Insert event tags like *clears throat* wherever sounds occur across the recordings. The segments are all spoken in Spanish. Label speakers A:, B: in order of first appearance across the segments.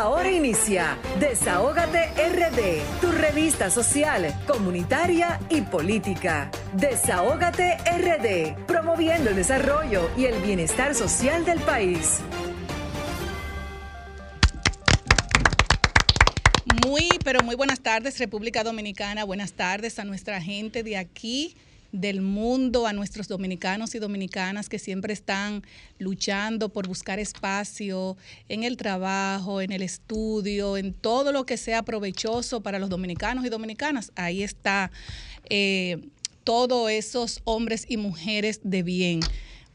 A: Ahora inicia Desahógate RD, tu revista social, comunitaria y política. Desahógate RD, promoviendo el desarrollo y el bienestar social del país.
B: Muy, pero muy buenas tardes, República Dominicana. Buenas tardes a nuestra gente de aquí del mundo, a nuestros dominicanos y dominicanas que siempre están luchando por buscar espacio en el trabajo, en el estudio, en todo lo que sea provechoso para los dominicanos y dominicanas. Ahí está eh, todos esos hombres y mujeres de bien.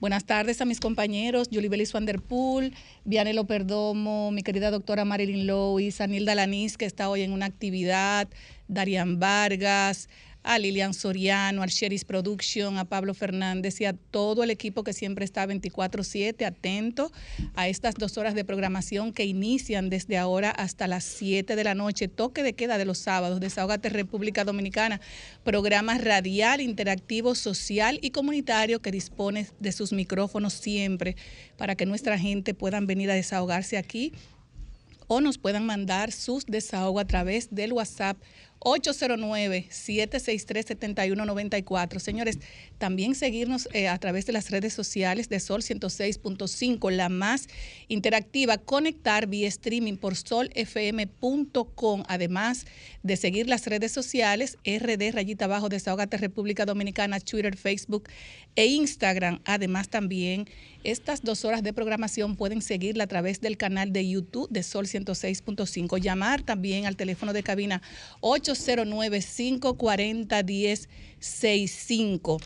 B: Buenas tardes a mis compañeros, Julie Belis Van der Poel, Vianelo Perdomo, mi querida doctora Marilyn Lois, Anilda Lanís, que está hoy en una actividad, Darian Vargas, a Lilian Soriano, a Sheris Production, a Pablo Fernández y a todo el equipo que siempre está 24/7 atento a estas dos horas de programación que inician desde ahora hasta las 7 de la noche, toque de queda de los sábados, Desahogate República Dominicana, programa radial, interactivo, social y comunitario que dispone de sus micrófonos siempre para que nuestra gente puedan venir a desahogarse aquí o nos puedan mandar sus desahogos a través del WhatsApp 809-763-7194. Señores, también seguirnos eh, a través de las redes sociales de Sol 106.5, la más interactiva, conectar vía streaming por solfm.com, además de seguir las redes sociales RD rayita abajo Desahogate República Dominicana, Twitter, Facebook e Instagram. Además también estas dos horas de programación pueden seguirla a través del canal de YouTube de Sol 106.5. Llamar también al teléfono de cabina 809-540-1065.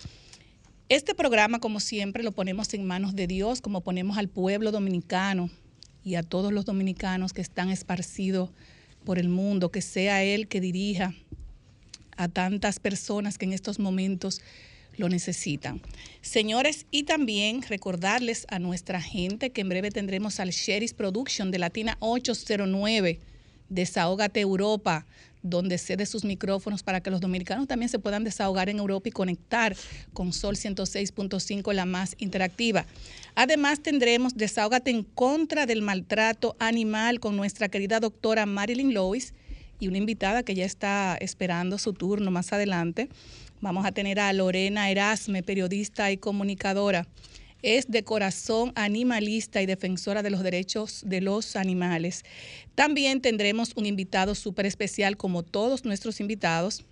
B: Este programa, como siempre, lo ponemos en manos de Dios, como ponemos al pueblo dominicano y a todos los dominicanos que están esparcidos por el mundo, que sea Él que dirija a tantas personas que en estos momentos lo necesitan. Señores, y también recordarles a nuestra gente que en breve tendremos al Sheris Production de Latina 809, Desahógate Europa, donde cede sus micrófonos para que los dominicanos también se puedan desahogar en Europa y conectar con Sol 106.5, la más interactiva. Además, tendremos Desahógate en contra del maltrato animal con nuestra querida doctora Marilyn Lois y una invitada que ya está esperando su turno más adelante. Vamos a tener a Lorena Erasme, periodista y comunicadora es de corazón animalista y defensora de los derechos de los animales. También tendremos un invitado súper especial, como todos nuestros invitados.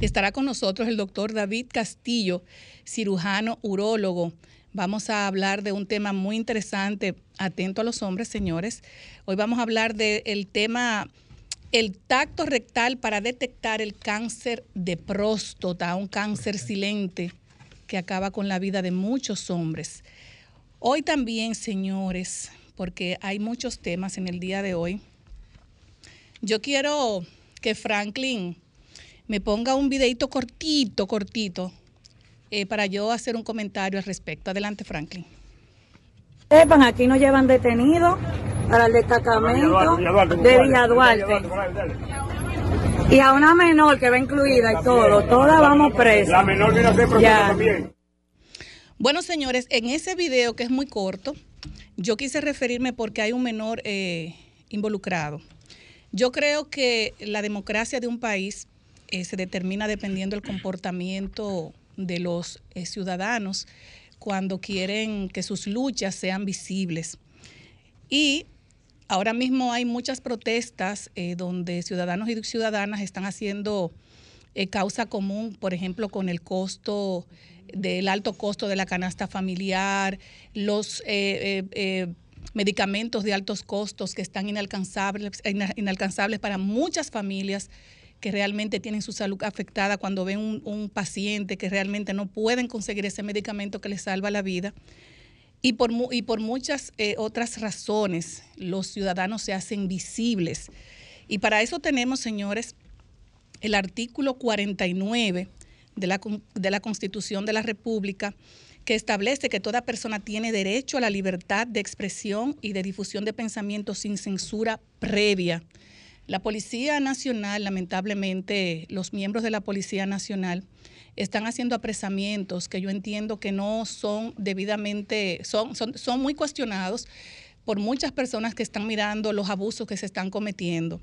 B: Estará con nosotros el doctor David Castillo, cirujano urólogo. Vamos a hablar de un tema muy interesante, atento a los hombres, señores. Hoy vamos a hablar del tema, el tacto rectal para detectar el cáncer de próstata, un cáncer silente que acaba con la vida de muchos hombres. Hoy también, señores, porque hay muchos temas en el día de hoy, yo quiero que Franklin me ponga un videito cortito, cortito, eh, para yo hacer un comentario al respecto. Adelante, Franklin.
C: Sepan, aquí nos llevan detenidos para el destacamento de Villa y a una menor que va incluida y todo, todas vamos presas. La menor viene a ser
B: también. Bueno, señores, en ese video que es muy corto, yo quise referirme porque hay un menor eh, involucrado. Yo creo que la democracia de un país eh, se determina dependiendo del comportamiento de los eh, ciudadanos cuando quieren que sus luchas sean visibles. Y Ahora mismo hay muchas protestas eh, donde ciudadanos y ciudadanas están haciendo eh, causa común, por ejemplo, con el costo del alto costo de la canasta familiar, los eh, medicamentos de altos costos que están inalcanzables, inalcanzables para muchas familias que realmente tienen su salud afectada cuando ven un, un paciente que realmente no pueden conseguir ese medicamento que les salva la vida. Y por, y por muchas eh, otras razones, los ciudadanos se hacen visibles. Y para eso tenemos, señores, el artículo 49 de la, de la Constitución de la República, que establece que toda persona tiene derecho a la libertad de expresión y de difusión de pensamientos sin censura previa. La Policía Nacional, lamentablemente, los miembros de la Policía Nacional, están haciendo apresamientos que yo entiendo que no son debidamente, son, son, son muy cuestionados, por muchas personas que están mirando los abusos que se están cometiendo.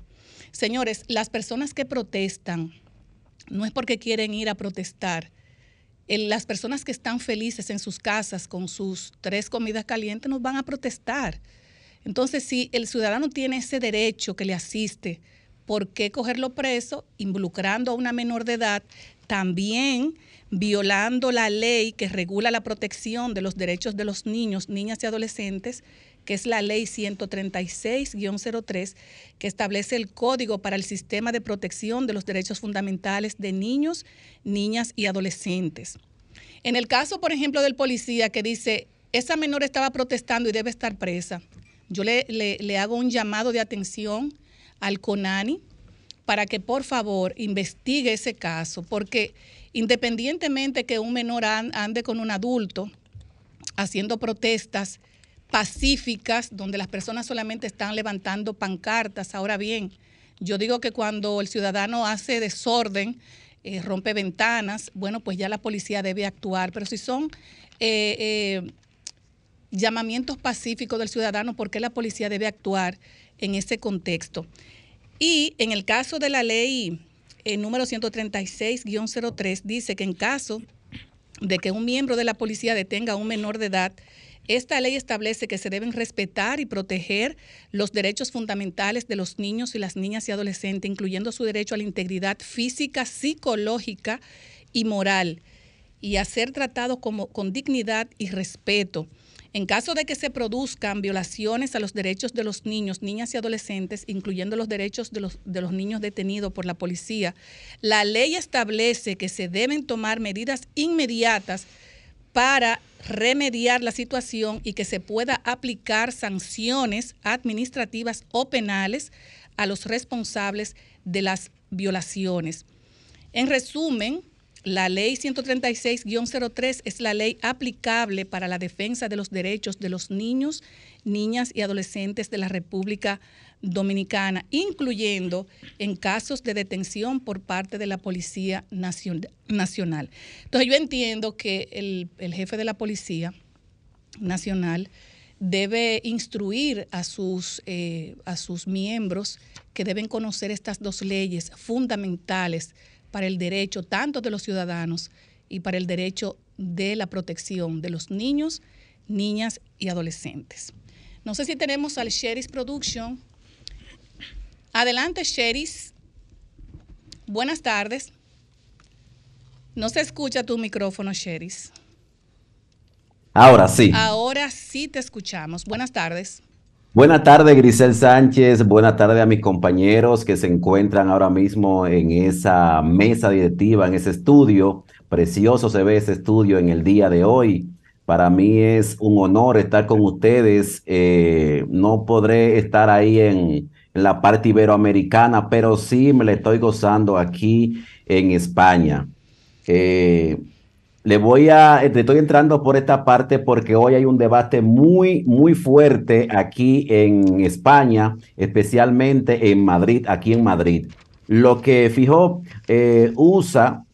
B: Señores, las personas que protestan no es porque quieren ir a protestar. las personas que están felices en sus casas con sus tres comidas calientes nos van a protestar. Entonces, si el ciudadano tiene ese derecho que le asiste, ¿por qué cogerlo preso involucrando a una menor de edad? También violando la ley que regula la protección de los derechos de los niños, niñas y adolescentes, que es la ley 136-03, que establece el código para el sistema de protección de los derechos fundamentales de niños, niñas y adolescentes. En el caso, por ejemplo, del policía que dice, esa menor estaba protestando y debe estar presa, yo le, le, hago un llamado de atención al CONANI para que por favor investigue ese caso, porque independientemente que un menor ande con un adulto haciendo protestas pacíficas, donde las personas solamente están levantando pancartas, ahora bien, yo digo que cuando el ciudadano hace desorden, eh, rompe ventanas, bueno, pues ya la policía debe actuar, pero si son eh, eh, llamamientos pacíficos del ciudadano, ¿por qué la policía debe actuar en ese contexto? Y en el caso de la ley eh, número 136-03, dice que en caso de que un miembro de la policía detenga a un menor de edad, esta ley establece que se deben respetar y proteger los derechos fundamentales de los niños y las niñas y adolescentes, incluyendo su derecho a la integridad física, psicológica y moral, y a ser tratados como, con dignidad y respeto. En caso de que se produzcan violaciones a los derechos de los niños, niñas y adolescentes, incluyendo los derechos de los, de los niños detenidos por la policía, la ley establece que se deben tomar medidas inmediatas para remediar la situación y que se pueda aplicar sanciones administrativas o penales a los responsables de las violaciones. En resumen, la ley 136-03 es la ley aplicable para la defensa de los derechos de los niños, niñas y adolescentes de la República Dominicana, incluyendo en casos de detención por parte de la Policía Nacional. Entonces yo entiendo que el, jefe de la Policía Nacional debe instruir a sus, eh, a sus miembros que deben conocer estas dos leyes fundamentales para el derecho tanto de los ciudadanos y para el derecho de la protección de los niños, niñas y adolescentes. No sé si tenemos al Sheris Production. Adelante, Sheris. Buenas tardes. No se escucha tu micrófono, Sheris.
D: Ahora sí.
B: Ahora sí te escuchamos. Buenas tardes.
D: Buenas tardes, Grisel Sánchez. Buenas tardes a mis compañeros que se encuentran ahora mismo en esa mesa directiva, en ese estudio. Precioso se ve ese estudio en el día de hoy. Para mí es un honor estar con ustedes. Eh, no podré estar ahí en, la parte iberoamericana, pero sí me le estoy gozando aquí en España. Eh, le voy a, te estoy entrando por esta parte porque hoy hay un debate muy, muy fuerte aquí en España, especialmente en Madrid, aquí en Madrid. Lo que fijó eh, usa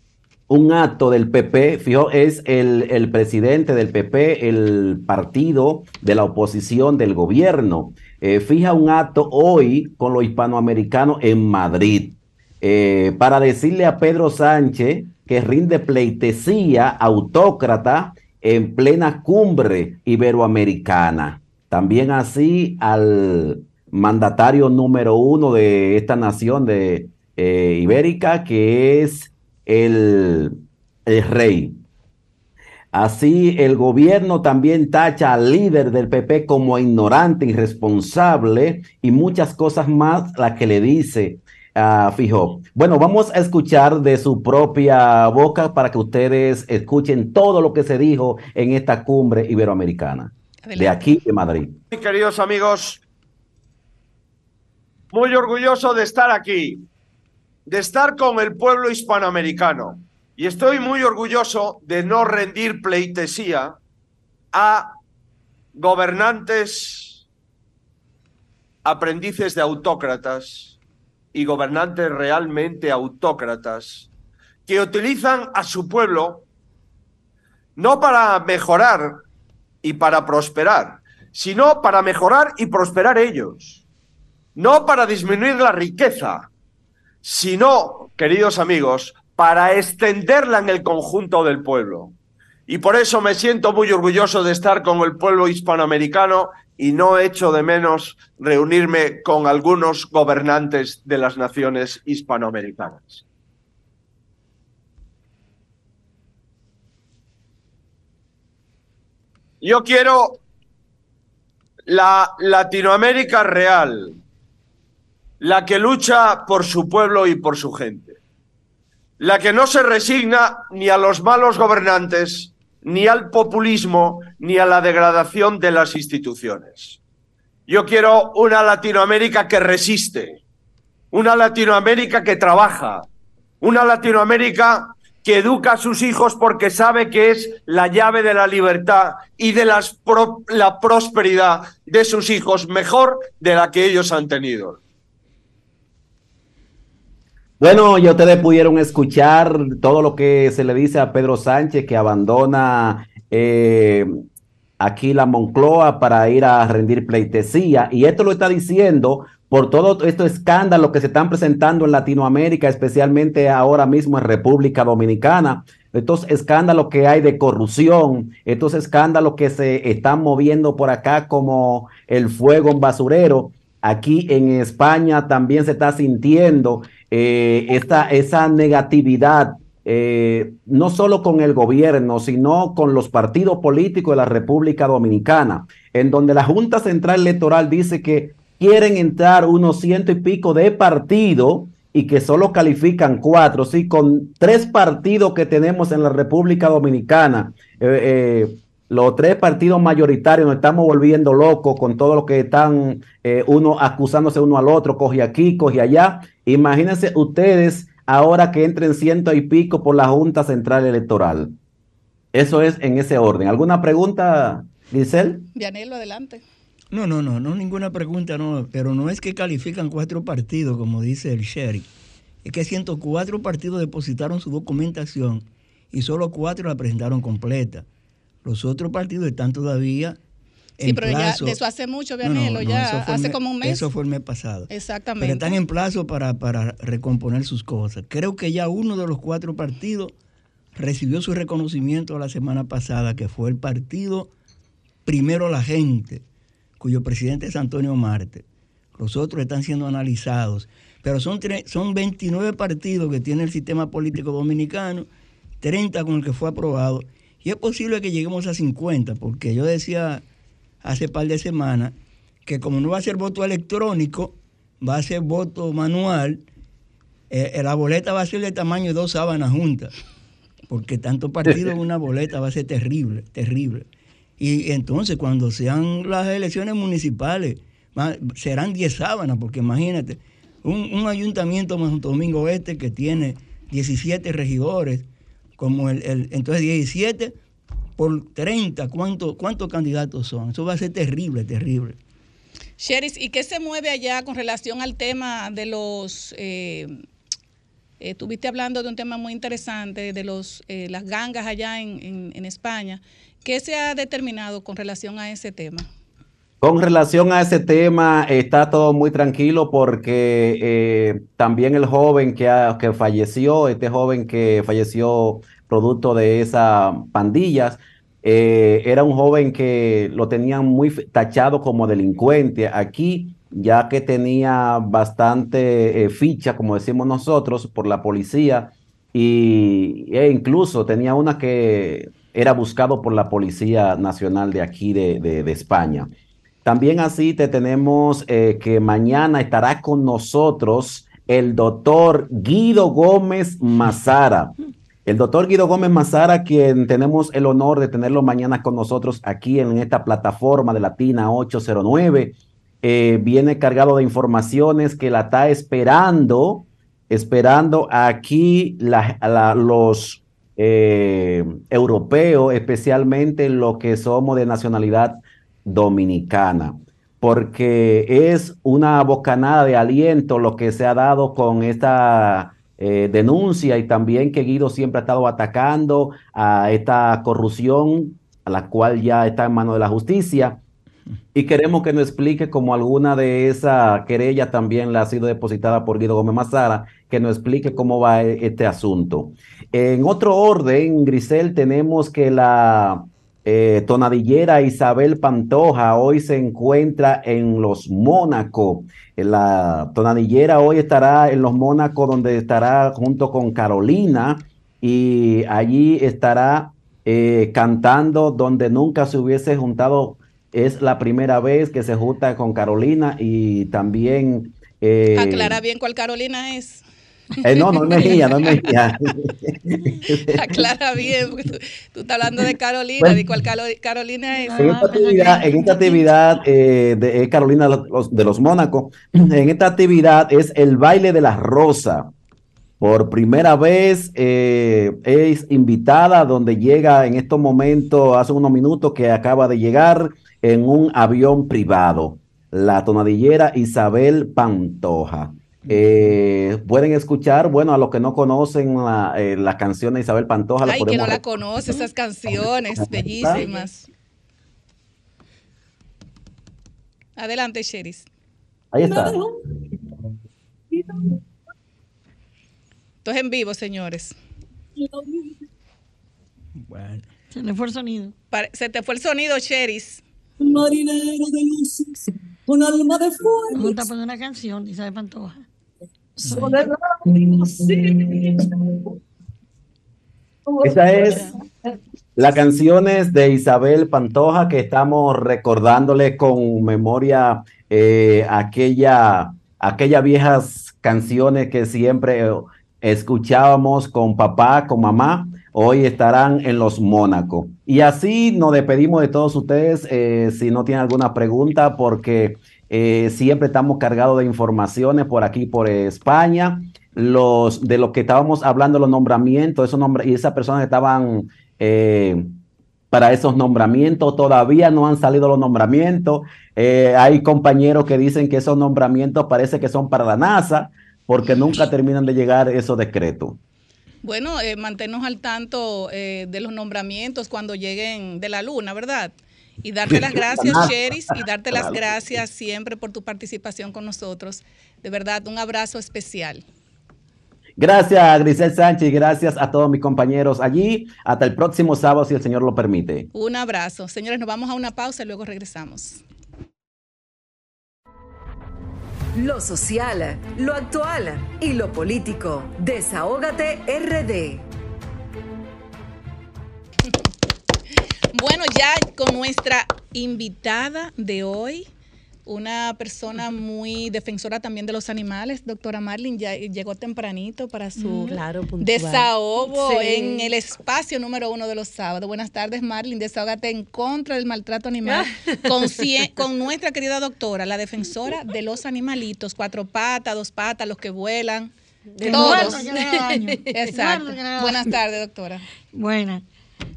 D: un acto del PP, fijó, es el, el presidente del PP, el partido de la oposición del gobierno. Eh, fija un acto hoy con los hispanoamericanos en Madrid eh, para decirle a Pedro Sánchez que rinde pleitesía autócrata en plena cumbre iberoamericana. También así al mandatario número uno de esta nación de eh, ibérica, que es el, el rey. Así, el gobierno también tacha al líder del PP como ignorante, irresponsable y muchas cosas más, las que le dice Ah, fijo. Bueno, vamos a escuchar de su propia boca para que ustedes escuchen todo lo que se dijo en esta cumbre iberoamericana de aquí de Madrid.
E: Queridos amigos, muy orgulloso de estar aquí, de estar con el pueblo hispanoamericano. Y estoy muy orgulloso de no rendir pleitesía a gobernantes, aprendices de autócratas, y gobernantes realmente autócratas que utilizan a su pueblo no para mejorar y para prosperar, sino para mejorar y prosperar ellos. No para disminuir la riqueza, sino, queridos amigos, para extenderla en el conjunto del pueblo. Y por eso me siento muy orgulloso de estar con el pueblo hispanoamericano y no echo de menos reunirme con algunos gobernantes de las naciones hispanoamericanas. Yo quiero la Latinoamérica real, la que lucha por su pueblo y por su gente, la que no se resigna ni a los malos gobernantes, ni al populismo, ni a la degradación de las instituciones. Yo quiero una Latinoamérica que resiste, una Latinoamérica que trabaja, una Latinoamérica que educa a sus hijos porque sabe que es la llave de la libertad y de la prosperidad de sus hijos mejor de la que ellos han tenido.
D: Bueno, ya ustedes pudieron escuchar todo lo que se le dice a Pedro Sánchez que abandona eh, aquí la Moncloa para ir a rendir pleitesía. Y esto lo está diciendo por todo estos escándalos que se están presentando en Latinoamérica, especialmente ahora mismo en República Dominicana, estos escándalos que hay de corrupción, estos escándalos que se están moviendo por acá como el fuego en basurero. Aquí en España también se está sintiendo eh, esta, esa negatividad, eh, no solo con el gobierno, sino con los partidos políticos de la República Dominicana, en donde la Junta Central Electoral dice que quieren entrar unos ciento y pico de partidos y que solo califican cuatro, sí, con tres partidos que tenemos en la República Dominicana, eh, eh, los tres partidos mayoritarios nos estamos volviendo locos con todo lo que están eh, uno acusándose uno al otro, coge aquí, coge allá. Imagínense ustedes ahora que entren ciento y pico por la Junta Central Electoral. Eso es en ese orden. ¿Alguna pregunta, Giselle?
B: Dianelo, adelante.
F: No, no, no, no, ninguna pregunta, no, pero no es que califican cuatro partidos, como dice el sheriff. Es que 104 partidos depositaron su documentación y solo cuatro la presentaron completa. Los otros partidos están todavía
B: Sí, pero ya de eso hace mucho, Vianelo, ya hace como un mes.
F: Eso fue el mes pasado.
B: Exactamente.
F: Pero están en plazo para, para recomponer sus cosas. Creo que ya uno de los cuatro partidos recibió su reconocimiento la semana pasada, que fue el partido Primero la Gente, cuyo presidente es Antonio Marte. Los otros están siendo analizados. Pero son, son 29 partidos que tiene el sistema político dominicano, 30 con el que fue aprobado. Y es posible que lleguemos a 50, porque yo decía hace par de semanas que como no va a ser voto electrónico, va a ser voto manual, eh, eh, la boleta va a ser de tamaño de dos sábanas juntas, porque tanto partido en una boleta va a ser terrible, terrible. Y entonces cuando sean las elecciones municipales, serán 10 sábanas, porque imagínate, un, ayuntamiento como Santo Domingo Este que tiene 17 regidores, como el, el entonces 17 por 30, ¿cuántos candidatos son? Eso va a ser terrible, terrible.
B: Sheris, ¿y qué se mueve allá con relación al tema de los... Eh, eh, estuviste hablando de un tema muy interesante, de los eh, las gangas allá en, en España. ¿Qué se ha determinado con relación a ese tema?
D: Con relación a ese tema, está todo muy tranquilo porque eh, también el joven que, que falleció, este joven que falleció producto de esas pandillas, eh, era un joven que lo tenían muy tachado como delincuente. Aquí, ya que tenía bastante eh, ficha, como decimos nosotros, por la policía, y, e incluso tenía una que era buscado por la Policía Nacional de aquí de, España. También así te tenemos eh, que mañana estará con nosotros el doctor Guido Gómez Mazara. El doctor Guido Gómez Mazara, quien tenemos el honor de tenerlo mañana con nosotros aquí en esta plataforma de Latina 809, eh, viene cargado de informaciones que la está esperando, esperando aquí los eh, europeo, especialmente lo que somos de nacionalidad dominicana, porque es una bocanada de aliento lo que se ha dado con esta eh, denuncia y también que Guido siempre ha estado atacando a esta corrupción, a la cual ya está en manos de la justicia. y queremos que nos explique cómo alguna de esas querellas también la ha sido depositada por Guido Gómez Mazara, que nos explique cómo va e- este asunto. En otro orden, Grisel, tenemos que la eh, tonadillera Isabel Pantoja hoy se encuentra en Los Mónaco. La tonadillera hoy estará en Los Mónaco, donde estará junto con Carolina y allí estará eh, cantando donde nunca se hubiese juntado. Es la primera vez que se junta con Carolina y también... eh,
B: Aclara bien cuál Carolina es.
D: Eh, no, no es Mejía, no es Mejía. *laughs*
B: Aclara bien, porque tú, tú estás hablando de Carolina,
D: Bueno.
B: de cuál Caro- Carolina es.
D: En esta actividad, en esta actividad eh, de Carolina de los, de los Mónacos, en esta actividad es el baile de la rosa. Por primera vez eh, es invitada donde llega en estos momentos, hace unos minutos que acaba de llegar en un avión privado, la tonadillera Isabel Pantoja. Eh, pueden escuchar, bueno, a los que no conocen la, eh, la canción de Isabel Pantoja, la
B: Ay, que no la conoce, esas canciones bellísimas. Adelante, Sheris.
D: Ahí está.
B: Esto es en vivo, señores.
F: Bueno.
G: Se le fue el sonido.
B: Se te fue el sonido, Sheris.
H: marinero de luces, con alma de
G: Me
H: fuego.
G: gusta poner una canción de Isabel Pantoja.
D: Esa es las canciones de Isabel Pantoja que estamos recordándole con memoria eh, aquella, aquellas viejas canciones que siempre escuchábamos con papá, con mamá. Hoy estarán en los Mónaco. Y así nos despedimos de todos ustedes. eh, si no tienen alguna pregunta, porque eh, siempre estamos cargados de informaciones por aquí, por España los de lo que estábamos hablando, los nombramientos, esos nombra- y esas personas estaban eh, para esos nombramientos, todavía no han salido los nombramientos. Eh, hay compañeros que dicen que esos nombramientos parece que son para la NASA, porque nunca terminan de llegar esos decretos.
B: Bueno, eh, mantenernos al tanto eh, de los nombramientos cuando lleguen de la luna, ¿verdad? Y darte las gracias,
D: Nada.
B: Sheris, y darte las gracias siempre por tu participación con nosotros. De verdad, un abrazo especial.
D: Gracias Grisel Sánchez y gracias a todos mis compañeros allí. Hasta el próximo sábado, si el Señor lo permite.
B: Un abrazo. Señores, nos vamos a una pausa y luego regresamos.
A: Lo social, lo actual y lo político. Desahógate RD.
B: Bueno, ya con nuestra invitada de hoy, una persona muy defensora también de los animales, doctora Marlin, ya llegó tempranito para su
I: Mm, Claro,
B: desahogo
I: Sí.
B: en el espacio número uno de los sábados. Buenas tardes, Marlin. Desahógate en contra del maltrato animal *laughs* con, nuestra querida doctora, la defensora de los animalitos, cuatro patas, dos patas, los que vuelan.
G: El
B: Todos.
G: muerto que *laughs*
B: Exacto.
G: muerto que
B: Buenas tardes, doctora.
G: Buenas.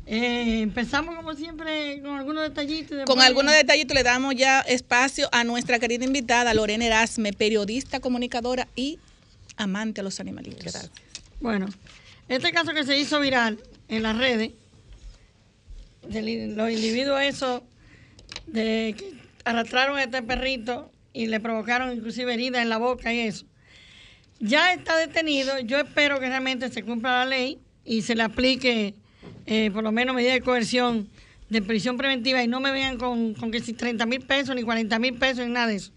G: Eh, empezamos como siempre con algunos detallitos.
B: Con algunos detallitos le damos ya espacio a nuestra querida invitada, Lorena Erasme, periodista, comunicadora y amante a los animalitos.
G: Bueno, este caso que se hizo viral en las redes, de los individuos esos de que arrastraron a este perrito y le provocaron inclusive heridas en la boca y eso, ya está detenido. Yo espero que realmente se cumpla la ley y se le aplique eh, por lo menos medida de coerción de prisión preventiva y no me vengan con, con que si 30 mil pesos ni 40 mil pesos ni nada de eso.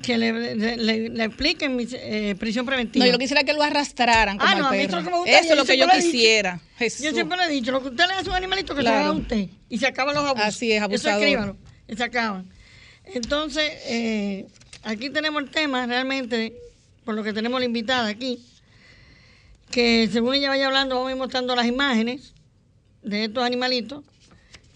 G: Que le, le, le- le apliquen mis, eh, prisión preventiva.
B: No, yo quisiera que lo arrastraran como
G: Ah,
B: al
G: no, a mí
B: perro.
G: eso es lo que
B: Eso es lo
G: yo
B: que quisiera.
G: Yo siempre le he dicho, lo que usted le hace a un animalito que se
B: Claro.
G: haga a usted y se acaban los abusos.
B: Así es,
G: Eso
B: abusador.
G: escríbalo, y se acaban. Entonces, eh, aquí tenemos el tema realmente, por lo que tenemos la invitada aquí, que según ella vaya hablando, vamos a ir mostrando las imágenes de estos animalitos,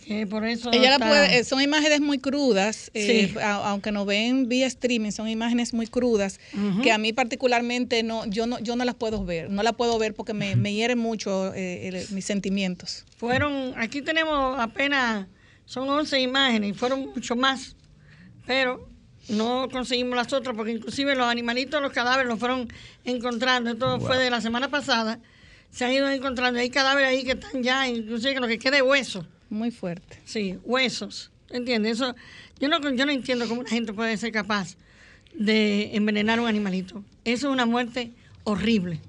G: que por eso
B: Ella la
G: está-
B: puede, eh, son imágenes muy crudas, eh,
G: Sí.
B: a- aunque nos ven vía streaming, son imágenes muy crudas que a mí particularmente no, yo no, yo no las puedo ver, no las puedo ver porque me, me hieren mucho eh, el- mis sentimientos.
G: Fueron, aquí tenemos apenas, son 11 imágenes y fueron mucho más, pero no conseguimos las otras porque inclusive los animalitos, los cadáveres los fueron encontrando. Esto fue de la semana pasada. Se han ido encontrando. Hay cadáveres ahí que están ya, inclusive que lo que queda es hueso.
B: Muy fuerte.
G: Sí, huesos. ¿Entiendes? Eso, yo no, yo no entiendo cómo la gente puede ser capaz de envenenar a un animalito. Eso es una muerte horrible.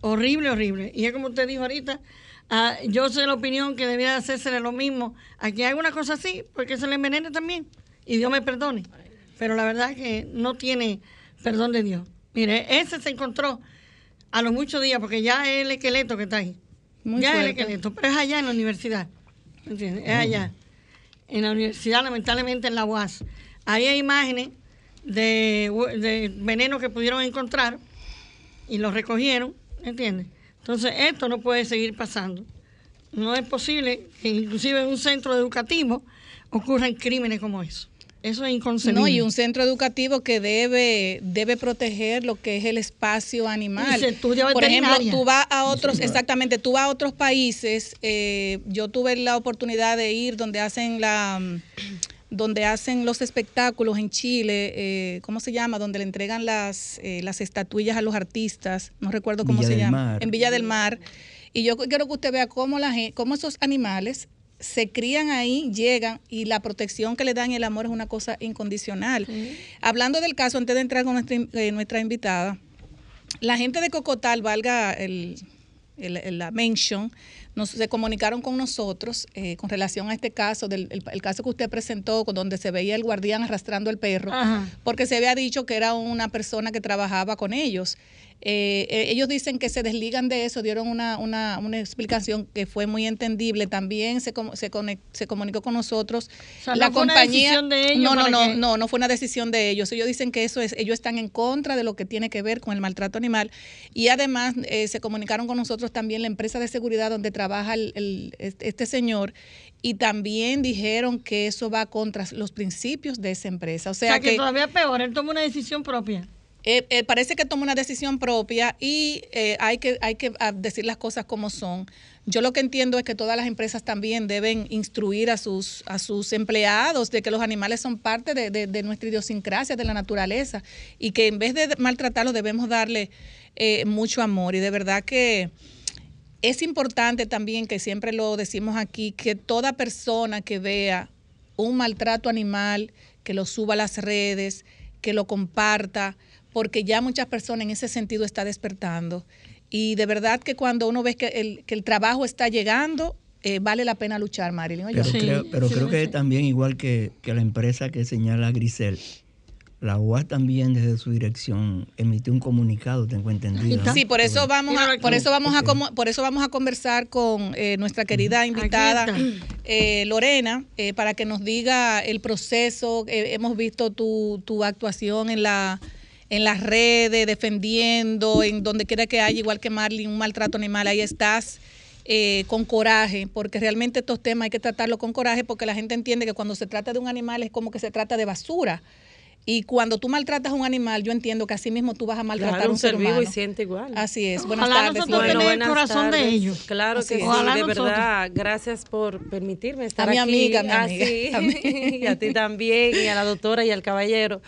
G: Horrible, horrible. Y es como usted dijo ahorita, ah, yo sé la opinión que debía hacerse lo mismo a quien haga una cosa así, porque se le envenene también. Y Dios me perdone. Pero la verdad es que no tiene perdón de Dios. Mire, ese se encontró a los muchos días, porque ya es el esqueleto que está ahí.
B: Muy
G: ya es el esqueleto, pero es allá en la universidad. ¿Entiendes? Es allá. En la universidad, lamentablemente en la UAS. Ahí hay imágenes de, de veneno que pudieron encontrar y lo recogieron, ¿entiendes? Entonces, esto no puede seguir pasando. No es posible que inclusive en un centro educativo ocurran crímenes como eso. Eso es inconcebible.
B: No, y un centro educativo que debe, debe proteger lo que es el espacio animal.
G: Y se estudia
B: Por ejemplo, tú vas a otros, exactamente, tú vas a otros países. eh, yo tuve la oportunidad de ir donde hacen la donde hacen los espectáculos en Chile, eh, ¿cómo se llama? Donde le entregan las, eh, las estatuillas a los artistas, no recuerdo cómo
F: Villa
B: se
F: del
B: llama,
F: Mar.
B: en Villa del Mar. Y yo quiero que usted vea cómo, la cómo esos animales se crían ahí, llegan y la protección que le dan y el amor es una cosa incondicional. Hablando del caso, antes de entrar con nuestra, eh, nuestra invitada, la gente de Cocotal, valga el, el- el- la mention, nos, se comunicaron con nosotros eh, con relación a este caso, del, el, el caso que usted presentó, con donde se veía el guardián arrastrando el perro,
G: Ajá.
B: porque se había dicho que era una persona que trabajaba con ellos. Eh, eh, ellos dicen que se desligan de eso, dieron una, una, una explicación que fue muy entendible. También se, com- se, se comunicó con nosotros
G: O sea,
B: la
G: no fue una
B: compañía.
G: decisión de ellos
B: no, no, no,
G: que-
B: no, no fue una decisión de ellos. Ellos dicen que eso es, ellos están en contra de lo que tiene que ver con el maltrato animal. Y además eh, se comunicaron con nosotros también la empresa de seguridad donde trabaja el- el- este señor. Y también dijeron que eso va contra los principios de esa empresa. O
G: o
B: sea,
G: sea, que,
B: que,
G: todavía peor, él toma una decisión propia.
B: Eh, eh, parece que toma una decisión propia y eh, hay que, hay que ah, decir las cosas como son. Yo lo que entiendo es que todas las empresas también deben instruir a sus, a sus empleados de que los animales son parte de, de- de nuestra idiosincrasia, de la naturaleza, y que en vez de maltratarlos debemos darle eh, mucho amor. Y de verdad que es importante también, que siempre lo decimos aquí, que toda persona que vea un maltrato animal, que lo suba a las redes, que lo comparta, porque ya muchas personas en ese sentido está despertando. Y de verdad que cuando uno ve que el, que el trabajo está llegando, eh, vale la pena luchar, Marilyn.
F: Pero
G: Sí,
F: creo, pero
G: sí,
F: creo que también, igual que, que la empresa que señala Grisel, la UAS también desde su dirección emitió un comunicado, tengo entendido. ¿no?
B: Sí, por eso vamos a, por eso vamos a por eso vamos a conversar con eh, nuestra querida invitada eh, Lorena eh, para que nos diga el proceso. Eh, hemos visto tu, tu actuación en la en las redes, defendiendo, en donde quiera que haya, igual que Marlin, un maltrato animal, ahí estás eh, con coraje, porque realmente estos temas hay que tratarlos con coraje, porque la gente entiende que cuando se trata de un animal es como que se trata de basura. Y cuando tú maltratas a un animal, yo entiendo que así mismo tú vas a maltratar
I: Claro,
B: a un ser
I: vivo y siente igual.
B: Así es. Buenas
G: Ojalá
B: tardes.
G: nosotros tener el corazón de ellos.
I: Claro
B: Así
I: que sí,
G: Ojalá
I: de
G: nosotros.
I: verdad. Gracias por permitirme estar
B: A mi
I: aquí.
B: amiga, mi
I: Ah,
B: amiga.
I: sí. *laughs*
B: A mí. *laughs*
I: y a ti también, y a la doctora y al caballero.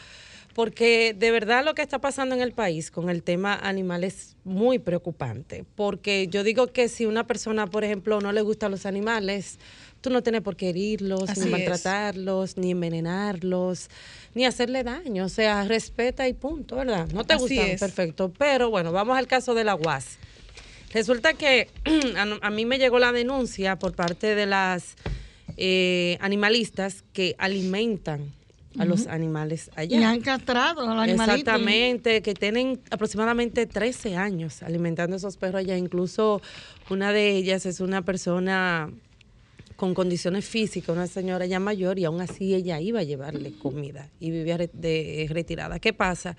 I: Porque de verdad lo que está pasando en el país con el tema animal es muy preocupante. Porque yo digo que si una persona, por ejemplo, no le gustan los animales, tú no tienes por qué herirlos,
B: Así
I: ni
B: es.
I: maltratarlos, ni envenenarnos, ni hacerle daño. O sea, respeta y punto, ¿verdad? No te
B: Así
I: gustan,
B: es.
I: perfecto. Pero bueno, vamos al caso de la UAS. Resulta que *clears throat* a mí me llegó la denuncia por parte de las eh, animalistas que alimentan a los animales allá.
G: Y han castrado a los animalitos.
I: Exactamente, que tienen aproximadamente 13 años alimentando a esos perros allá. Incluso una de ellas es una persona con condiciones físicas, una señora ya mayor, y aún así ella iba a llevarle comida y vivía de, retirada. ¿Qué pasa?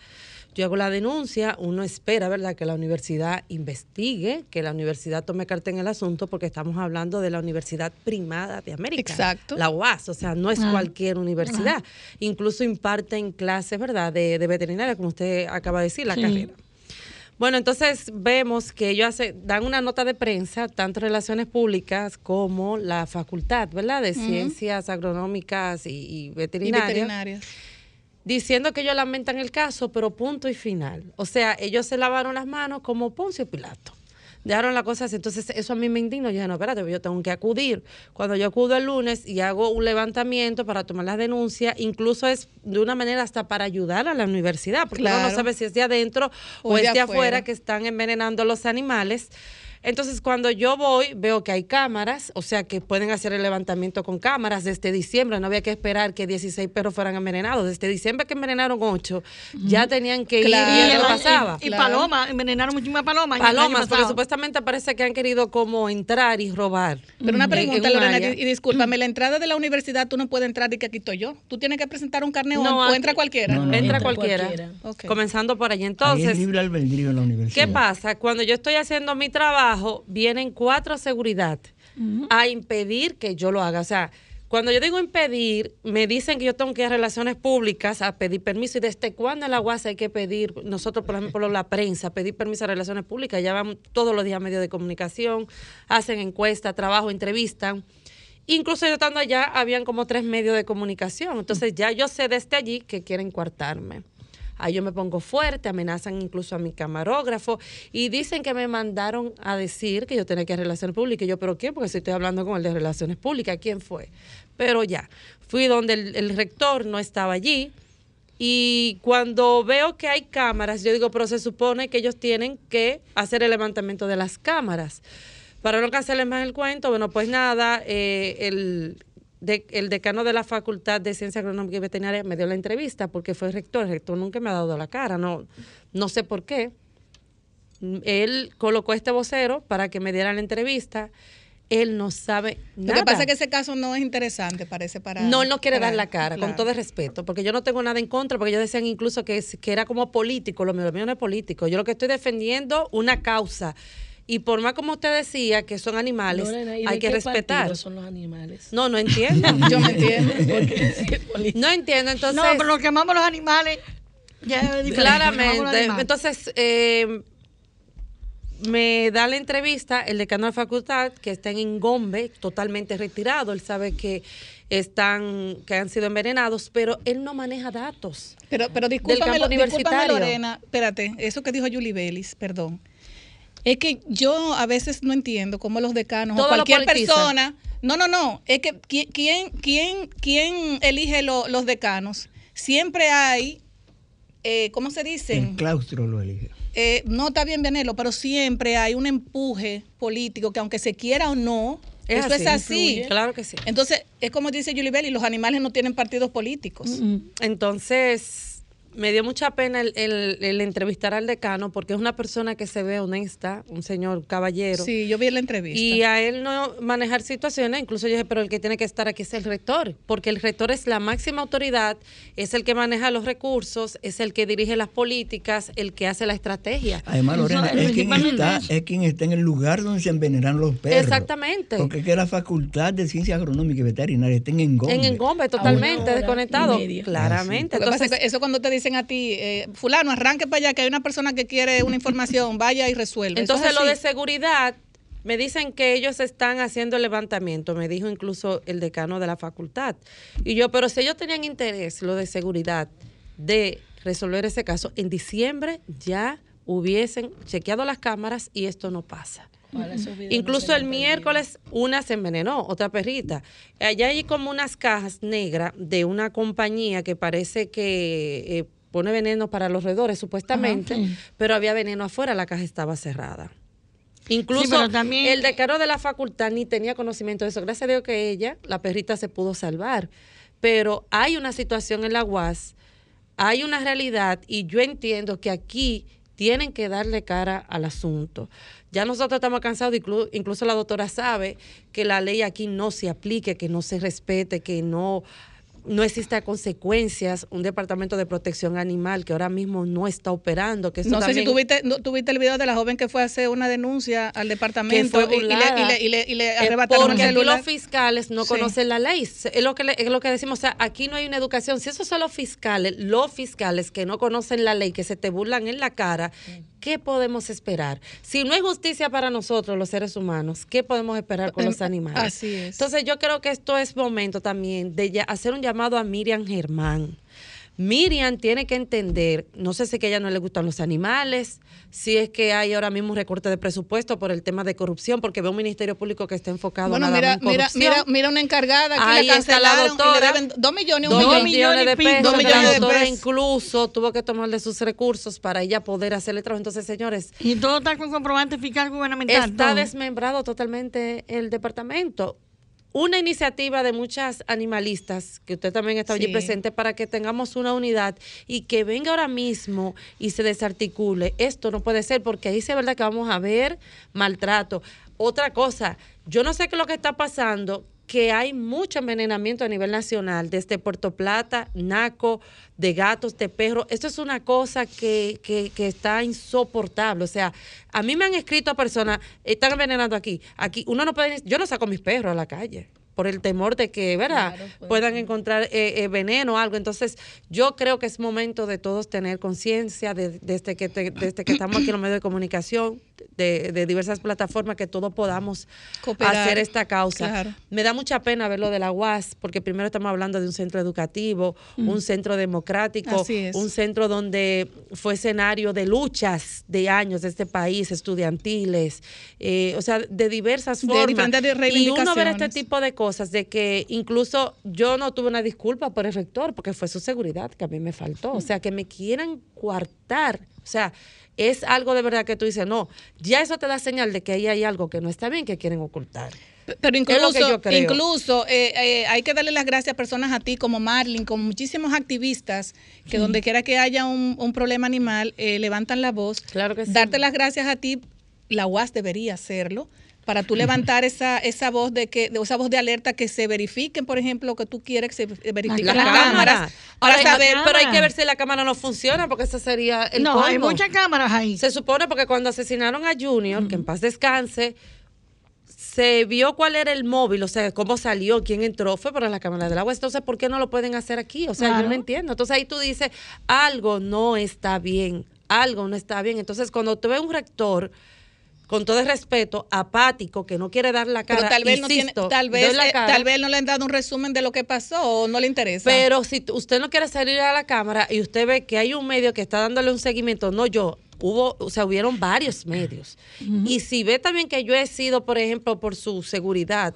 I: Yo hago la denuncia, uno espera, ¿verdad?, que la universidad investigue, que la universidad tome carta en el asunto, porque estamos hablando de la Universidad Primada de América.
B: Exacto.
I: La UAS, o sea, no es
G: Ah.
I: cualquier universidad. Incluso imparten clases, ¿verdad?, de, de veterinaria, como usted acaba de decir, la
G: Sí.
I: carrera. Bueno, entonces vemos que ellos hace- dan una nota de prensa, tanto Relaciones Públicas como la Facultad, ¿verdad?, de Ciencias Agronómicas y, y
B: Y
I: Veterinarias,
B: veterinarias.
I: diciendo que ellos lamentan el caso, pero punto y final. O sea, ellos se lavaron las manos como Poncio Pilato, dejaron la cosa así. Entonces, eso a mí me indigna. Yo dije, no, espérate, yo tengo que acudir. Cuando yo acudo el lunes y hago un levantamiento para tomar las denuncias, incluso es de una manera hasta para ayudar a la universidad, porque uno no sabe si es de adentro o,
B: O
I: es
B: de
I: de afuera
B: afuera.
I: que están envenenando los animales. Entonces, cuando yo voy, veo que hay cámaras, o sea, que pueden hacer el levantamiento con cámaras desde diciembre. No había que esperar que 16 perros fueran envenenados. Desde diciembre que envenenaron 8, ya tenían que
B: Claro.
I: ir y
G: Y,
I: eso pasaba.
G: y- y palomas, envenenaron muchísimas palomas.
I: Palomas, porque supuestamente parece que han querido como entrar y robar.
B: Pero una pregunta,
I: en un
B: Lorena,
I: área.
B: y, discúlpame, la entrada de la universidad tú no puedes entrar y que aquí estoy yo. Tú tienes que presentar un carnet o-
I: No,
B: o
I: aquí-
B: entra cualquiera.
F: No, no,
I: Entra
F: no.
I: cualquiera, comenzando por allí.
F: Ahí es
I: Entonces,
F: libre albedrío en la universidad.
I: ¿Qué pasa? Cuando yo estoy haciendo mi trabajo, vienen cuatro a seguridad a impedir que yo lo haga. O sea, cuando yo digo impedir, me dicen que yo tengo que ir a relaciones públicas a pedir permiso. ¿Y desde cuándo en la UAS hay que pedir, nosotros, por ejemplo, la prensa, pedir permiso a relaciones públicas? Ya van todos los días a medios de comunicación, hacen encuestas, trabajo, entrevistan. Incluso yo estando allá, habían como tres medios de comunicación. Entonces ya yo sé desde allí que quieren coartarme. Ahí yo me pongo fuerte, amenazan incluso a mi camarógrafo y dicen que me mandaron a decir que yo tenía que ir a Relaciones Públicas. Y yo, ¿pero quién? Porque si estoy hablando con el de Relaciones Públicas, ¿quién fue? Pero ya, fui donde el, el rector no estaba allí. Y cuando veo que hay cámaras, yo digo, pero se supone que ellos tienen que hacer el levantamiento de las cámaras. Para no cancelar más el cuento, bueno, pues nada, eh, el, de- el decano de la Facultad de Ciencia Agronómica y Veterinaria me dio la entrevista porque fue el rector. El rector nunca me ha dado la cara, no, no sé por qué. Él colocó este vocero para que me diera la entrevista. Él no sabe
B: Lo
I: nada.
B: que pasa es que ese caso no es interesante, parece, para...
I: No, él no quiere
B: para
I: dar la cara, con todo el respeto, porque yo no tengo nada en contra, porque ellos decían incluso que, es- que era como político, lo mío, lo mío no es político. Yo lo que estoy defendiendo una causa. Y por más como usted decía que son animales,
J: Lorena, ¿y de
I: hay que
J: qué
I: respetar.
J: partido son los animales?
I: No, no entiendo. *laughs*
B: Yo me *laughs* entiendo.
I: no entiendo, entonces.
G: No, pero los que amamos los animales, ya es los
I: Claramente.
G: animales.
I: Entonces, eh, me da la entrevista el decano de la facultad, que está en Ingombe, totalmente retirado. Él sabe que están, que han sido envenenados, pero él no maneja datos.
B: Pero, pero
I: Del
B: discúlpame,
I: campo
B: lo- discúlpame,
I: universitario.
B: Lorena, espérate, eso que dijo Julie Bellis, perdón. Es que yo a veces no entiendo cómo los decanos
I: Todo
B: o cualquier persona. No, no, no. Es que qui- quién, quién, quién elige lo- los decanos. Siempre hay, eh, ¿cómo se
F: El
B: dicen?
F: claustro lo elige.
B: Eh, no está bien, Vianelo, pero siempre hay un empuje político que aunque se quiera o no,
I: Es
B: eso
I: así,
B: es así.
I: influye. Claro que sí.
B: Entonces, es como dice Julie Bellis, los animales no tienen partidos políticos.
I: Entonces, me dio mucha pena el, el- el entrevistar al decano porque es una persona que se ve honesta, un señor caballero.
B: Sí, yo vi la entrevista.
I: Y a él no manejar situaciones, incluso yo dije, pero el que tiene que estar aquí es el rector, porque el rector es la máxima autoridad, es el que maneja los recursos, es el que dirige las políticas, el que hace la estrategia.
F: Además, Lorena,
G: es
F: es quien, está, es quien está en el lugar donde se envenenan los perros.
I: Exactamente.
F: Porque es que la Facultad de Ciencia Agronómica y Veterinaria está en Engombe.
I: En Engombe, totalmente desconectado. Claramente. Entonces,
B: es que eso cuando te dicen a ti, eh, fulano, arranque para allá, que hay una persona que quiere una *laughs* información, vaya y resuelve.
I: Entonces,
B: es
I: lo de seguridad, me dicen que ellos están haciendo el levantamiento, me dijo incluso el decano de la facultad. Y yo, pero si ellos tenían interés, lo de seguridad, de resolver ese caso, en diciembre ya hubiesen chequeado las cámaras y esto no pasa.
J: No
I: Incluso el miércoles una se envenenó, otra perrita. Allá hay como unas cajas negras de una compañía que parece que eh, pone veneno para los roedores, supuestamente, pero había veneno afuera, la caja estaba cerrada. Incluso
G: Sí, pero también-
I: el decano de la facultad ni tenía conocimiento de eso. Gracias a Dios que ella, la perrita, se pudo salvar. Pero hay una situación en la UAS, hay una realidad y yo entiendo que aquí tienen que darle cara al asunto. Ya nosotros estamos cansados, inclu- incluso la doctora sabe que la ley aquí no se aplique, que no se respete, que no, no exista consecuencias. Un departamento de protección animal que ahora mismo no está operando. Que eso
B: No sé si tuviste, no, tuviste el video de la joven que fue a hacer una denuncia al departamento y- y, le, y le- y le- y le arrebataron el
I: porque aquí
B: celular.
I: los fiscales no
B: Sí.
I: conocen la ley. Es lo, que es lo que decimos. O sea, aquí no hay una educación. Si esos son los fiscales, los fiscales que no conocen la ley, que se te burlan en la cara, ¿qué podemos esperar? Si no hay justicia para nosotros, los seres humanos, ¿qué podemos esperar con los animales?
B: así es.
I: Entonces, yo creo que esto es momento también de hacer un llamado a Miriam Germán. Miriam tiene que entender, no sé si es que a ella no le gustan los animales, si es que hay ahora mismo un recorte de presupuesto por el tema de corrupción, porque ve un ministerio público que está enfocado
B: Bueno,
I: nada
B: mira,
I: en
B: mira,
I: corrupción.
B: mira, mira una encargada que
I: Ahí
B: la
I: está la
B: cancelaron y
I: doctora.
B: le deben dos millones, un
I: Dos
B: millón.
I: millones de pesos.
B: Dos
I: que
B: millones
I: la
B: de
I: doctora
B: pesos.
I: incluso tuvo que tomar de sus recursos para ella poder hacerle trabajo. Entonces, señores,
G: Y todo está con comprobante fiscal gubernamental.
I: está desmembrado totalmente el departamento. Una iniciativa de muchas animalistas, que usted también está allí
B: Sí.
I: presente, para que tengamos una unidad y que venga ahora mismo y se desarticule. Esto no puede ser, porque ahí sí es verdad que vamos a ver maltrato. Otra cosa, yo no sé qué es lo que está pasando, que hay mucho envenenamiento a nivel nacional, desde Puerto Plata, Naco, de gatos, de perros. Esto es una cosa que, que, que está insoportable. O sea, a mí me han escrito a personas, están envenenando aquí. Aquí, uno no puede, yo no saco mis perros a la calle por el temor de que, ¿verdad? puedan encontrar eh, eh, veneno o algo. Entonces, yo creo que es momento de todos tener conciencia de- desde, que te- desde que estamos aquí en los medios de comunicación, de, de diversas plataformas, que todos podamos
B: Cooperar.
I: hacer esta causa.
B: Claro.
I: Me da mucha pena ver lo de la UAS, porque primero estamos hablando de un centro educativo,
B: Mm.
I: un centro democrático, un centro donde fue escenario de luchas de años de este país, estudiantiles, eh, o sea, de diversas
B: De
I: formas.
B: diferentes
I: y uno ver este tipo de cosas, de que incluso yo no tuve una disculpa por el rector, porque fue su seguridad que a mí me faltó. O sea, que me quieran coartar. O sea, es algo de verdad que tú dices, no, ya eso te da señal de que ahí hay algo que no está bien, que quieren ocultar.
B: Pero incluso, incluso eh, eh, hay que darle las gracias a personas a ti como Marlin, como muchísimos activistas que donde quiera que haya un, un problema animal eh, levantan la voz.
I: Claro que sí.
B: Darte las gracias a ti, la UAS debería hacerlo para tú levantar esa esa voz de que de- esa voz de alerta que se verifiquen, por ejemplo, que tú quieres que se verifiquen
I: La
B: las
I: cámara.
B: cámaras
I: Ahora,
B: para saber.
I: pero hay que ver si la cámara no funciona, porque ese sería el
G: No, hay muchas cámaras ahí.
I: Se supone porque cuando asesinaron a Junior, que en paz descanse, se vio cuál era el móvil, o sea, cómo salió, quién entró, fue por la cámara del agua. Entonces, ¿por qué no lo pueden hacer aquí? O sea, yo no entiendo. Entonces ahí tú dices, algo no está bien, algo no está bien. Entonces, cuando tú ves un rector, con todo el respeto, apático, que no quiere dar la cara,
B: pero tal vez no tiene,
I: insisto,
B: tal
I: doy
B: vez,
I: la
B: eh,
I: cara,
B: tal vez no le han dado un resumen de lo que pasó o no le interesa.
I: pero si usted no quiere salir a la cámara y usted ve que hay un medio que está dándole un seguimiento, no yo, hubo, o sea, hubieron varios medios. Y si ve también que yo he sido, por ejemplo, por su seguridad,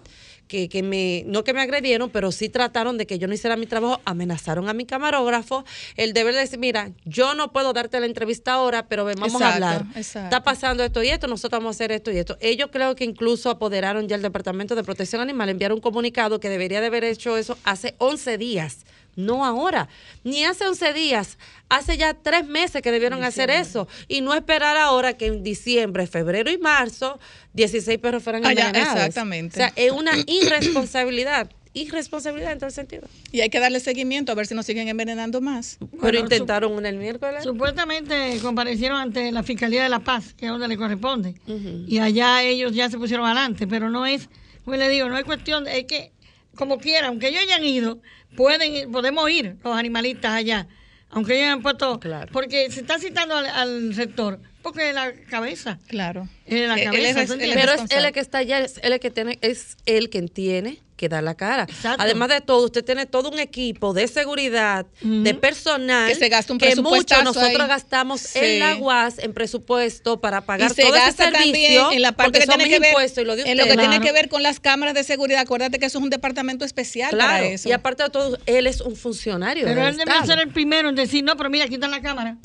I: que, que me, no que me agredieron, pero sí trataron de que yo no hiciera mi trabajo, amenazaron a mi camarógrafo, el deber de decir, mira, yo no puedo darte la entrevista ahora, pero vamos a hablar.
B: exacto.
I: Está pasando esto y esto, nosotros vamos a hacer esto y esto. Ellos creo que incluso apoderaron ya el Departamento de Protección Animal, enviaron un comunicado que debería de haber hecho eso hace 11 días, no ahora, ni hace 11 días, hace ya tres meses que debieron hacer eso y no esperar ahora que en diciembre, febrero y marzo 16 perros fueran
B: Ah,
I: envenenados.
B: exactamente.
I: O sea, es una irresponsabilidad, irresponsabilidad en todo el sentido.
B: y hay que darle seguimiento a ver si nos siguen envenenando más.
I: Pero
G: Bueno,
I: intentaron una el miércoles.
G: Supuestamente comparecieron ante la Fiscalía de la Paz, que es donde le corresponde. Y allá ellos ya se pusieron adelante, pero no es, como le digo, no es cuestión, es que como quiera, aunque ellos hayan ido, pueden ir- podemos ir los animalistas allá, aunque ellos hayan puesto,
I: Claro.
G: porque se está citando al, al sector, porque es la cabeza,
B: Claro.
G: es la
B: Eh, él
G: cabeza.
B: es-
G: ¿tú
B: él es
G: entiendes?
I: Pero es él el que está allá, es él el que tiene, es él quien tiene que dar la cara.
G: Exacto.
I: Además de todo, usted tiene todo un equipo de seguridad, de personal,
B: Que se gasta un
I: que mucho nosotros
B: ahí.
I: gastamos
B: Sí.
I: en la UAS, en presupuesto para pagar
B: y se
I: todo ese
B: gasta
I: servicio,
B: también en la parte que tiene que ver
I: impuestos y lo de
B: en lo que tiene que ver con las cámaras de seguridad. Acuérdate que eso es un departamento especial
I: Claro,
B: para eso.
I: y aparte de todo, él es un funcionario
G: Pero él
I: Estado.
G: ser el primero en decir, no, pero mira, aquí está la cámara.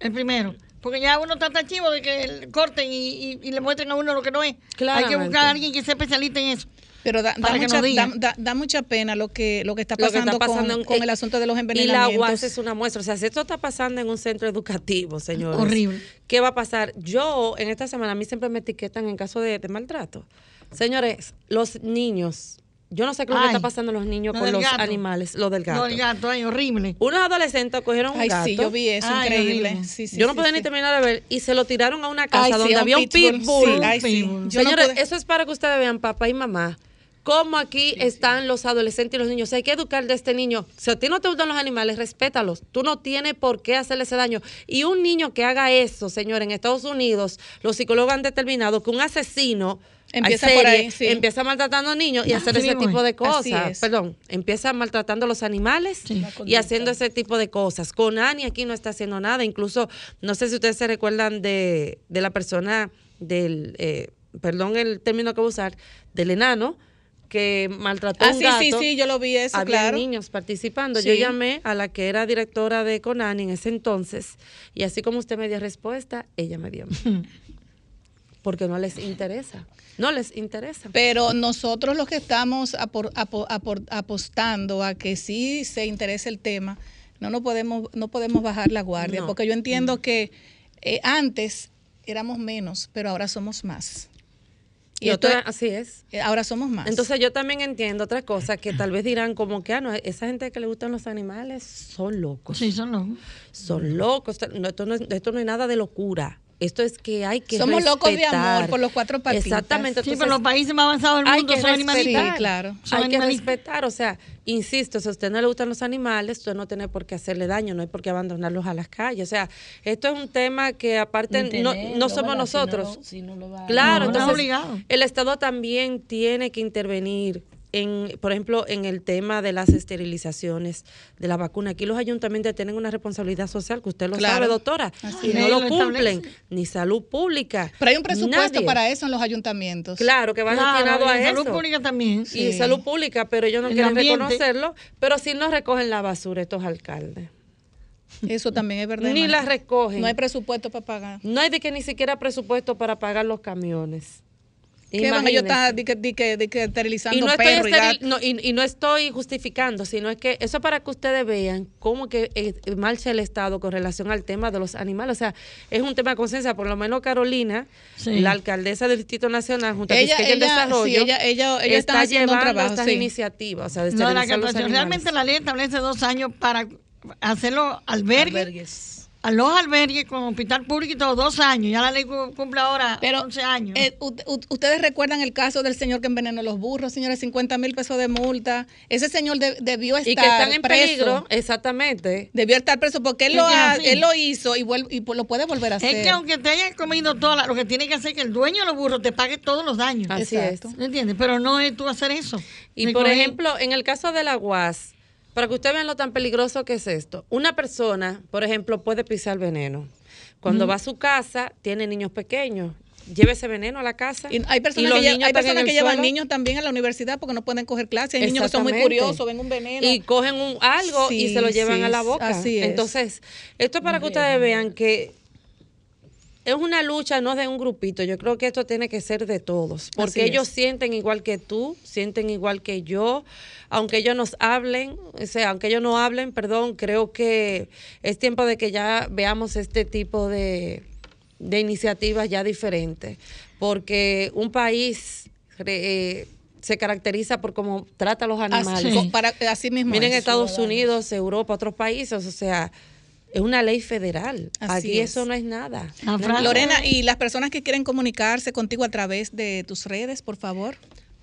G: El primero. Porque ya uno está tan chivo de que corten y, y- y le muestren a uno lo que no es. Hay que
I: Claramente.
G: buscar a alguien que sea especialista en eso.
B: Pero da, mucha, da- da- da mucha pena lo que, lo que está
I: Lo que
B: pasando,
I: está pasando
B: con,
I: en-
B: con el asunto de los
I: Y la
B: envenenamientos.
I: UAS es una muestra. O sea, si esto está pasando en un centro educativo, señores.
G: Horrible.
I: ¿Qué va a pasar? Yo, en esta semana, a mí siempre me etiquetan en caso de, de maltrato. Señores, los niños, yo no sé qué es lo que
G: Ay,
I: está pasando a los niños
G: lo
I: con
G: del
I: los
G: gato.
I: animales, lo del gato.
G: No, el gato, ay, horrible.
I: Unos adolescentes cogieron un
B: Ay,
I: gato.
B: sí, yo vi eso,
G: Ay,
B: increíble.
G: horrible.
B: Sí, sí,
I: yo no
B: sí,
I: podía
B: sí.
I: ni terminar de ver y se lo tiraron a una casa
B: Ay,
I: donde había un
B: pitbull,
I: pitbull.
B: sí, ay, no
I: Señores, eso es para que ustedes vean, papá y mamá, cómo aquí están los adolescentes y los niños. Hay que educar de este niño. Si a ti no te gustan los animales, respétalos. Tú no tienes por qué hacerle ese daño. Y un niño que haga eso, señor, en Estados Unidos, los psicólogos han determinado que un asesino
B: Empieza
I: hay
B: por ahí, sí.
I: empieza maltratando a niños y
G: Ah,
I: hacer ese tipo de cosas. Perdón, empieza maltratando a los animales y haciendo ese tipo de cosas. Con Ani aquí no está haciendo nada. Incluso, no sé si ustedes se recuerdan de, de la persona del, eh, perdón el término que voy a usar, del enano que maltrató a
B: Ah,
I: un
B: sí,
I: gato.
B: sí, sí, yo lo vi eso,
I: Había
B: claro.
I: niños participando. Yo llamé a la que era directora de Conani en ese entonces y así como usted me dio respuesta, ella me dio. *laughs* Porque no les interesa. No les interesa.
B: Pero nosotros los que estamos apor- apo- apor- apostando a que sí se interese el tema, no nos podemos, no podemos bajar la guardia,
I: No.
B: porque yo entiendo que eh, antes éramos menos, pero ahora somos más.
I: Y otra,
B: es-
I: así es.
B: eh, ahora somos más.
I: Entonces yo también entiendo otra cosa que tal vez dirán como que, ah, no, esa gente que le gustan los animales son locos.
G: Sí, son locos.
I: Son locos. No, esto, no, es- esto no es nada de locura. Esto es que hay que
B: Somos locos de
I: respetar.
B: amor por los cuatro patitas.
I: Exactamente.
G: Sí,
I: entonces,
G: pero los países más avanzados del
I: hay
G: mundo
I: que
G: son
I: respetar.
G: animalistas.
B: Sí, claro.
G: Son
I: Hay que respetar, o sea, insisto, si a usted no le gustan los animales, usted no tiene por qué hacerle daño, no hay por qué abandonarlos a las calles. O sea, esto es un tema que aparte no, no somos nosotros.
J: lo- si no lo va a-
I: Claro, entonces el Estado también tiene que intervenir en, por ejemplo, en el tema de las esterilizaciones de la vacuna. Aquí los ayuntamientos tienen una responsabilidad social, que usted lo
B: Claro.
I: sabe, doctora,
B: Así
I: y no lo
G: lo
I: cumplen,
G: establece.
I: ni salud pública.
B: Pero hay un presupuesto
I: nadie.
B: para eso en los ayuntamientos.
I: Claro, que va destinado
G: Claro,
I: a
G: y en
I: eso.
G: salud pública también.
I: Y salud pública, pero ellos no
G: El
I: quieren
G: ambiente.
I: reconocerlo, pero sí no recogen la basura estos alcaldes.
B: Eso también es verdad.
I: Ni la recogen.
B: No hay presupuesto para pagar.
I: No hay de que ni siquiera presupuesto para pagar los camiones.
B: ¿Qué van ellos
I: Imagínense.
B: estar di que, di que, di que esterilizando
I: y no, estoy
B: perros y
I: esteril-
B: gatos?
I: no, y, y no estoy justificando, sino es que eso es para que ustedes vean cómo que eh, marcha el Estado con relación al tema de los animales. O sea, es un tema de conciencia. Por lo menos Carolina,
G: Sí.
I: la alcaldesa del Distrito Nacional, junto a
B: Ella-
I: del
B: ella-
I: Desarrollo,
B: sí, ella- ella- ella
I: está
B: un
I: llevando
B: trabajo,
I: estas
B: sí.
I: iniciativas. O sea, de
G: de la
I: los.
G: Realmente la ley establece dos años para hacerlo albergue,
J: Albergues.
G: A los albergues con hospital público y todo, dos años. Ya la ley cu- cumple ahora
B: Pero,
G: 11 años.
B: Eh, Ustedes recuerdan el caso del señor que envenenó los burros, señores, 50 mil pesos de multa. Ese señor de- debió estar
I: y que están en
B: preso.
I: peligro, exactamente.
B: Debió estar preso porque él lo, ha- él lo hizo y, vuel- y lo puede volver a hacer.
G: es que aunque te hayas comido toda la- lo que tiene que hacer es que el dueño de los burros te pague todos los daños.
I: Así
B: Exacto.
I: es.
G: ¿Me entiendes? Pero no es tú hacer eso.
I: Y por
G: coger-
I: ejemplo, en el caso de la UAS, para que ustedes vean lo tan peligroso que es esto, una persona, por ejemplo, puede pisar veneno. Cuando va a su casa, tiene niños pequeños, lleve ese veneno a la casa.
B: Y hay personas que, lle- hay personas que llevan niños también a la universidad porque no pueden coger clases. Hay niños que son muy curiosos, ven un veneno.
I: Y cogen un, algo y se lo llevan
B: sí,
I: a la boca.
B: así es.
I: Entonces, esto es para que ustedes vean que es una lucha no de un grupito. Yo creo que esto tiene que ser de todos. Porque ellos sienten igual que tú, sienten igual que yo. Aunque ellos nos hablen, o sea, aunque ellos no hablen, perdón, creo que es tiempo de que ya veamos este tipo de, de iniciativas ya diferentes. Porque un país eh, se caracteriza por cómo trata a los animales.
B: Así, para, así mismo
I: Miren
B: es.
I: Estados Unidos, Europa, otros países, o sea, es una ley federal.
B: Así
I: Aquí
B: es.
I: eso no es nada.
B: Lorena, y las personas que quieren comunicarse contigo a través de tus redes, por favor.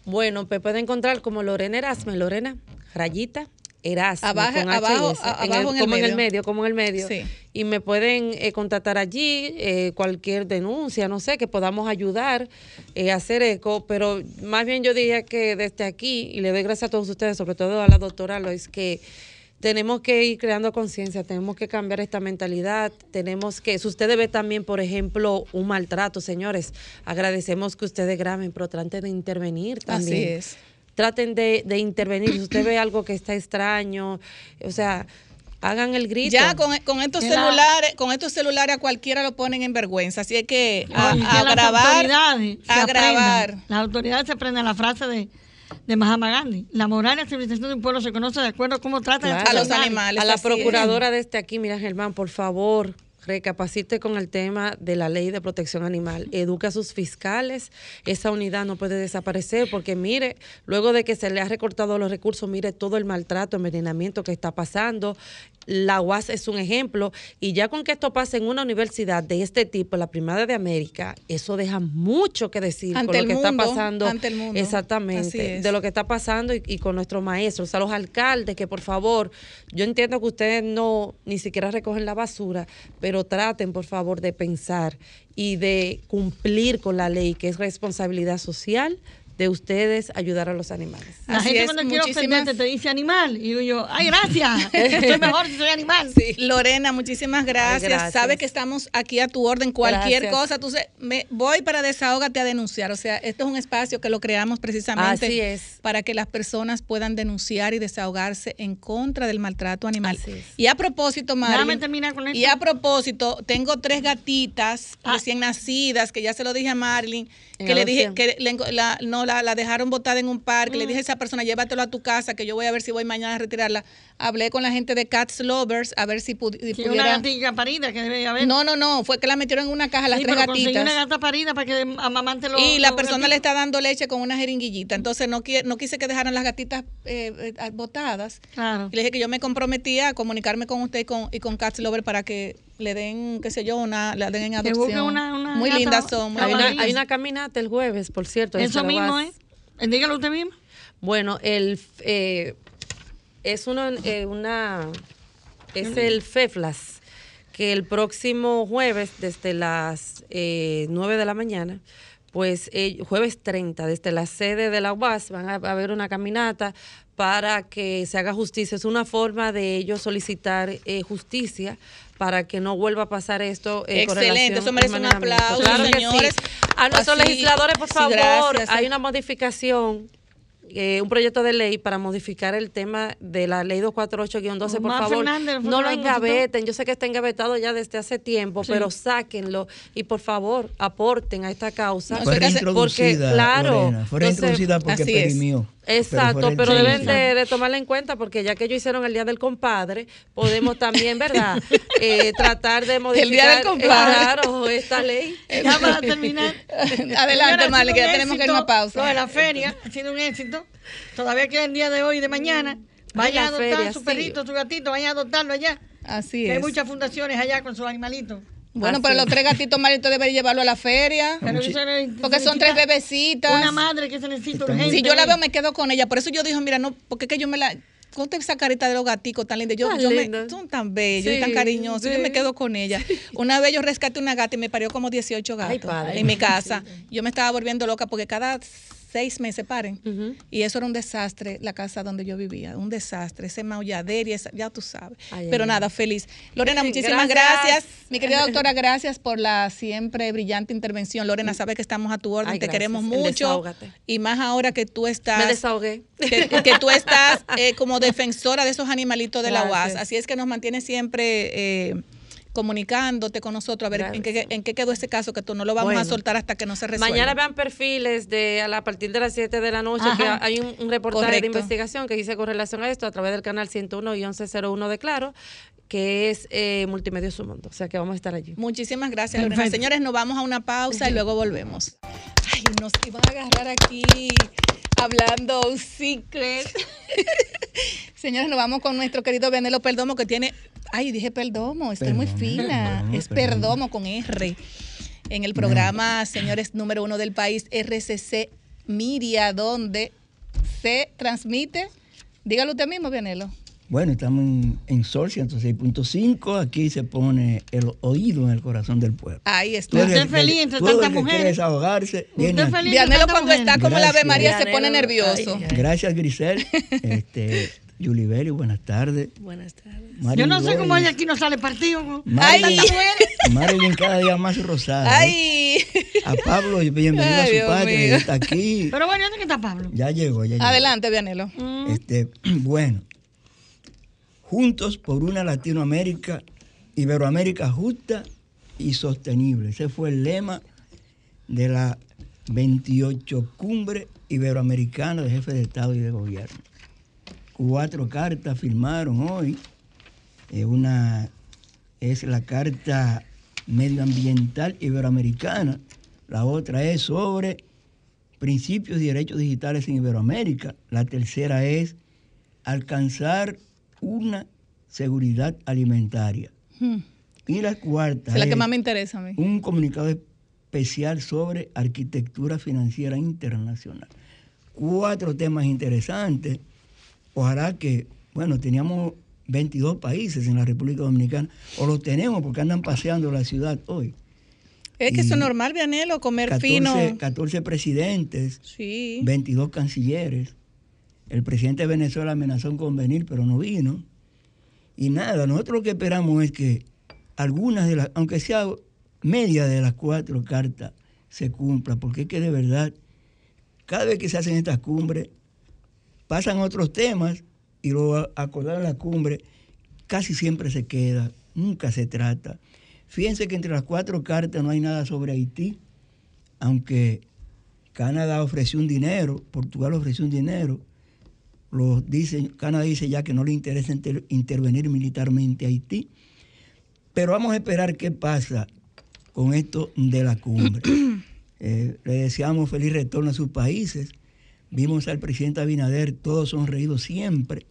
I: Bueno, me puede encontrar como Lorena Erasme, Lorena, rayita, Erasme,
B: Abajo-
I: con
B: abajo-
I: S,
B: a-
I: en
B: abajo en el
I: como en el
B: medio.
I: como en el medio.
B: Sí.
I: Y me pueden eh, contactar allí, eh, cualquier denuncia, no sé, que podamos ayudar eh, a hacer eco, pero más bien yo diría que desde aquí, y le doy gracias a todos ustedes, sobre todo a la doctora Lois, que tenemos que ir creando conciencia, tenemos que cambiar esta mentalidad, tenemos que, si usted ve también, por ejemplo, un maltrato, señores, agradecemos que ustedes graben, pero traten de intervenir también
B: Así es.
I: traten de, de intervenir. Si usted ve algo que está extraño, o sea, hagan el grito.
B: Ya con, con estos celulares, con estos celulares a cualquiera lo ponen en vergüenza. Así es que a, grabar, a
G: aprendan.
B: grabar.
G: Las autoridades se aprendan la frase de, de Mahatma Gandhi. La moral y la civilización de un pueblo se conoce de acuerdo a cómo tratan
I: Claro.
B: A los animales.
I: A la
B: es.
I: procuradora de este aquí, mira Germán, por favor, recapacite con el tema de la ley de protección animal. Educa a sus fiscales. Esa unidad no puede desaparecer porque mire, luego de que se le ha recortado los recursos, mire todo el maltrato, envenenamiento que está pasando. la UAS es un ejemplo y ya con que esto pase en una universidad de este tipo, la primera de América, eso deja mucho que decir
B: Ante
I: con lo
B: el
I: que está pasando.
B: ante el mundo. Así
I: Exactamente,
B: es.
I: de lo que está pasando y, y con nuestros maestros, a los alcaldes que por favor, yo entiendo que ustedes no ni siquiera recogen la basura, pero traten por favor de pensar y de cumplir con la ley, que es responsabilidad social de ustedes ayudar a los animales.
G: La
B: Así
G: gente
B: es,
G: cuando quiere
B: muchísimas-
G: ofenderte te dice animal. Y digo yo, ay, gracias. Estoy *laughs* mejor si soy animal.
B: Lorena, muchísimas gracias.
I: gracias.
B: Sabe que estamos aquí a tu orden. Cualquier
I: Gracias.
B: cosa, tú se- me voy para desahógate a denunciar. O sea, esto es un espacio que lo creamos precisamente
I: Así es.
B: para que las personas puedan denunciar y desahogarse en contra del maltrato animal.
I: Así es.
B: Y a propósito,
G: con esto.
B: y a propósito, tengo tres gatitas
G: Ah.
B: recién nacidas que ya se lo dije a Marilyn, que le dije que le la, no la, la dejaron botada en un parque.
G: Mm.
B: Le dije a esa persona, llévatelo a tu casa, que yo voy a ver si voy mañana a retirarla. Hablé con la gente de Cats Lovers a ver si, pudi- si
G: una gatilla parida que debe haber.
B: No, no, no, fue que la metieron en una caja las
G: Sí,
B: tres
G: pero
B: gatitas.
G: una gata parida para que amamante los
B: Y la persona le está dando leche con una jeringuillita. Entonces no, qui- no quise que dejaran las gatitas eh, eh, botadas.
G: Claro.
B: Y le dije que yo me comprometía a comunicarme con usted y con, y con Cats Lover para que le den, qué sé yo, una, la den en adopción.
G: una- una
B: muy lindas son. muy
I: Hay una, hay una caminata el jueves, por cierto.
G: Eso mismo. ¿eh? Dígalo usted mismo.
I: Bueno, el eh, es uno, eh, una es el FEFLAS que el próximo jueves desde las eh, 9 de la mañana pues eh, jueves 30 desde la sede de la UAS van a haber una caminata para que se haga justicia. Es una forma de ellos solicitar eh, justicia para que no vuelva a pasar esto. eh,
B: Excelente, eso merece un aplauso,
I: Claro que sí.
B: señores.
I: A nuestros legisladores, por favor, hay una modificación eh, un proyecto de ley para modificar el tema de la ley 248-12, por favor,
G: Fernández
I: no lo engaveten, yo sé que está engavetado ya desde hace tiempo,
G: Sí.
I: pero sáquenlo y por favor aporten a esta causa.
B: No,
F: Fue
I: porque, claro,
F: Lorena, fue reintroducida porque
B: así es.
F: perimió.
I: Exacto, pero, deben de, de tomarla en cuenta porque ya que ellos hicieron el Día del Compadre, podemos también, ¿verdad? *laughs* Eh, tratar de modificar
B: El Día del Compadre.
I: eh, claro, esta ley.
G: Ya para terminar. *laughs*
B: Adelante,
G: sido
B: que ya tenemos que ir a una pausa.
G: Lo de la feria ha sido un éxito. Todavía queda el día de hoy y de mañana. Vaya a adoptar
I: feria,
G: su
I: sí.
G: perrito, su gatito, vaya a adoptarlo allá.
B: Así
G: Que hay
B: es.
G: muchas fundaciones allá con sus animalitos.
B: Bueno,
I: Así
B: pero
I: es.
B: los tres gatitos maritos deben llevarlo a la feria.
G: Pero eso
B: Porque son tres bebecitas.
G: Una madre que se necesita urgente.
B: Si yo la veo, me quedo con ella. Por eso yo dije, mira, no, porque es que yo me la. Conte esa carita de los gaticos tan lindos. Yo,
I: Tan
B: yo me, son tan bellos y tan cariñosos. Yo me quedo con ella. Una vez yo rescaté una gata y me parió como 18 gatos
I: Ay, padre.
B: en mi casa. Yo me estaba volviendo loca porque cada seis meses paren. Y eso era un desastre, la casa donde yo vivía. Un desastre. Ese maulladero y esa, ya tú sabes.
I: Ay,
B: Pero
I: ay,
B: nada, feliz. Lorena, muchísimas gracias.
I: Gracias.
B: Mi querida *laughs* doctora, gracias por la siempre brillante intervención. Lorena, sabe que estamos a tu orden. Te
I: gracias.
B: queremos mucho. Y más ahora que tú estás
I: Me desahogué.
B: que, que tú estás eh, como *laughs* defensora de esos animalitos de la UAS. Así es que nos mantiene siempre eh, comunicándote con nosotros a ver en qué, en qué quedó ese caso, que tú no lo vamos a soltar hasta que no se resuelva.
I: Mañana vean perfiles de a, la- a partir de las 7 de la noche,
G: Ajá.
I: que hay un, un reportaje
B: Correcto.
I: de investigación que dice con relación a esto a través del canal 101 y 1101 de Claro, que es eh, Multimedia Su Mundo. O sea que vamos a estar allí.
B: Muchísimas gracias, Lorena.
G: Perfecto.
B: Señores, nos vamos a una pausa y luego volvemos. Ay, nos iban a agarrar aquí hablando un secret. *laughs* Señores, nos vamos con nuestro querido Venelo Perdomo que tiene. Ay, dije Perdomo, estoy muy fina. Es
F: Perdomo.
B: Con R. En el programa, señores, número uno del país, RCC Miria, donde se transmite. Dígalo usted mismo, Vianelo.
F: Bueno, estamos en, en Sol 106.5. Aquí se pone el oído en el corazón del pueblo.
B: Ahí está.
G: Usted
F: que-
G: feliz entre tantas mujeres.
F: desahogarse.
G: Usted feliz.
B: Vianelo cuando está como la Ave. María se pone nervioso.
I: ay, ay.
F: Gracias, Grisel. *laughs* Este, Yuliberi, buenas tardes.
I: Buenas tardes.
F: Marilyn
G: Yo no sé cómo ella aquí no sale partido.
F: Marilyn,
B: Ay.
F: Marilyn cada día más rosada. ¿eh?
B: Ay.
F: A Pablo, bienvenido a su
B: Dios mío.
F: ya Está aquí.
G: Pero bueno, ¿dónde está Pablo?
F: Ya llegó, ya llegó.
B: Adelante, Vianelo.
F: Este, *clears throat* bueno, juntos por una Latinoamérica, Iberoamérica justa y sostenible. Ese fue el lema de la 28 Cumbre Iberoamericana de Jefes de Estado y de Gobierno. Cuatro cartas firmaron hoy. Eh, una es la Carta Medioambiental Iberoamericana. La otra es sobre principios y derechos digitales en Iberoamérica. La tercera es alcanzar una seguridad alimentaria.
B: Hmm.
F: Y la cuarta
B: Es la que más me interesa a mí.
F: un comunicado especial sobre arquitectura financiera internacional. Cuatro temas interesantes. Ojalá que, bueno, teníamos 22 países en la República Dominicana, o los tenemos porque andan paseando la ciudad hoy.
B: Es que eso es normal, Vianelo, comer
F: 14,
B: fino.
F: 14 presidentes,
B: Sí.
F: 22 cancilleres. El presidente de Venezuela amenazó con venir, pero no vino. Y nada, nosotros lo que esperamos es que algunas de las, aunque sea media de las cuatro cartas, se cumpla, porque es que de verdad, cada vez que se hacen estas cumbres, pasan otros temas y lo acordar la cumbre casi siempre se queda, nunca se trata. Fíjense que entre las cuatro cartas no hay nada sobre Haití, aunque Canadá ofreció un dinero, Portugal ofreció un dinero, los dice, Canadá dice ya que no le interesa inter- intervenir militarmente a Haití, pero vamos a esperar qué pasa con esto de la cumbre. *clears throat* Eh, le deseamos feliz retorno a sus países. Vimos al presidente Abinader todo sonreído siempre,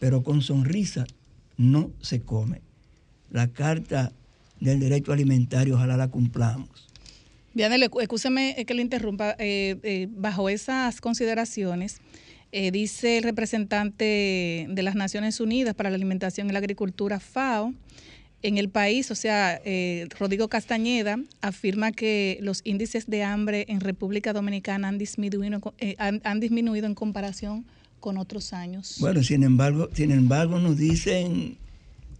F: pero con sonrisa no se come. La carta del derecho alimentario, ojalá la cumplamos.
B: Escú- escúchame que le interrumpa. eh, eh, bajo esas consideraciones, eh, dice el representante de las Naciones Unidas para la Alimentación y la Agricultura, FAO, en el país, o sea, eh, Rodrigo Castañeda afirma que los índices de hambre en República Dominicana han disminuido, eh, han, disminuido en comparación con otros años.
F: Bueno, sin embargo, sin embargo nos dicen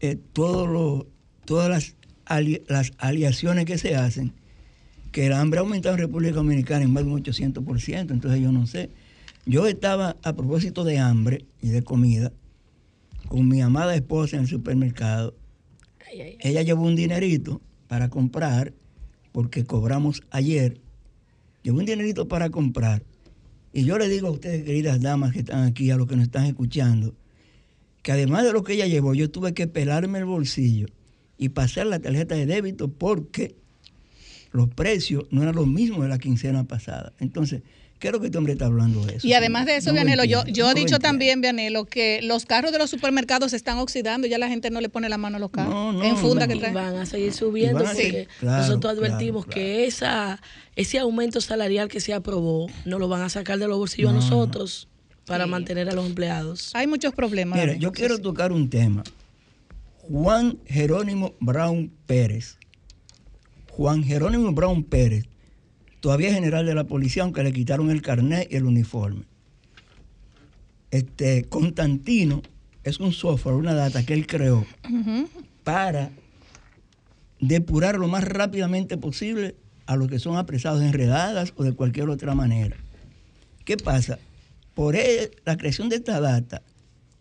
F: eh, todo lo- todas las, ali- las aliaciones que se hacen, que el hambre ha aumentado en República Dominicana en más de un 800%, entonces yo no sé. Yo estaba a propósito de hambre y de comida con mi amada esposa en el supermercado. Ella llevó un dinerito para comprar, porque cobramos ayer. Llevó un dinerito para comprar. Y yo le digo a ustedes, queridas damas que están aquí, a los que nos están escuchando, que además de lo que ella llevó, yo tuve que pelarme el bolsillo y pasar la tarjeta de débito porque los precios no eran los mismos de la quincena pasada. Entonces, ¿qué es lo que este hombre está hablando de eso?
B: Y además de eso,
F: No lo
B: Vianelo, yo,
F: entiendo,
B: yo
F: no
B: he dicho
F: entiendo.
B: también, Vianelo, que los carros de los supermercados se están oxidando, ya la gente no le pone la mano a los carros.
F: No, no,
B: en funda
F: no.
B: que
J: Y
B: traen.
J: van a seguir subiendo
F: Y a
J: porque
F: claro,
J: nosotros advertimos
F: claro.
J: que esa ese aumento salarial que se aprobó no lo van a sacar de los bolsillos
F: No,
J: a
F: no.
J: nosotros para
B: Sí.
J: mantener a los empleados.
B: Hay muchos problemas.
F: Mira, yo quiero tocar un tema. Juan Jerónimo Brown Pérez. Juan Jerónimo Brown Pérez, todavía es general de la policía, aunque le quitaron el carnet y el uniforme. Este Constantino es un software, una data que él creó para depurar lo más rápidamente posible a los que son apresados en redadas o de cualquier otra manera. ¿Qué pasa? Por e- la creación de esta data,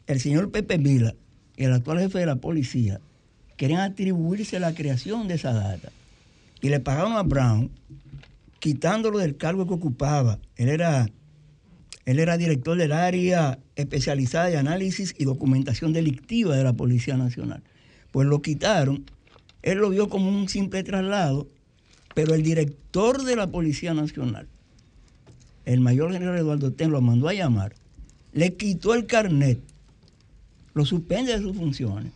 F: el señor Pepe Vila y el actual jefe de la policía querían atribuirse la creación de esa data y le pagaron a Brown quitándolo del cargo que ocupaba. Él era, él era director del área especializada de análisis y documentación delictiva de la Policía Nacional. Pues lo quitaron, él lo vio como un simple traslado, pero el director de la Policía Nacional, el mayor general Eduardo Ten, lo mandó a llamar, le quitó el carnet, lo suspende de sus funciones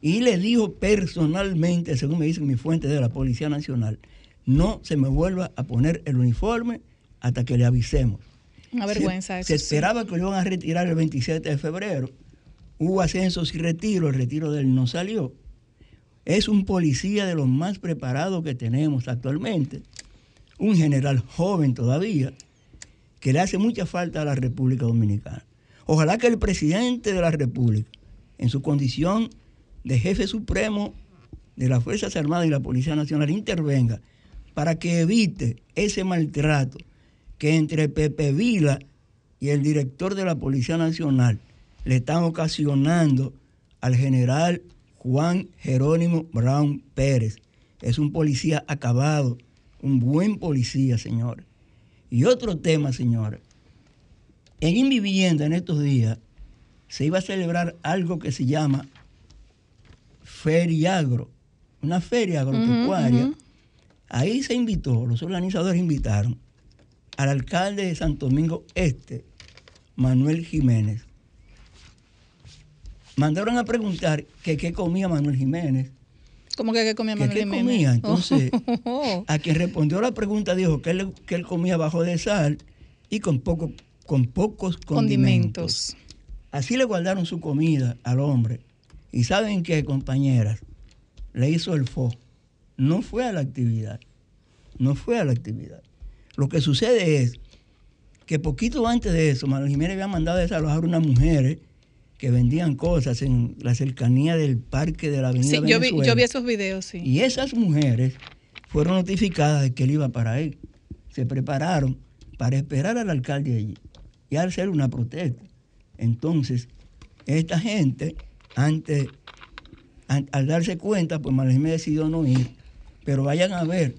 F: y le dijo personalmente, según me dicen mis fuentes de la Policía Nacional, no se me vuelva a poner el uniforme hasta que le avisemos.
B: Una vergüenza
F: se,
B: eso.
F: Se
B: sí.
F: esperaba que lo iban a retirar el 27 de febrero. Hubo ascensos y retiro, el retiro de él no salió. Es un policía de los más preparados que tenemos actualmente. Un general joven todavía, que le hace mucha falta a la República Dominicana. Ojalá que el presidente de la República, en su condición de jefe supremo de las Fuerzas Armadas y la Policía Nacional, intervenga para que evite ese maltrato que entre Pepe Vila y el director de la Policía Nacional le están ocasionando al general Juan Jerónimo Brown Pérez. Es un policía acabado, un buen policía, señores. Y otro tema, señores. En mi vivienda en estos días se iba a celebrar algo que se llama Feriagro, una feria agropecuaria. Ahí se invitó, los organizadores invitaron al alcalde de Santo Domingo Este, Manuel Jiménez. mandaron a preguntar que qué comía Manuel Jiménez.
B: ¿Cómo que qué comía
F: que
B: Manuel
F: qué
B: Jiménez?
F: comía. Entonces,
B: Oh. *laughs*
F: a quien respondió la pregunta dijo que él, que él comía bajo de sal y con, poco, con pocos condimentos.
B: Condimentos.
F: Así le guardaron su comida al hombre. Y saben qué, compañeras, le hizo el fo. No fue a la actividad. No fue a la actividad. Lo que sucede es que poquito antes de eso, Manuel Jiménez había mandado desalojar unas mujeres que vendían cosas en la cercanía del parque de la Avenida
B: Sí, yo vi, yo vi esos videos, sí.
F: Y esas mujeres fueron notificadas de que él iba para ahí. Se prepararon para esperar al alcalde allí y hacer una protesta. Entonces, esta gente, antes, an- al darse cuenta, pues Manuel Jiménez decidió no ir. Pero vayan a ver.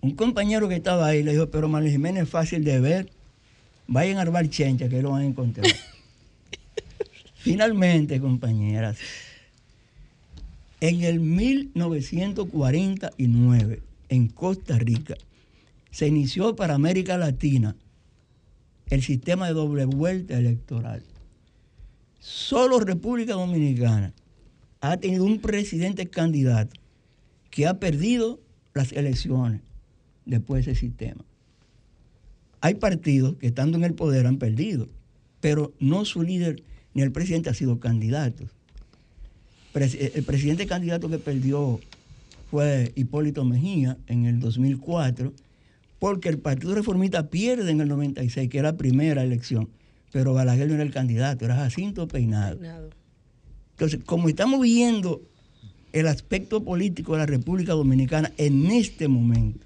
F: Un compañero que estaba ahí le dijo, pero Manuel Jiménez es fácil de ver. Vayan al bar Chencha que lo van a encontrar. *laughs* Finalmente, compañeras, en el 1949, en Costa Rica, se inició para América Latina el sistema de doble vuelta electoral. Solo República Dominicana ha tenido un presidente candidato que ha perdido las elecciones después de ese sistema. Hay partidos que estando en el poder han perdido, pero no su líder ni el presidente ha sido candidatos. Pres- El presidente candidato que perdió fue Hipólito Mejía en el 2004, porque el Partido Reformista pierde en el 96, que era la primera elección, pero Balaguer no era el candidato, era Jacinto Peinado. Entonces, como estamos viendo el aspecto político de la República Dominicana en este momento,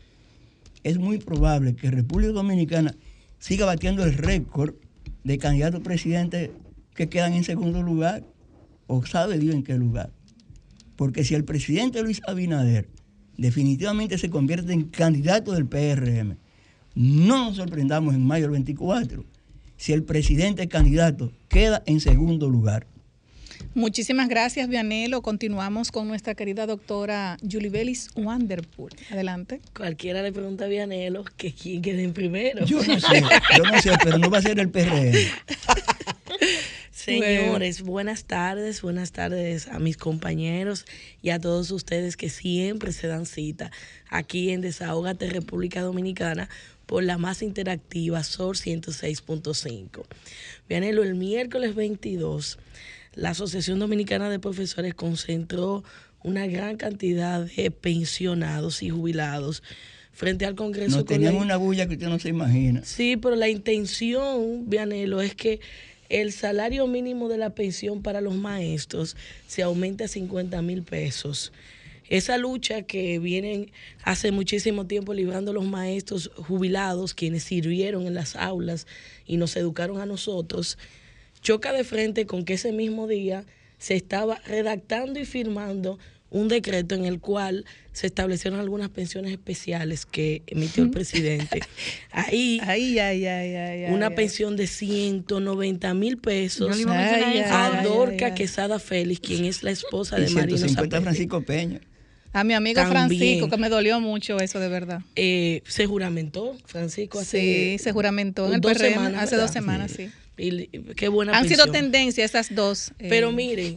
F: es muy probable que República Dominicana siga batiendo el récord de candidatos presidentes que quedan en segundo lugar, o sabe Dios en qué lugar. Porque si el presidente Luis Abinader definitivamente se convierte en candidato del PRM, no nos sorprendamos en mayo del 24 si el presidente candidato queda en segundo lugar.
B: Muchísimas gracias, Vianelo. Continuamos con nuestra querida doctora Julie Bellis Wanderpool. Adelante.
J: Cualquiera le pregunta a Vianelo que quién quede en primero.
F: Yo no sé, yo no sé, pero no va a ser el PRM. *laughs*
J: Señores, buenas tardes, buenas tardes a mis compañeros y a todos ustedes que siempre se dan cita aquí en Desahógate República Dominicana por la más interactiva SOR 106.5. Vianelo, el miércoles 22, la Asociación Dominicana de Profesores concentró una gran cantidad de pensionados y jubilados frente al Congreso.
F: Nos tenían una bulla que usted no se imagina.
J: Sí, pero la intención, Vianelo, es que el salario mínimo de la pensión para los maestros se aumente a 50 mil pesos. Esa lucha que vienen hace muchísimo tiempo librando los maestros jubilados, quienes sirvieron en las aulas y nos educaron a nosotros, choca de frente con que ese mismo día se estaba redactando y firmando un decreto en el cual se establecieron algunas pensiones especiales que emitió el presidente. *laughs* Ahí,
B: Ay, ay, ay, ay, ay,
J: una pensión de 190 mil pesos
G: iba a mencionar
B: Ay,
G: eso.
J: a
B: ay,
J: Dorca
B: ay, ay.
J: Quesada Félix, quien es la esposa
F: Y
J: de Marino
F: 150
J: Zapete.
F: Francisco Peña.
B: A mi amigo
J: También.
B: Francisco, que me dolió mucho eso, de verdad.
J: Eh, se juramentó, Francisco, hace
B: Sí, se juramentó en el
J: dos
B: PRM
J: semanas,
B: hace dos semanas, sí.
J: Y li- qué buena
B: Han sido tendencia esas dos. eh,
J: Pero miren,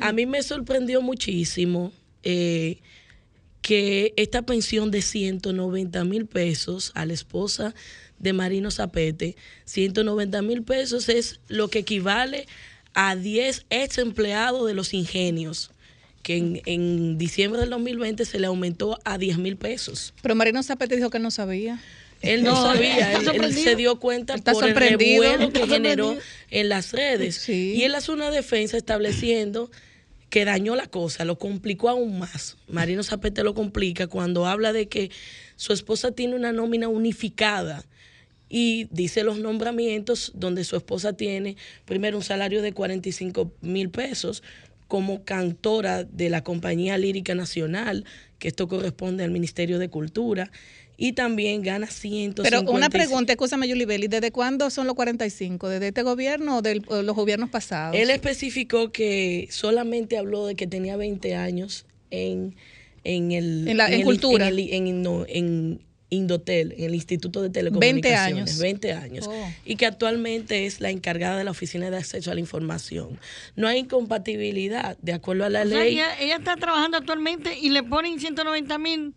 J: a mí me sorprendió muchísimo eh, que esta pensión de 190 mil pesos a la esposa de Marino Zapete, 190 mil pesos es lo que equivale a 10 ex empleados de los ingenios, que en, en diciembre del 2020 se le aumentó a 10 mil pesos.
B: Pero Marino Zapete dijo que no sabía.
J: Él no,
G: No,
J: sabía, él, se dio cuenta
B: Está
J: por el revuelo que generó en las redes.
B: Sí.
J: Y él hace una defensa estableciendo que dañó la cosa, lo complicó aún más. Marino Zapete lo complica cuando habla de que su esposa tiene una nómina unificada y dice los nombramientos donde su esposa tiene primero un salario de 45 mil pesos como cantora de la Compañía Lírica Nacional, que esto corresponde al Ministerio de Cultura, y también gana 150.
B: Pero una pregunta, escúchame, Julie Belli, ¿desde cuándo son los 45? ¿Desde este gobierno o de los gobiernos pasados?
J: Él especificó que solamente habló de que tenía 20 años en, en el...
B: En la- en
J: el-
B: cultura.
J: En, el- en- no, en Indotel, en el Instituto de Telecomunicaciones.
B: 20 años.
J: 20 años.
B: Oh.
J: Y que actualmente es la encargada de la Oficina de Acceso a la Información. No hay incompatibilidad, de acuerdo a la
G: O sea,
J: ley.
G: ella, ella está trabajando actualmente y le ponen 190 mil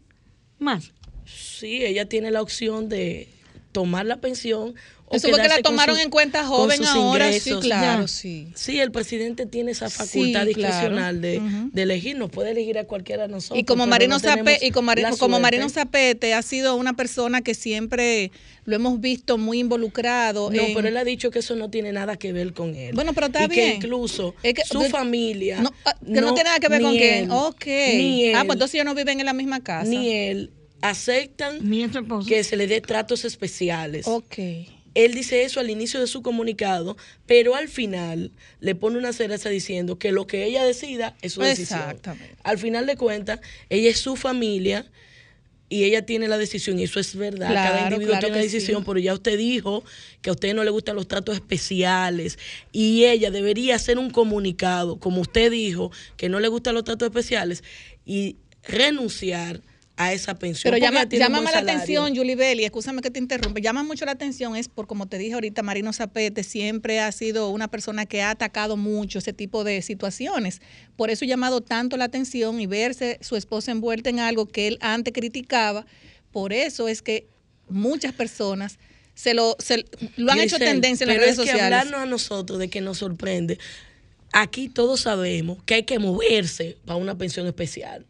G: más.
J: Sí, ella tiene la opción de tomar la pensión. O
B: Eso porque la
J: quedarse con
B: tomaron
J: sus-
B: en cuenta joven ahora, sí, claro, sí.
J: Sí, el presidente tiene esa
B: Sí,
J: facultad
B: claro.
J: discrecional de, de elegir, nos puede elegir a cualquiera de nosotros.
B: Y como Marino
J: no
B: Zape-
J: tenemos
B: y como,
J: la.
B: Marino Zapete ha sido una persona que siempre lo hemos visto muy involucrado.
J: No,
B: en-
J: pero él ha dicho que eso no tiene nada que ver con él.
B: Bueno, pero está
J: y
B: bien.
J: que incluso
B: Es que-
J: su
B: de-
J: familia.
B: No, ah, que no, tiene nada que ver con quién.
J: él,
B: Ok.
J: Ni
B: ah,
J: él,
B: pues entonces ellos no viven en la misma casa.
J: Ni él aceptan que se le dé tratos especiales.
B: Ok.
J: Él dice eso al inicio de su comunicado, pero al final le pone una cereza diciendo que lo que ella decida es su decisión.
B: Exactamente.
J: Al final de cuentas, ella es su familia y ella tiene la decisión, y eso es verdad. Cada individuo
B: claro
J: tiene una
B: que sí.
J: decisión, pero ya usted dijo que a usted no le gustan los tratos especiales y ella debería hacer un comunicado, como usted dijo, que no le gustan los tratos especiales y renunciar a esa pensión.
B: Pero llama,
J: buen
B: la
J: salario.
B: atención, Julie Belli, escúchame que te interrumpa. Llama mucho la atención, es por como te dije ahorita, Marino Zapete siempre ha sido una persona que ha atacado mucho ese tipo de situaciones. Por eso ha llamado tanto la atención y verse su esposa envuelta en algo que él antes criticaba. Por eso es que muchas personas se lo, se, lo han hecho tendencia en las redes
J: es que
B: sociales.
J: hablarnos a nosotros de que nos sorprende. Aquí todos sabemos que hay que moverse para una pensión especial.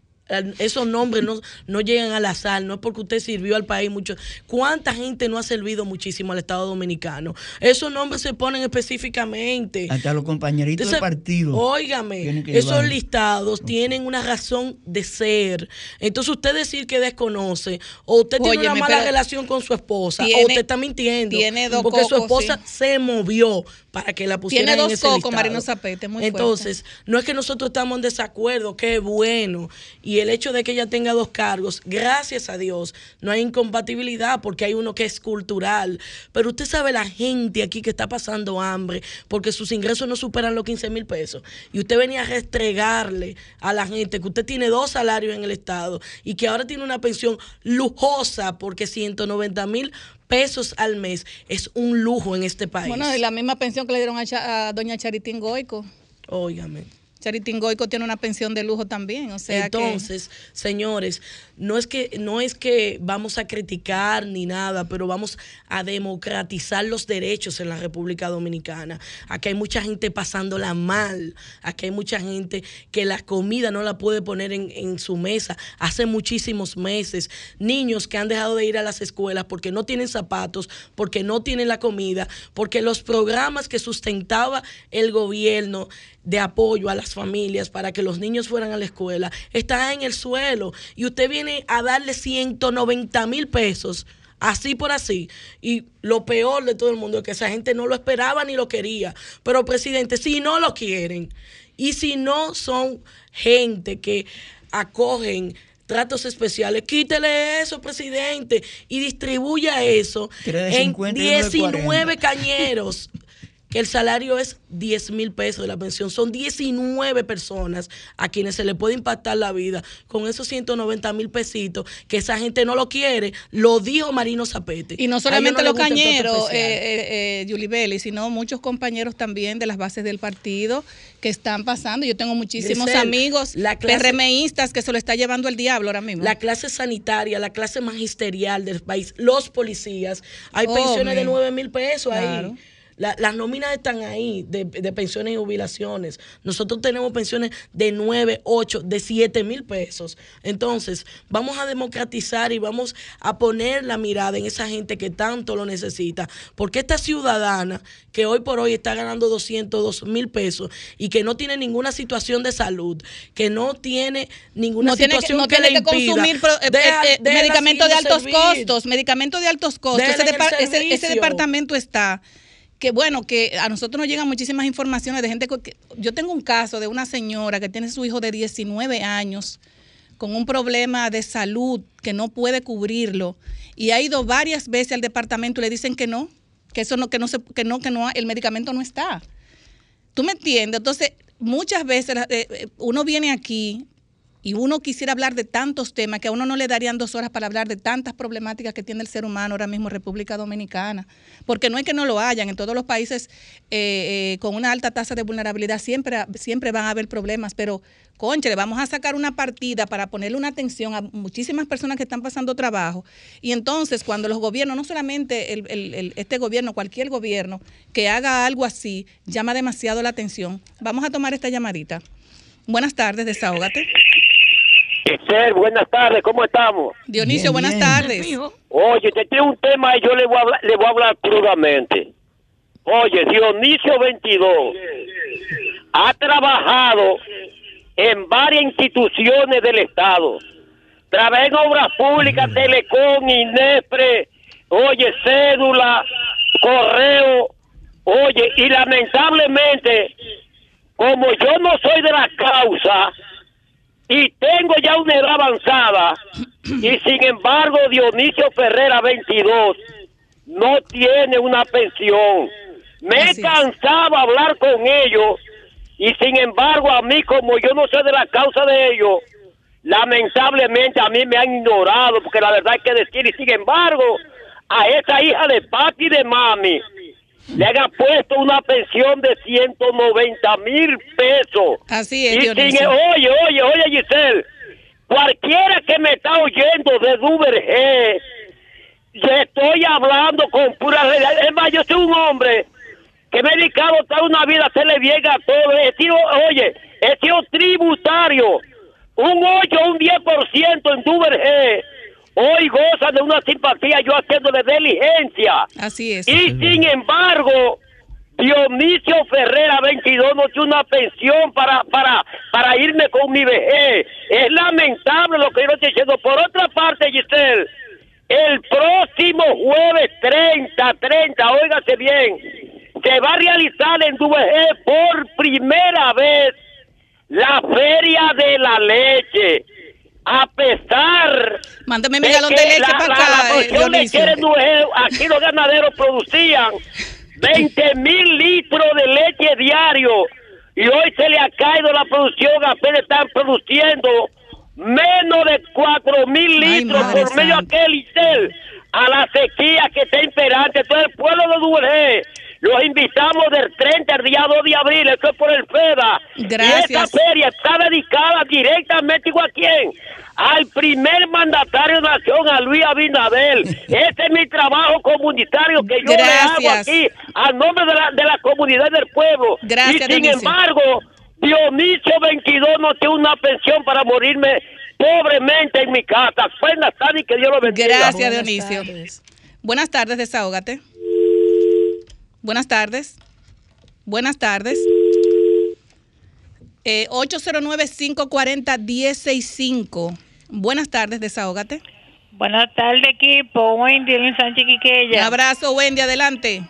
J: Esos nombres no, no llegan al azar, no es porque usted sirvió al país mucho. ¿Cuánta gente no ha servido muchísimo al Estado Dominicano? Esos nombres se ponen específicamente.
F: Hasta los compañeritos
J: Entonces,
F: del partido.
J: Óigame, esos
F: llevar.
J: listados tienen una razón de ser. Entonces usted decir que desconoce o usted tiene una mala relación con su esposa
B: tiene-
J: o usted está mintiendo.
B: tiene dos
J: porque su esposa
B: sí.
J: se movió para que la pusieran
B: Tiene
J: en
B: dos
J: ese
B: cocos,
J: listado.
B: Marino Zapete, muy
J: Entonces, no es que nosotros estamos en desacuerdo, qué bueno. Y el hecho de que ella tenga dos cargos, gracias a Dios, no hay incompatibilidad porque hay uno que es cultural. Pero usted sabe la gente aquí que está pasando hambre porque sus ingresos no superan los 15 mil pesos. Y usted venía a restregarle a la gente que usted tiene dos salarios en el Estado y que ahora tiene una pensión lujosa porque 190 mil pesos al mes es un lujo en este país.
B: Bueno, y la misma pensión que le dieron a, doña Charitín Goico.
J: Óigame.
B: Charitín Goico tiene una pensión de lujo también, o sea que-
J: Entonces, señores, no es que no es que vamos a criticar ni nada, pero vamos a democratizar los derechos en la República Dominicana. Aquí hay mucha gente pasándola mal, aquí hay mucha gente que la comida no la puede poner en, en su mesa hace muchísimos meses, niños que han dejado de ir a las escuelas porque no tienen zapatos, porque no tienen la comida, porque los programas que sustentaba el gobierno de apoyo a las familias para que los niños fueran a la escuela están en el suelo y usted viene a darle 190 mil pesos así por así. Y lo peor de todo el mundo es que esa gente no lo esperaba ni lo quería. Pero presidente, si no lo quieren y si no son gente que acogen tratos especiales, quítele eso, presidente, y distribuya eso en
F: 50 y uno de
J: 19
F: 40.
J: cañeros. Que el salario es 10 mil pesos de la pensión. Son 19 personas a quienes se le puede impactar la vida con esos 190 mil pesitos, que esa gente no lo quiere. Lo dijo Marino Zapete.
B: Y no solamente los cañeros, eh, eh, eh, Julie Belli, sino muchos compañeros también de las bases del partido que están pasando. Yo tengo muchísimos
J: Grisel,
B: amigos
J: la clase-
B: PRMistas que se lo está llevando el diablo ahora mismo.
J: La clase sanitaria, la clase magisterial del país, los policías, hay
B: Oh,
J: pensiones de
B: man.
J: 9 mil pesos
B: Claro.
J: ahí. La- las nóminas están ahí de, de pensiones y jubilaciones. Nosotros tenemos pensiones de 9, 8, de 7 mil pesos. Entonces, vamos a democratizar y vamos a poner la mirada en esa gente que tanto lo necesita. Porque esta ciudadana que hoy por hoy está ganando 202 mil pesos y que no tiene ninguna situación de salud, que no tiene ninguna
B: no tiene que,
J: situación
B: no
J: que,
B: tiene
J: le
B: que
J: impida,
B: consumir eh,
J: deja-
B: eh, eh, medicamentos de
J: sin
B: altos
J: servir.
B: costos, medicamentos de altos costos. Ese, depar- ese- ese departamento está que bueno, que a nosotros nos llegan muchísimas informaciones de gente que yo tengo un caso de una señora que tiene su hijo de 19 años con un problema de salud que no puede cubrirlo y ha ido varias veces al departamento y le dicen que no, que eso no que no se que no que no el medicamento no está. ¿Tú me entiendes? Entonces, muchas veces eh, eh, uno viene aquí y uno quisiera hablar de tantos temas que a uno no le darían dos horas para hablar de tantas problemáticas que tiene el ser humano ahora mismo en República Dominicana. Porque no es que no lo hayan, en todos los países eh, eh, con una alta tasa de vulnerabilidad siempre, siempre van a haber problemas, pero conche, le vamos a sacar una partida para ponerle una atención a muchísimas personas que están pasando trabajo. Y entonces cuando los gobiernos, no solamente el, el, este gobierno, cualquier gobierno que haga algo así, llama demasiado la atención. Vamos a tomar esta llamadita. Buenas tardes, desahógate.
K: Esther, buenas tardes, ¿cómo estamos?
B: Dionisio, buenas tardes.
K: Oye, te tengo un tema y yo le voy a hablar, le voy a hablar crudamente. Oye, Dionisio 22 ha trabajado en varias instituciones del Estado. Trabajé en obras públicas, Telecom, INEPRE, oye, cédula, correo, oye, y lamentablemente, como yo no soy de la causa, y tengo ya una edad avanzada. Y sin embargo Dionisio Ferrera 22 no tiene una pensión. Me cansaba hablar con ellos. Y sin embargo a mí como yo no sé de la causa de ellos, lamentablemente a mí me han ignorado porque la verdad hay que decir y sin embargo a esa hija de papi y de mami le han puesto una pensión de 190 mil pesos.
B: Así es,
K: y sin, Oye, oye, oye, Giselle, cualquiera que me está oyendo de Duvergé, le estoy hablando con pura realidad. Es más, yo soy un hombre que me he dedicado toda una vida a hacerle bien a todo. He sido, oye, he sido tributario, un 8 un 10% en Duvergé hoy goza de una simpatía yo haciéndole diligencia.
B: Así es.
K: Y sin embargo, Dionisio Ferrera 22 no tiene una pensión para, para, para irme con mi vejez. Es lamentable lo que yo estoy diciendo. Por otra parte, Giselle, el próximo jueves 30, 30, óigase bien, se va a realizar en Duvergé por primera vez la Feria de la Leche a pesar
B: Mándame mi galón de leche para acá,
K: eh, aquí los ganaderos producían 20 mil litros de leche diario y hoy se le ha caído la producción, apenas están produciendo menos de 4 mil litros por medio de aquel a la sequía que está imperante. Todo el pueblo de Duvergé los invitamos del 30 al día 2 de abril, esto es por el FEDA.
B: Gracias.
K: Y esta feria está dedicada directamente igual a quién? Al primer mandatario de nación, a Luis Abinadel. *laughs* Este es mi trabajo comunitario que yo le hago aquí a nombre de la, de la comunidad del pueblo.
B: Gracias,
K: y sin embargo, Dionisio 22 no tiene una pensión para morirme pobremente en mi casa. Buenas tardes y que Dios lo bendiga.
B: Gracias, Dionisio. Buenas tardes, desahógate. Buenas tardes. Buenas tardes. Eh, 809-540-1065. Buenas tardes, desahógate.
L: Buenas tardes, equipo. Wendy, en Sánchez Quiqueya.
B: Un abrazo, Wendy, adelante.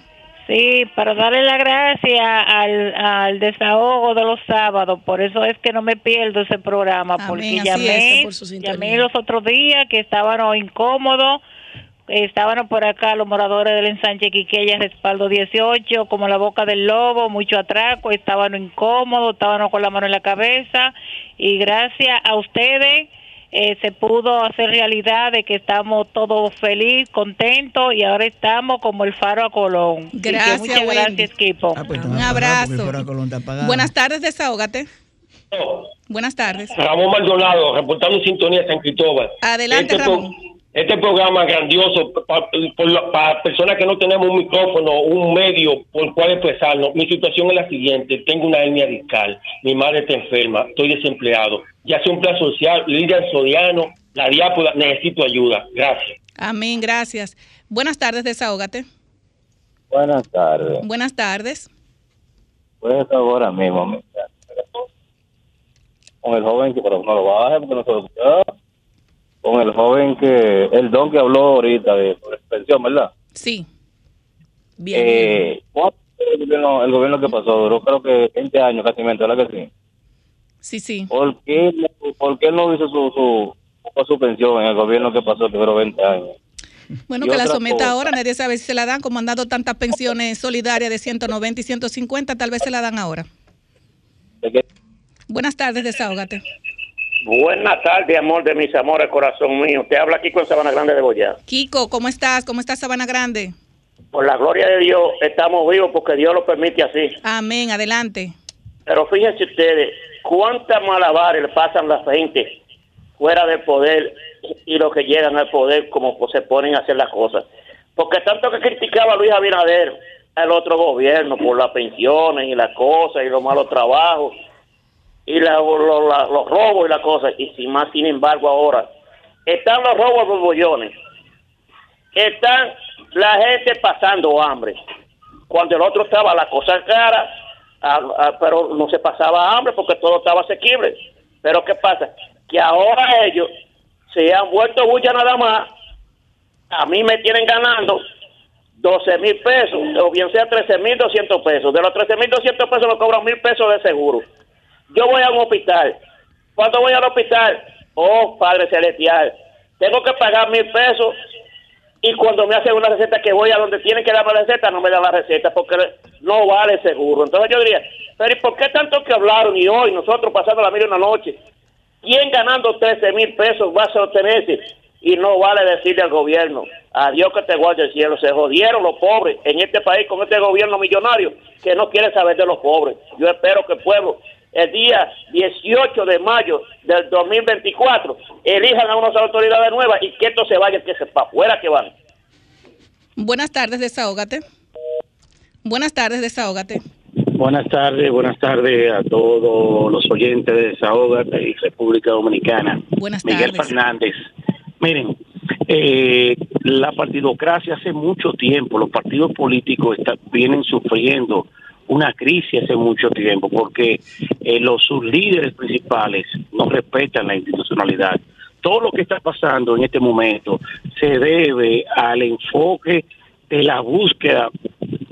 L: Sí, para darle la gracia al, al desahogo de los sábados. Por eso es que no me pierdo ese programa. porque llamé, llamé los otros días que estaban incómodos estaban por acá los moradores del ensanche Quiqueya, respaldo 18, como la boca del lobo, mucho atraco, estaban incómodos, estaban con la mano en la cabeza y gracias a ustedes eh, se pudo hacer realidad de que estamos todos felices, contentos y ahora estamos como el faro a Colón.
B: Gracias,
L: muchas gracias, equipo.
B: Ah, pues, Un abrazo. Buenas tardes, desahógate. Buenas tardes.
M: Ramón Maldonado, reportando sintonía San Cristóbal.
B: Adelante,
M: Este
B: Ramón.
M: Este programa grandioso para, personas que no tenemos un micrófono, un medio por el cual expresarnos. Mi situación es la siguiente: tengo una hernia discal, mi madre está enferma, estoy desempleado. Ya sea un plan social, Lidia Soriano, la diápora, necesito ayuda. Gracias.
B: Amén, gracias. Buenas tardes, desahógate.
N: Buenas tardes.
B: Buenas tardes.
N: Pues ahora mismo, con el joven que pero no lo baje porque no se lo. Con el joven que, el don que habló ahorita de por pensión, ¿verdad?
B: Sí. Bien.
N: Eh, ¿cuánto el gobierno, el gobierno que pasó duró creo que 20 años casi, ¿verdad que sí?
B: Sí, sí.
N: ¿Por qué, no- por qué no hizo su, su, su, su pensión en el gobierno que pasó que duró 20 años?
B: Bueno, que la someta ahora, nadie sabe si se la dan, como han dado tantas pensiones solidarias de 190 y 150, tal vez se la dan ahora. Buenas tardes, desahógate.
O: Buenas tardes, amor de mis amores, corazón mío. Te habla aquí con Sabana Grande de Boyá.
B: Kiko, ¿cómo estás? ¿Cómo estás, Sabana Grande?
O: Por la gloria de Dios, estamos vivos porque Dios lo permite así.
B: Amén, adelante.
O: Pero fíjense ustedes, cuántas malabares le pasan la gente fuera del poder y los que llegan al poder como se ponen a hacer las cosas. Porque tanto que criticaba a Luis Abinader, el otro gobierno, por las pensiones y las cosas y los malos trabajos y la- lo- la- los robos y las cosas, y sin más, sin embargo, ahora están los robos los bollones, están la gente pasando hambre. Cuando el otro estaba la cosa cara, pero no se pasaba hambre porque todo estaba asequible. Pero ¿qué pasa? Que ahora ellos se han vuelto bulla nada más. A mí me tienen ganando 12 mil pesos, o bien sea 13 mil 200 pesos. De los 13 mil 200 pesos me cobran mil pesos de seguro. Yo voy a un hospital. Cuando voy al hospital, oh Padre Celestial, tengo que pagar mil pesos y cuando me hacen una receta que voy a donde tienen que darme la receta, no me dan la receta porque no vale seguro. Entonces yo diría, pero ¿y por qué tanto que hablaron y hoy nosotros pasando la mil una noche? ¿Quién ganando 13 mil pesos va a sostenerse? Y no vale decirle al gobierno, adiós que te guarde el cielo. Se jodieron los pobres en este país con este gobierno millonario que no quiere saber de los pobres. Yo espero que el pueblo, el día 18 de mayo del 2024, elijan a unas autoridades nuevas y que esto se vaya, que se para afuera que van.
B: Buenas tardes, desahógate. Buenas tardes, desahógate.
P: Buenas tardes, buenas tardes a todos los oyentes de Desahogate y República Dominicana.
B: Buenas
P: Miguel
B: tardes.
P: Fernández. Miren, eh, la partidocracia hace mucho tiempo, los partidos políticos está- vienen sufriendo una crisis hace mucho tiempo porque eh, los sus líderes principales no respetan la institucionalidad. Todo lo que está pasando en este momento se debe al enfoque de la búsqueda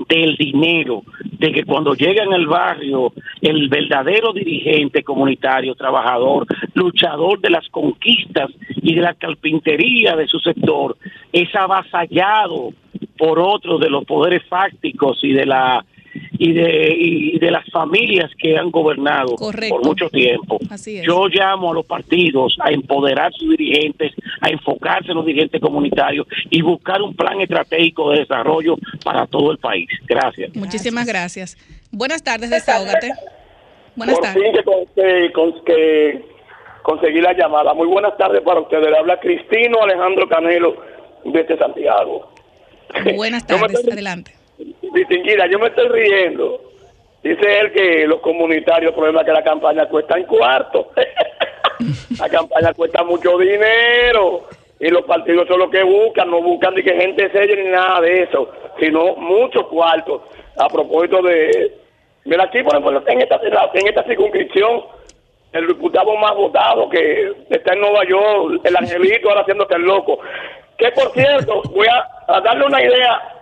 P: del dinero, de que cuando llegan al barrio, el verdadero dirigente comunitario, trabajador, luchador de las conquistas y de la carpintería de su sector, es avasallado por otros de los poderes fácticos y de la y de, y de las familias que han gobernado
B: Correcto.
P: por mucho tiempo.
B: Así es.
P: Yo llamo a los partidos a empoderar sus dirigentes, a enfocarse en los dirigentes comunitarios y buscar un plan estratégico de desarrollo para todo el país. Gracias.
B: Muchísimas gracias. Buenas tardes, desahógate. Buenas
Q: Por
B: tardes.
Q: fin que, con- que, con- que conseguí la llamada. Muy buenas tardes para ustedes. Le habla Cristino Alejandro Canelo desde Santiago.
B: Buenas *laughs* tardes, adelante.
Q: Distinguida, yo me estoy riendo. Dice él que los comunitarios, el problema que la campaña cuesta en cuarto. *laughs* la campaña cuesta mucho dinero. Y los partidos son los que buscan, no buscan ni que gente selle ni nada de eso, sino muchos cuartos. A propósito de. Mira, aquí, por ejemplo, en esta, en esta circunscripción, el diputado más votado que está en Nueva York, el angelito, ahora haciéndose el loco. Que por cierto, voy a darle una idea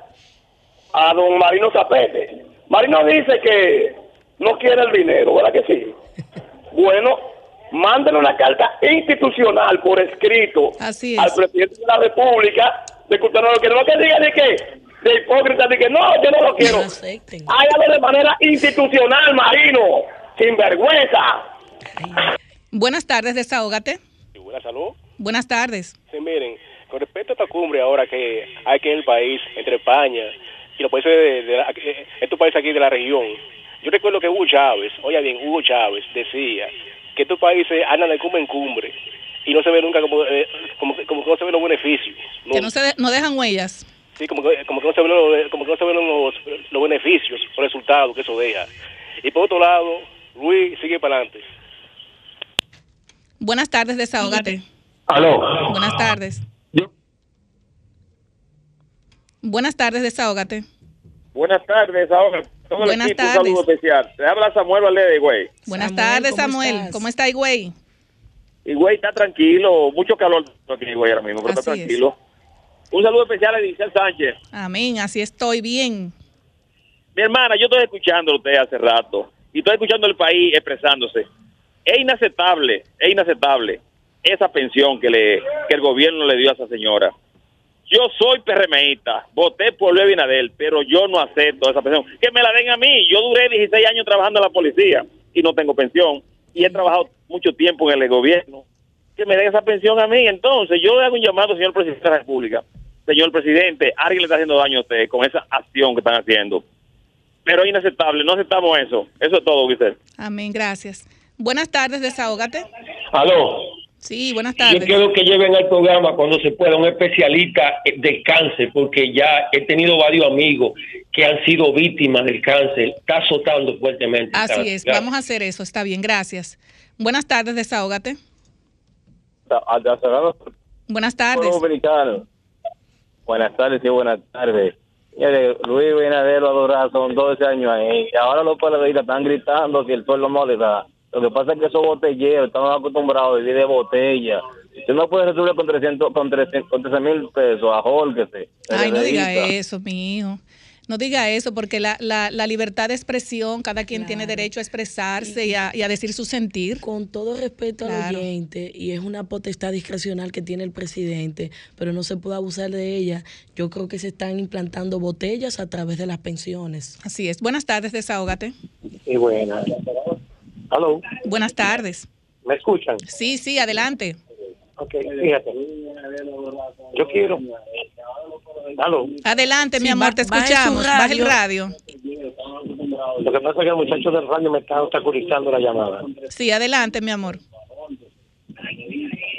Q: a don Marino Zapete. Marino dice que no quiere el dinero, ¿verdad que sí? *laughs* Bueno, mándenle una carta institucional por escrito
B: Así es.
Q: al presidente de la República de que usted no lo quiere. No que diga de que de hipócrita, de que no, yo no lo quiero. Hágalo de manera institucional, Marino, sin vergüenza.
B: Buenas tardes, desahógate.
R: Salud.
B: Buenas tardes.
R: Sí, miren, con respecto a esta cumbre ahora que hay aquí en el país, entre España y los países de, de la- eh, estos países aquí de la región, yo recuerdo que Hugo Chávez, oiga bien, Hugo Chávez decía que estos países andan de cumbre en cumbre y no se ve nunca como, eh, como, que- como que no se ven los beneficios. No,
B: Que no, se de- no dejan huellas.
R: sí, como que, como que no se ven, los, como que no se ven los, los beneficios, los resultados que eso deja. Y por otro lado, Luis sigue para adelante.
B: Buenas tardes, desahógate.
P: Aló.
B: Buenas tardes. Buenas tardes, desahógate.
K: Buenas tardes, ahora. Todo el
B: Buenas
K: equipo, un
B: tardes.
K: saludo especial. Te habla Samuel Valdez, güey.
B: Buenas tardes, Samuel. ¿Cómo está, güey?
K: Y güey, está tranquilo. Mucho calor aquí, güey, ahora mismo, pero está
B: es.
K: tranquilo. Un saludo especial a Edicel Sánchez.
B: Amén, así estoy bien.
K: Mi hermana, yo estoy escuchando a usted hace rato y estoy escuchando el país expresándose. Es inaceptable, es inaceptable esa pensión que, le, que el gobierno le dio a esa señora. Yo soy PRMista, voté por Luis pero yo no acepto esa pensión. Que me la den a mí. Yo duré 16 años trabajando en la policía y no tengo pensión. Y he trabajado
S: mucho tiempo en el gobierno, que me den esa pensión a mí. Entonces, yo le hago un llamado, señor presidente de la República. Señor presidente, alguien le está haciendo daño a usted con esa acción que están haciendo. Pero es inaceptable, no aceptamos eso. Eso es todo, usted.
B: Amén, gracias. Buenas tardes, desahógate.
M: Aló.
B: Sí, buenas
M: Yo
B: tardes.
M: quiero que lleven al programa cuando se pueda un especialista del cáncer, porque ya he tenido varios amigos que han sido víctimas del cáncer. Está azotando fuertemente. el
B: Así
M: cáncer.
B: es, vamos a hacer eso, está bien, gracias. Buenas tardes, desahógate. Buenas tardes.
N: Dominicano. Buenas tardes y buenas tardes. Mire, Luis Binader lo adora, son 12 años ahí. Y ahora los peleadistas están gritando que el sueldo no le da. Lo que pasa es que esos botelleros estamos acostumbrados a vivir de botella. Usted no puede resolver con 300, con 300, con 13 mil pesos, ajólquese.
B: Ay, no diga eso, mi hijo. No diga eso, porque la, la, la libertad de expresión, cada quien tiene derecho a expresarse y a, y a decir su sentir.
J: Con todo respeto al
B: Claro.
J: oyente, y es una potestad discrecional que tiene el presidente, pero no se puede abusar de ella. Yo creo que se están implantando botellas a través de las pensiones.
B: Así es. Buenas tardes, desahógate.
P: Y buena. Aló,
B: Buenas tardes.
P: ¿me escuchan?
B: Sí, sí, adelante.
P: Ok, fíjate. Yo quiero. Aló.
B: Adelante, mi amor, te escuchamos. Baja el
J: radio.
P: Lo que pasa es que el muchacho del radio me está obstaculizando la llamada.
B: Sí, adelante, mi amor.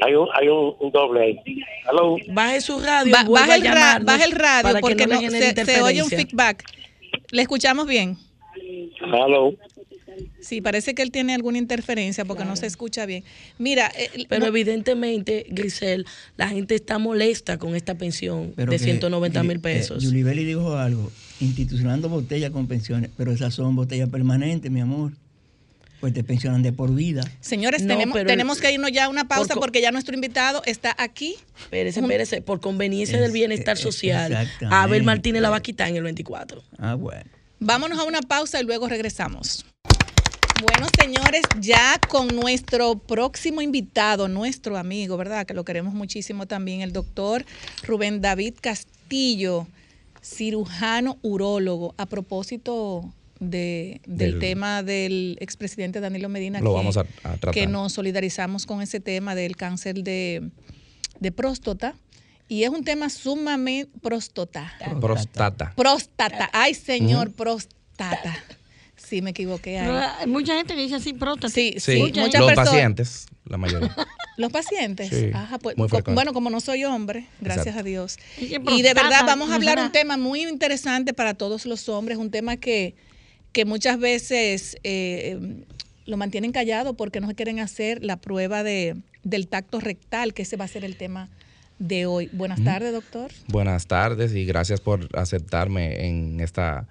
P: Hay un, hay un, un doble ahí. Aló.
J: Baje su radio.
B: Ba- baja, el ra- baja el radio porque
J: no,
B: no, se, se oye un feedback. ¿Le escuchamos bien?
P: Aló.
B: Sí, parece que él tiene alguna interferencia porque no se escucha bien. Mira, eh,
J: Pero
B: no-
J: evidentemente, Grisel, la gente está molesta con esta pensión
F: Pero
J: de
F: que,
J: 190 mil
F: eh,
J: pesos.
F: Yulibeli dijo algo, institucionando botellas con pensiones, pero esas son botellas permanentes, mi amor. Pues te pensionan de por vida.
B: Señores,
J: No,
B: tenemos,
J: pero-
B: tenemos que irnos ya a una pausa porque ya nuestro invitado está aquí.
J: Espérese, espérese, por conveniencia
F: Es-
J: del bienestar
F: eh,
J: social,
F: exactamente.
J: Abel Martínez la va a quitar en el 24.
F: Ah, bueno.
B: Vámonos a una pausa y luego regresamos. Bueno, señores, ya con nuestro próximo invitado, nuestro amigo, ¿verdad? Que lo queremos muchísimo también, el doctor Rubén David Castillo, cirujano urólogo. A propósito de- del,
T: Del-
B: tema del expresidente Danilo Medina,
T: Lo
B: que,
T: vamos a- a tratar.
B: que nos solidarizamos con ese tema del cáncer de, de próstata. Y es un tema sumamente próstata.
T: Prostata.
B: Próstata. Ay, señor, próstata. Sí, me equivoqué ahí.
G: Pero hay mucha gente que dice así próstata.
B: Sí,
T: Sí,
B: sí,
T: los
B: personas.
T: pacientes, la mayoría. *laughs*
B: Los pacientes.
T: Sí,
B: Ajá, pues,
T: muy
B: co-
T: frecuente.
B: bueno, como no soy hombre, gracias
T: Exacto.
B: a Dios.
G: Y
B: de verdad vamos a
G: ¿no
B: hablar un tema muy interesante para todos los hombres, un tema que, que muchas veces eh, lo mantienen callado porque no quieren hacer la prueba de, del tacto rectal, que ese va a ser el tema de hoy. Buenas tardes, doctor.
T: Buenas tardes y gracias por aceptarme en esta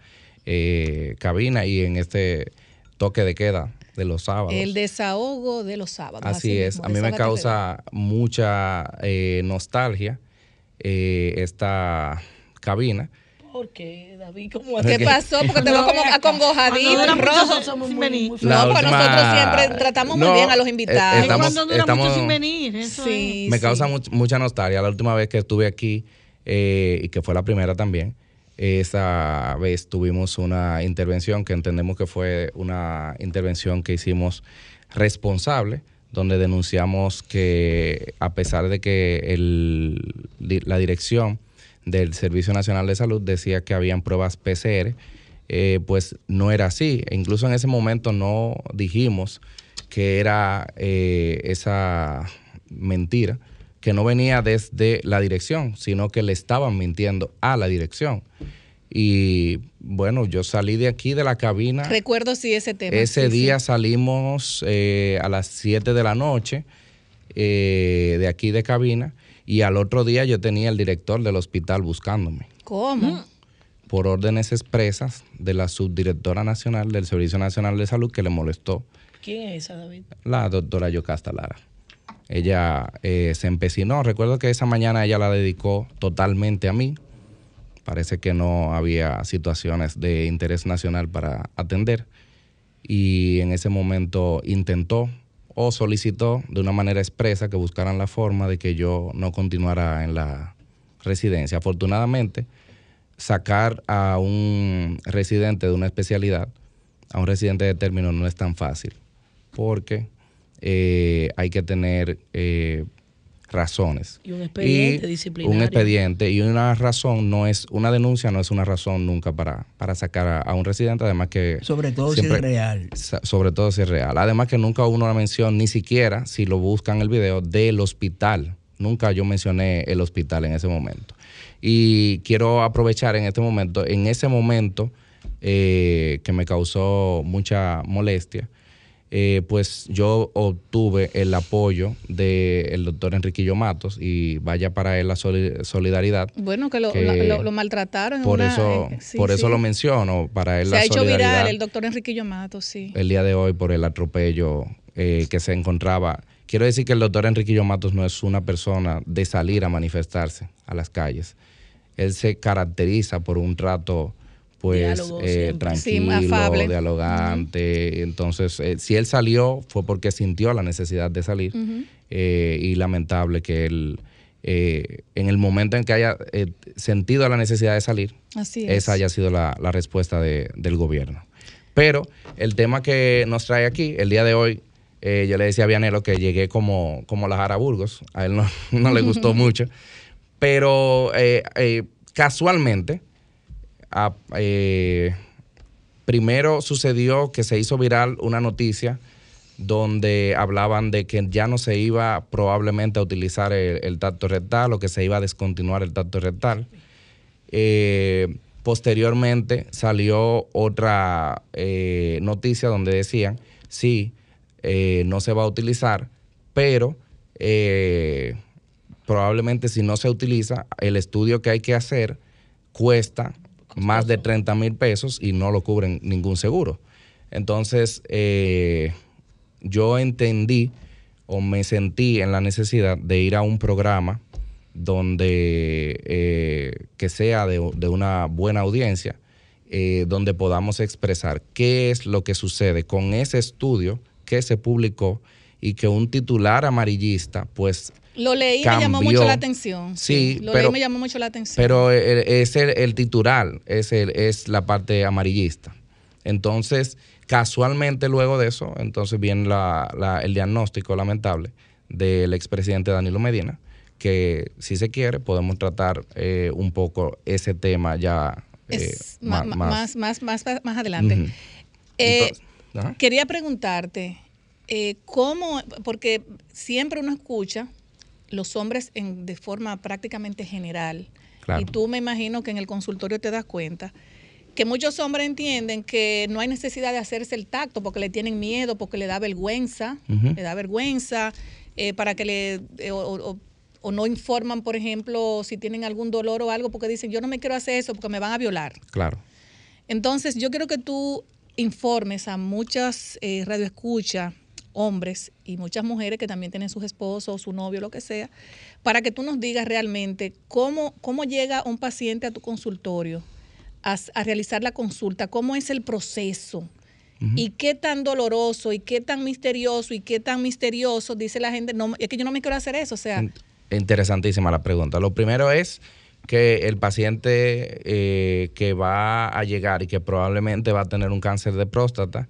T: eh, cabina y en este toque de queda de los sábados.
B: El desahogo de los sábados.
T: Así es,
B: mismo,
T: a mí me causa mucha eh, nostalgia eh, esta cabina.
J: ¿Por qué, David? ¿Cómo
B: ¿Qué pasó? Porque te veo como acongojadito,
G: dura mucho
B: rojo.
G: somos muy-
B: no, pues
T: última-
B: nosotros siempre tratamos muy
T: No,
B: bien a los
T: eh,
B: invitados.
T: estamos-
G: Cuando dura mucho
T: estamos-
G: sin venir. Eso
B: Sí,
T: me
B: sí.
T: causa much- mucha nostalgia. La última vez que estuve aquí, eh, y que fue la primera también, esa vez tuvimos una intervención que entendemos que fue una intervención que hicimos responsable, donde denunciamos que a pesar de que el- la dirección del Servicio Nacional de Salud decía que habían pruebas PCR, eh, pues no era así. E incluso en ese momento no dijimos que era eh, esa mentira, que no venía desde la dirección, sino que le estaban mintiendo a la dirección. Y bueno, yo salí de aquí de la cabina.
B: Recuerdo sí ese tema.
T: Ese
B: sí, sí.
T: día salimos eh, a las 7 de la noche eh, de aquí de cabina y al otro día yo tenía el director del hospital buscándome
B: ¿Cómo?
T: por órdenes expresas de la subdirectora nacional del Servicio Nacional de Salud que le molestó
J: ¿Quién es esa, David?
T: la doctora Yocasta Lara. Ella eh, se empecinó. Recuerdo que esa mañana ella la dedicó totalmente a mí. Parece que no había situaciones de interés nacional para atender. Y en ese momento intentó o solicitó de una manera expresa que buscaran la forma de que yo no continuara en la residencia. Afortunadamente, sacar a un residente de una especialidad, a un residente de término, no es tan fácil, porque eh, hay que tener eh, razones.
J: Y un expediente
T: Y
J: disciplinario.
T: Un expediente y una razón no es, una denuncia no es una razón nunca para, para sacar a, a un residente, además que...
F: Sobre todo si es real.
T: Sobre todo si es real. Además que nunca hubo una mención, ni siquiera, si lo buscan el video, del hospital. Nunca yo mencioné el hospital en ese momento. Y quiero aprovechar en este momento, en ese momento eh, que me causó mucha molestia, eh, pues yo obtuve el apoyo del doctor Enriquillo Matos y vaya para él la soli- solidaridad.
B: Bueno, que lo,
T: que
B: la- lo- lo maltrataron.
T: Por
B: una-
T: eso,
B: eh, sí,
T: por eso
B: sí.
T: lo menciono, para él
B: Se
T: la
B: ha hecho
T: solidaridad
B: viral el doctor Enriquillo Matos, sí.
T: el día de hoy por el atropello eh, que se encontraba. Quiero decir que el doctor Enriquillo Matos no es una persona de salir a manifestarse a las calles. Él se caracteriza por un trato pues
B: Diálogo
T: eh.
B: Sí,
T: tranquilo, dialogante. Entonces, eh, si él salió fue porque sintió la necesidad de salir eh, y lamentable que él, eh, en el momento en que haya eh, sentido la necesidad de salir,
B: Así es.
T: esa haya sido la, la respuesta de- del gobierno. Pero el tema que nos trae aquí, el día de hoy, eh, yo le decía a Vianelo que llegué como, como la Jara Burgos, a él no, *laughs* no le gustó *laughs* mucho, pero casualmente, eh, primero sucedió que se hizo viral una noticia donde hablaban de que ya no se iba probablemente a utilizar el, tacto rectal o que se iba a descontinuar el tacto rectal. Eh, posteriormente salió otra eh, noticia donde decían, sí, no se va a utilizar, pero probablemente si no se utiliza, el estudio que hay que hacer cuesta más de 30 mil pesos y no lo cubren ningún seguro. Entonces, eh, yo entendí o me sentí en la necesidad de ir a un programa donde eh, que sea de, de una buena audiencia, eh, donde podamos expresar qué es lo que sucede con ese estudio que se publicó y que un titular amarillista, pues
B: Lo leí y me llamó
T: cambió.
B: mucho la atención.
T: Sí,
B: Lo
T: pero-
B: leí y me llamó mucho la atención.
T: pero el- es el, el titular, es, el- es la parte amarillista. Entonces, casualmente luego de eso, entonces viene la- la- el diagnóstico lamentable del expresidente Danilo Medina, que si se quiere podemos tratar eh, un poco ese tema ya eh,
B: Es más, más, más, más adelante. Eh,
T: Entonces, ajá.
B: Quería preguntarte, eh, ¿cómo? Porque siempre uno escucha los hombres en, de forma prácticamente general,
T: Claro.
B: y tú me imagino que en el consultorio te das cuenta, que muchos hombres entienden que no hay necesidad de hacerse el tacto porque le tienen miedo, porque le da vergüenza, le da vergüenza, eh, para que le... eh, o, o- o no informan, por ejemplo, si tienen algún dolor o algo, porque dicen, yo no me quiero hacer eso porque me van a violar.
T: Claro.
B: Entonces, yo quiero que tú informes a muchas eh, radioescuchas, hombres y muchas mujeres que también tienen sus esposos, su novio, lo que sea, para que tú nos digas realmente cómo, cómo llega un paciente a tu consultorio a, a realizar la consulta, cómo es el proceso. Y qué tan doloroso y qué tan misterioso y qué tan misterioso dice la gente, no, es que yo no me quiero hacer eso, o sea,
T: Interesantísima la pregunta. Lo primero es que el paciente eh, que va a llegar y que probablemente va a tener un cáncer de próstata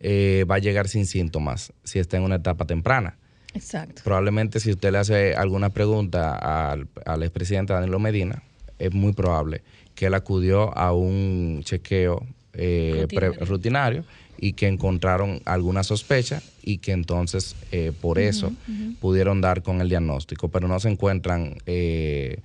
T: eh, va a llegar sin síntomas si está en una etapa temprana.
B: exacto.
T: Probablemente si usted le hace alguna pregunta al, al expresidente Danilo Medina, es muy probable que él acudió a un chequeo eh, pre-
U: Rutinario.
T: y que encontraron alguna sospecha y que entonces eh, por eso pudieron dar con el diagnóstico, pero no se encuentran eh,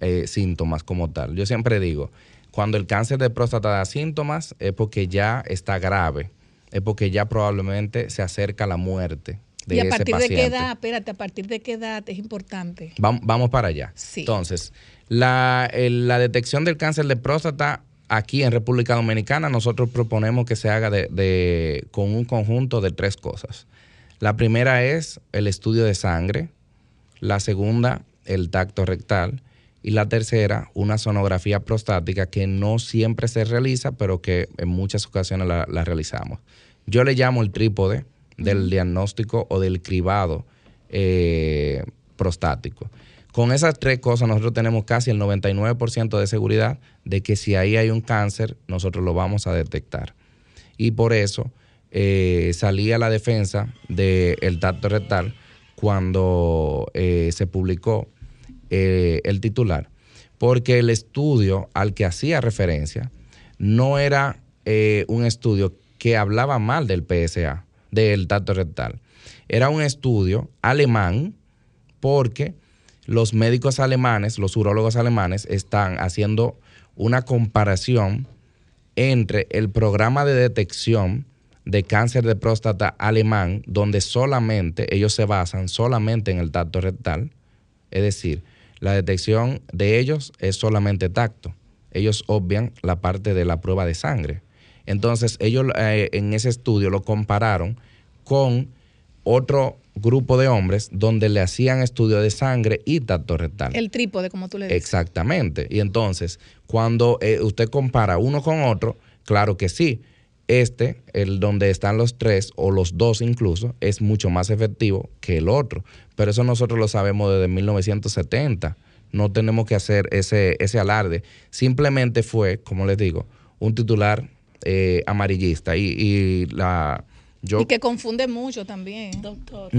T: eh, síntomas como tal. Yo siempre digo, cuando el cáncer de próstata da síntomas es porque ya está grave, es porque ya probablemente se acerca la muerte de
B: y a partir de qué edad, espérate, a partir de qué edad es importante.
T: Vam- Vamos para allá.
B: Sí.
T: Entonces, la, la detección del cáncer de próstata aquí en República Dominicana, nosotros proponemos que se haga de, de- con un conjunto de tres cosas. La primera es el estudio de sangre, la segunda, el tacto rectal, y la tercera, una sonografía prostática que no siempre se realiza, pero que en muchas ocasiones la, la realizamos. Yo le llamo el trípode del diagnóstico o del cribado eh, prostático. Con esas tres cosas nosotros tenemos casi el 99% de seguridad de que si ahí hay un cáncer, nosotros lo vamos a detectar. Y por eso eh, salía la defensa del tacto rectal cuando eh, se publicó eh, el titular, porque el estudio al que hacía referencia no era un estudio que hablaba mal del PSA, del tacto rectal. Era un estudio alemán porque los médicos alemanes, los urólogos alemanes, están haciendo una comparación entre el programa de detección de cáncer de próstata alemán, donde solamente ellos se basan solamente en el tacto rectal, es decir, la detección de ellos es solamente tacto. Ellos obvian la parte de la prueba de sangre. Entonces, ellos eh, en ese estudio lo compararon con otro grupo de hombres donde le hacían estudio de sangre y tacto rectal.
B: El trípode, como tú le dices.
T: Exactamente. Y entonces, cuando eh, usted compara uno con otro, claro que sí, este, el donde están los tres o los dos incluso, es mucho más efectivo que el otro. Pero eso nosotros lo sabemos desde 1970. No tenemos que hacer ese, ese alarde. Simplemente fue, como les digo, un titular eh, amarillista. Y, la, yo,
B: y que confunde mucho también.
J: Doctor.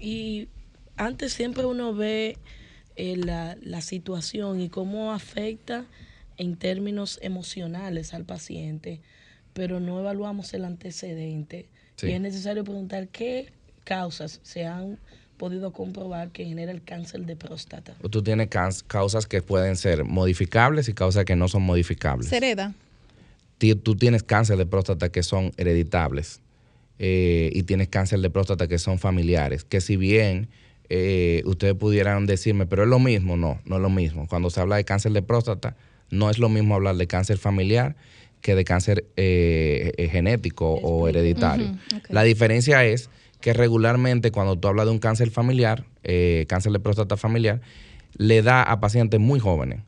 J: Y antes siempre uno ve eh, la, la situación y cómo afecta en términos emocionales al paciente pero no evaluamos el antecedente. Y es necesario preguntar qué causas se han podido comprobar que genera el cáncer de próstata.
T: Tú tienes causas que pueden ser modificables y causas que no son modificables.
B: ¿Se hereda?
T: Tú tienes cáncer de próstata que son hereditables eh, y tienes cáncer de próstata que son familiares, que si bien eh, ustedes pudieran decirme, pero es lo mismo, no, no es lo mismo. Cuando se habla de cáncer de próstata, no es lo mismo hablar de cáncer familiar que de cáncer eh, eh, genético o hereditario. La diferencia es que regularmente cuando tú hablas de un cáncer familiar, eh, cáncer de próstata familiar, le da a pacientes muy jóvenes.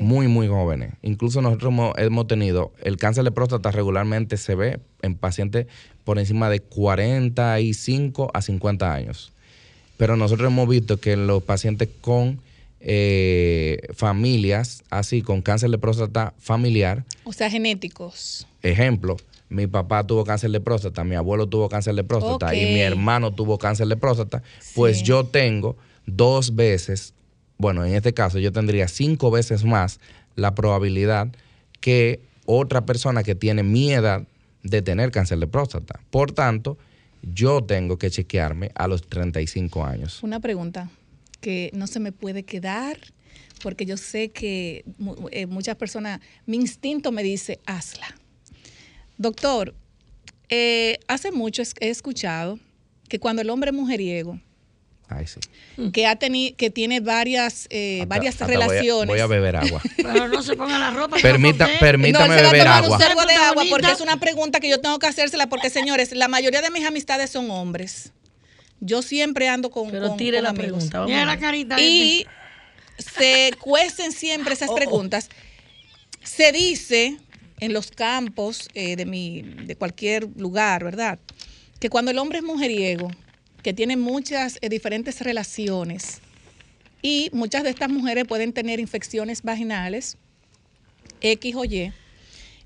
T: Muy, muy jóvenes. Incluso nosotros hemos, tenido, el cáncer de próstata regularmente se ve en pacientes por encima de 45 a 50 años. Pero nosotros hemos visto que en los pacientes con eh, familias así con cáncer de próstata familiar.
B: O sea, genéticos.
T: Ejemplo, mi papá tuvo cáncer de próstata, mi abuelo tuvo cáncer de próstata y mi hermano tuvo cáncer de próstata, pues yo tengo dos veces, bueno, en este caso yo tendría cinco veces más la probabilidad que otra persona que tiene mi edad de tener cáncer de próstata. Por tanto, yo tengo que chequearme a los 35 años.
B: Una pregunta que no se me puede quedar, porque yo sé que eh, muchas personas, mi instinto me dice, hazla. Doctor, eh, hace mucho he escuchado que cuando el hombre es mujeriego, que ha tenido, que tiene varias, eh, varias relaciones.
T: Voy a, beber agua. *laughs*
G: Pero no se ponga la ropa.
T: Permita, permítame
B: no,
T: beber agua.
B: Un de agua porque es una pregunta que yo tengo que hacérsela porque señores, la mayoría de mis amistades son hombres. Yo siempre ando con.
J: Pero tire la pregunta.
G: la carita.
B: Y se cuecen siempre esas oh, oh. preguntas. Se dice en los campos eh, de, mi, de cualquier lugar, ¿verdad? Que cuando el hombre es mujeriego, que tiene muchas eh, diferentes relaciones, y muchas de estas mujeres pueden tener infecciones vaginales, X o Y,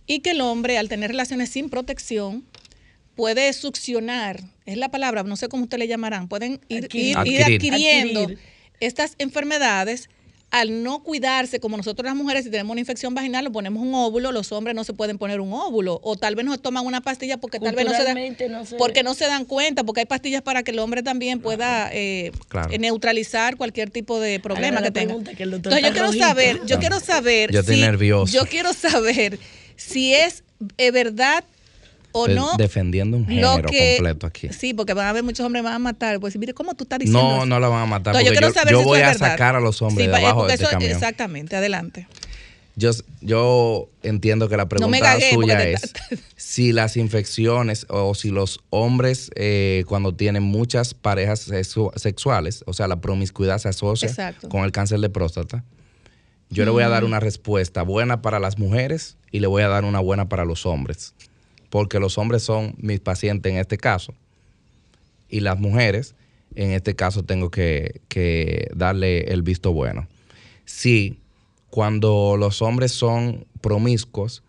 B: y que el hombre al tener relaciones sin protección puede succionar, es la palabra, no sé cómo ustedes le llamarán, pueden ir, adquiriendo estas enfermedades al no cuidarse, como nosotros las mujeres, si tenemos una infección vaginal, lo ponemos un óvulo, los hombres no se pueden poner un óvulo, o tal vez nos toman una pastilla porque tal vez no se, dan, porque no se dan cuenta, porque hay pastillas para que el hombre también pueda eh, eh, neutralizar cualquier tipo de problema que tenga. Entonces yo quiero saber, yo quiero saber,
T: yo estoy nervioso.
B: Yo quiero saber si es eh, verdad o no.
T: Defendiendo un género completo aquí.
B: Sí, porque van a haber muchos hombres que van a matar. Pues mire, ¿cómo tú estás diciendo?
T: No, no la van a matar. porque yo, voy a sacar a los hombres de abajo de este camión.
B: Exactamente, adelante.
T: Yo, yo entiendo que la pregunta suya es *laughs* si las infecciones o si los hombres eh, cuando tienen muchas parejas sexuales, o sea, la promiscuidad se asocia con el cáncer de próstata. Yo le voy a dar una respuesta buena para las mujeres y le voy a dar una buena para los hombres porque los hombres son mis pacientes en este caso y las mujeres, en este caso tengo que, darle el visto bueno. Si cuando los hombres son promiscuos,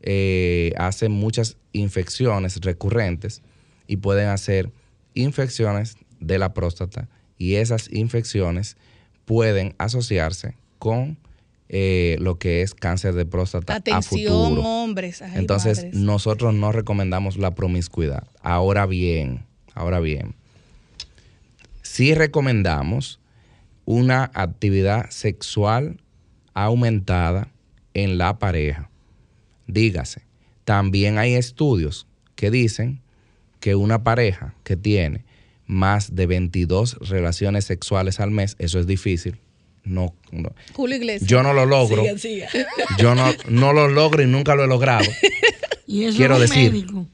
T: eh, hacen muchas infecciones recurrentes, y pueden hacer infecciones de la próstata y esas infecciones pueden asociarse con eh, lo que es cáncer de próstata
B: Atención,
T: a futuro.
B: hombres. Ay,
T: Entonces,
B: madres.
T: nosotros no recomendamos la promiscuidad. Ahora bien, ahora bien, sí recomendamos una actividad sexual aumentada en la pareja. Dígase, también hay estudios que dicen que una pareja que tiene más de 22 relaciones sexuales al mes, eso es difícil. No, no.
B: Julio Iglesias.
T: Yo no lo logro. Yo no, no lo logro y nunca lo he logrado. *laughs*
G: Y eso
T: Quiero decir,
G: médico.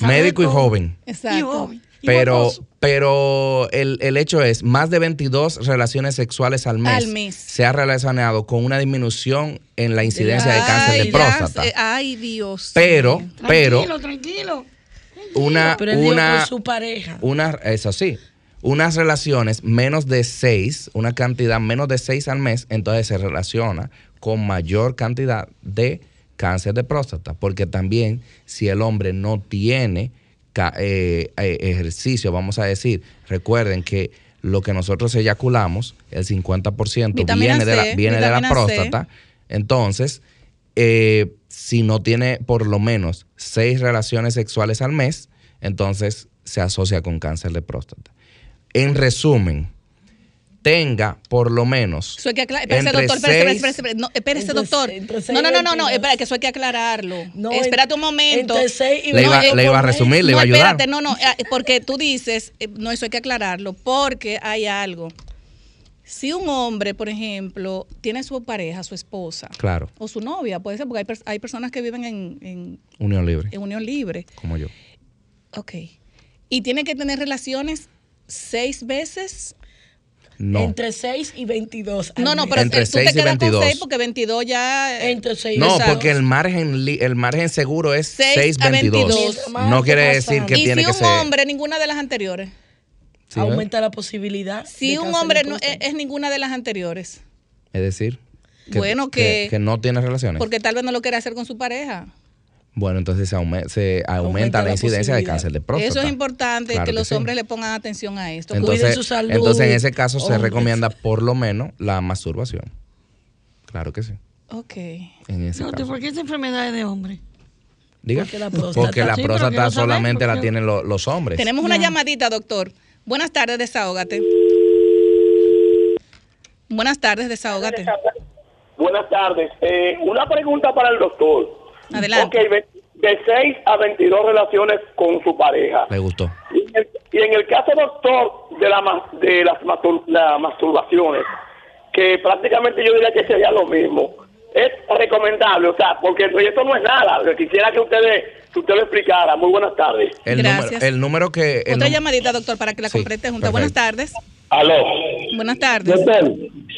T: médico y joven.
G: Y joven. y
T: Pero, pero el, el hecho es, más de 22 relaciones sexuales al mes,
B: Al mes.
T: se ha relacionado con una disminución en la incidencia de cáncer de próstata.
B: ya sé. Ay, Dios.
T: Pero, pero,
G: Tranquilo, tranquilo.
T: una,
J: Pero él dijo
T: una,
J: su pareja.
T: una, eso sí, unas relaciones menos de 6, una cantidad menos de 6 al mes, entonces se relaciona con mayor cantidad de cáncer de próstata, porque también si el hombre no tiene eh, eh, ejercicio, vamos a decir, recuerden que lo que nosotros eyaculamos, el 50%
B: Vitamina
T: viene, de la, viene de la
B: C.
T: próstata, entonces, eh, si no tiene por lo menos seis relaciones sexuales al mes, entonces se asocia con cáncer de próstata. En resumen, tenga por lo menos
B: Eso hay que aclarar. Espérese, doctor. Espérese,
T: seis-
B: espérese, espérese. No, espérese,
J: Entre-
B: doctor. No, no, no, no, no.
J: 22.
B: Espera, que eso hay que aclararlo.
J: No,
B: Espérate un momento.
J: entre seis y
T: Le iba-
J: veinte
T: le iba a resumir, le iba a
B: no,
T: ayudar.
B: espérate, no, no, eh, porque tú dices, eh, no, eso hay que aclararlo, porque hay algo. Si un hombre, por ejemplo, tiene su pareja, su esposa,
T: Claro,
B: o su novia, puede ser, porque hay, hay personas que viven en, en-
T: unión libre,
B: en unión libre,
T: como yo.
B: ok, y tiene que tener relaciones seis veces.
T: No.
J: Entre 6 y 22. al
B: No, no, pero
T: Entre
B: eh, tú
T: seis
B: te
T: y
B: quedas con
T: 22.
B: seis porque 22 ya... eh,
J: Entre 6
T: No, porque el margen li- el margen seguro es
B: Seis a
T: 622.
B: 22.
T: No quiere decir que
B: y
T: tiene
B: si
T: que
B: un
T: ser
B: hombre, ninguna de las anteriores.
T: Sí, ¿eh?
J: aumenta la posibilidad.
B: Si un hombre no es, es ninguna de las anteriores,
T: Es decir,
B: Bueno, que-
T: que no tiene relaciones.
B: porque tal vez no lo quiere hacer con su pareja.
T: Bueno, entonces se, aume- se aumenta,
J: Aumenta
T: la
J: la
T: incidencia de cáncer de próstata.
B: Eso es importante
T: Claro
B: que
T: que
B: los
T: sí.
B: hombres le pongan atención a esto.
T: Entonces,
J: Cuiden su salud,
T: entonces en ese caso se recomienda por lo menos la masturbación. Claro que sí.
B: Ok.
T: En ese
G: No,
T: caso.
G: ¿Por qué esa enfermedad es de hombre?
T: Diga.
J: Porque la próstata.
T: Porque la
G: Sí, pero
T: próstata
G: quiero saber,
T: solamente la tienen lo- los hombres.
B: Tenemos una llamadita, doctor. Buenas tardes, desahógate. Buenas tardes, desahógate.
Q: Buenas tardes. Eh, una pregunta para el doctor.
B: Adelante.
Q: Ok, ve- de 6 a 22 relaciones con su pareja.
T: Le gustó.
Q: Y en el, y en el caso, doctor, de, la, ma- de las mastur- las masturbaciones, que prácticamente yo diría que sería lo mismo, es recomendable, o sea, porque esto no es nada. Quisiera que ustedes que usted lo explicara. Muy buenas tardes.
T: El
B: Gracias.
T: número, el número que. el
B: Otra llamadita, doctor, para que la
T: Sí,
B: complete
T: perfecto.
B: Buenas tardes.
M: Aló.
B: Buenas tardes.
M: Doctor,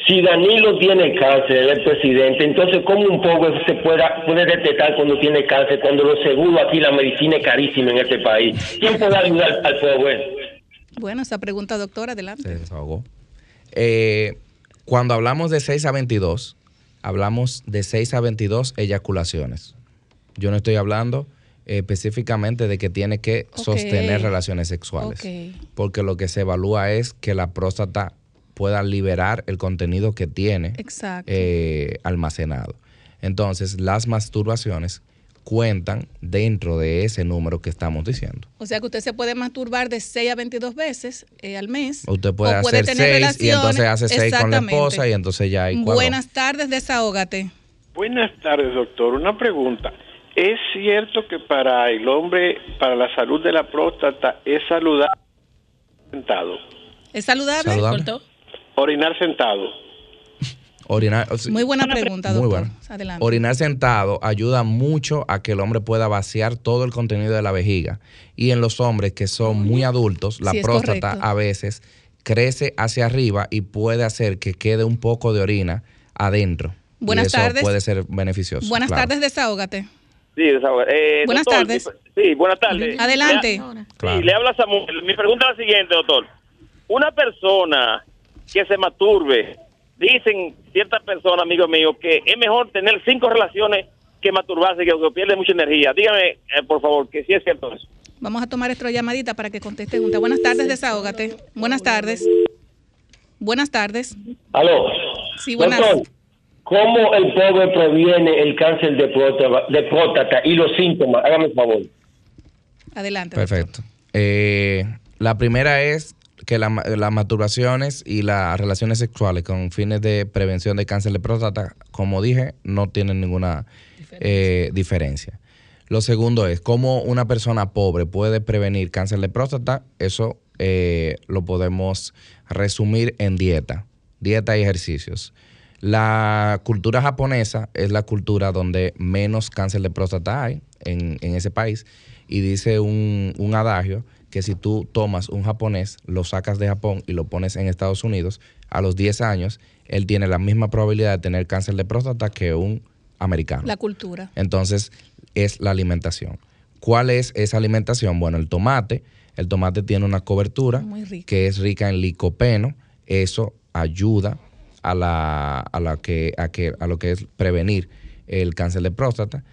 M: si Danilo tiene cáncer, es presidente, entonces ¿cómo un pobre se puede, puede detectar cuando tiene cáncer, cuando lo seguro aquí la medicina es carísima en este país? ¿Quién puede ayudar al pobre?
B: Bueno, esa pregunta, doctor, adelante.
T: Se desahogó. Eh, cuando hablamos de 6 a 22, hablamos de 6 a 22 eyaculaciones. Yo no estoy hablando eh, específicamente de que tiene que sostener relaciones sexuales. Porque lo que se evalúa es que la próstata pueda liberar el contenido que tiene eh, almacenado. Entonces, las masturbaciones cuentan dentro de ese número que estamos diciendo.
B: O sea que usted se puede masturbar de 6 a 22 veces eh, al mes.
T: Usted puede
B: o puede
T: hacer
B: tener
T: seis y entonces hace seis con la
B: Exactamente.
T: esposa y entonces ya hay.
B: Buenas tardes, desahógate.
U: Buenas tardes, doctor. Una pregunta. ¿Es cierto que para el hombre, para la salud de la próstata, es saludable sentado?
B: ¿Es saludable?
T: Saludable.
U: Orinar sentado.
T: Orinar,
B: Muy buena pregunta,
T: muy
B: doctor.
T: buena.
B: Adelante.
T: Orinar sentado ayuda mucho a que el hombre pueda vaciar todo el contenido de la vejiga. Y en los hombres que son muy adultos, la
B: Sí,
T: próstata
B: correcto.
T: a veces crece hacia arriba y puede hacer que quede un poco de orina adentro.
B: Buenas
T: y eso
B: tardes.
T: puede ser beneficioso.
B: Buenas
T: claro.
B: tardes, desahógate.
S: Sí. Eh,
B: Buenas
S: doctor,
B: tardes.
S: sí, buenas tardes.
B: Adelante.
S: Le-
T: Claro.
S: Sí, le habla Samuel. Mi pregunta es la siguiente, doctor. Una persona que se masturbe, dicen ciertas personas, amigos míos, que es mejor tener cinco relaciones que masturbarse, que, que pierde mucha energía. Dígame, eh, por favor, que sí es cierto eso.
B: Vamos a tomar esta llamadita para que conteste junta. Buenas tardes, desahógate. Buenas tardes. Buenas tardes.
M: Aló.
B: Sí, buenas.
M: Doctor, ¿cómo el pobre previene el cáncer de próstata, de próstata y los síntomas? Hágame el favor.
B: Adelante.
T: Perfecto. Eh, la primera es que la- las masturbaciones y las relaciones sexuales con fines de prevención de cáncer de próstata, como dije, no tienen ninguna eh, diferencia. Lo segundo es cómo una persona pobre puede prevenir cáncer de próstata. Eso eh, lo podemos resumir en dieta, dieta y ejercicios. La cultura japonesa es la cultura donde menos cáncer de próstata hay en, en ese país y dice un, un adagio que si tú tomas un japonés, lo sacas de Japón y lo pones en Estados Unidos, a los 10 años, él tiene la misma probabilidad de tener cáncer de próstata que un americano.
B: La cultura.
T: Entonces, es la alimentación. ¿Cuál es esa alimentación? Bueno, el tomate. El tomate tiene una cobertura que es rica en licopeno. Eso ayuda a, la, a, la que, a, que, a lo que es prevenir el cáncer de próstata.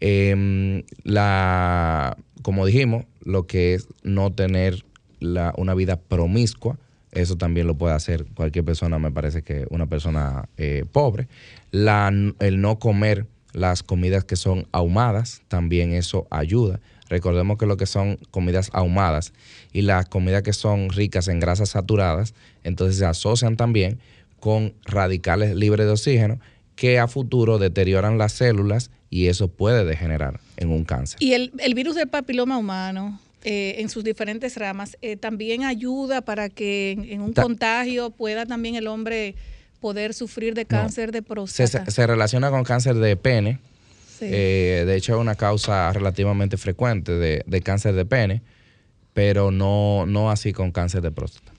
T: Em, la, como dijimos, lo que es no tener la- una vida promiscua, eso también lo puede hacer cualquier persona, me parece que una persona eh, pobre. La, el no comer las comidas que son ahumadas, también eso ayuda. Recordemos que lo que son comidas ahumadas y las comidas que son ricas en grasas saturadas, entonces se asocian también con radicales libres de oxígeno que a futuro deterioran las células y eso puede degenerar en un cáncer.
B: Y el, el virus del papiloma humano, eh, en sus diferentes ramas, eh, también ayuda para que en, en un
T: Ta-
B: contagio pueda también el hombre poder sufrir de cáncer de próstata.
T: se- se relaciona con cáncer de pene.
B: Sí.
T: Eh, de hecho, es una causa relativamente frecuente de, de cáncer de pene, pero no, no así con cáncer de próstata.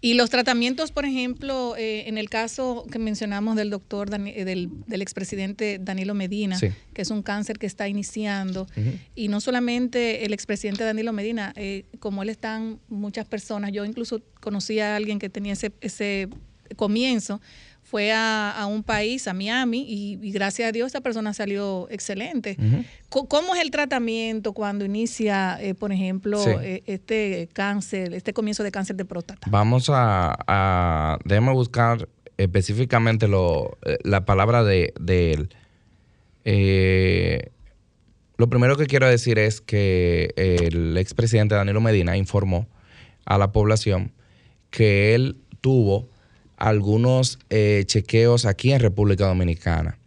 B: Y los tratamientos, por ejemplo, eh, en el caso que mencionamos del doctor, Dani- eh, del, del expresidente Danilo Medina,
T: Sí.
B: que es un cáncer que está iniciando, y no solamente el expresidente Danilo Medina, eh, como él están muchas personas, yo incluso conocí a alguien que tenía ese, ese comienzo, fue a, a un país, a Miami, y, y gracias a Dios esa persona salió excelente. ¿Cómo es el tratamiento cuando inicia, eh, por ejemplo,
T: Sí.
B: eh, este cáncer, este comienzo de cáncer de próstata?
T: Vamos a, a déjame buscar específicamente lo, eh, la palabra de, de él. Eh, lo primero que quiero decir es que el expresidente Danilo Medina informó a la población que él tuvo algunos eh, chequeos aquí en República Dominicana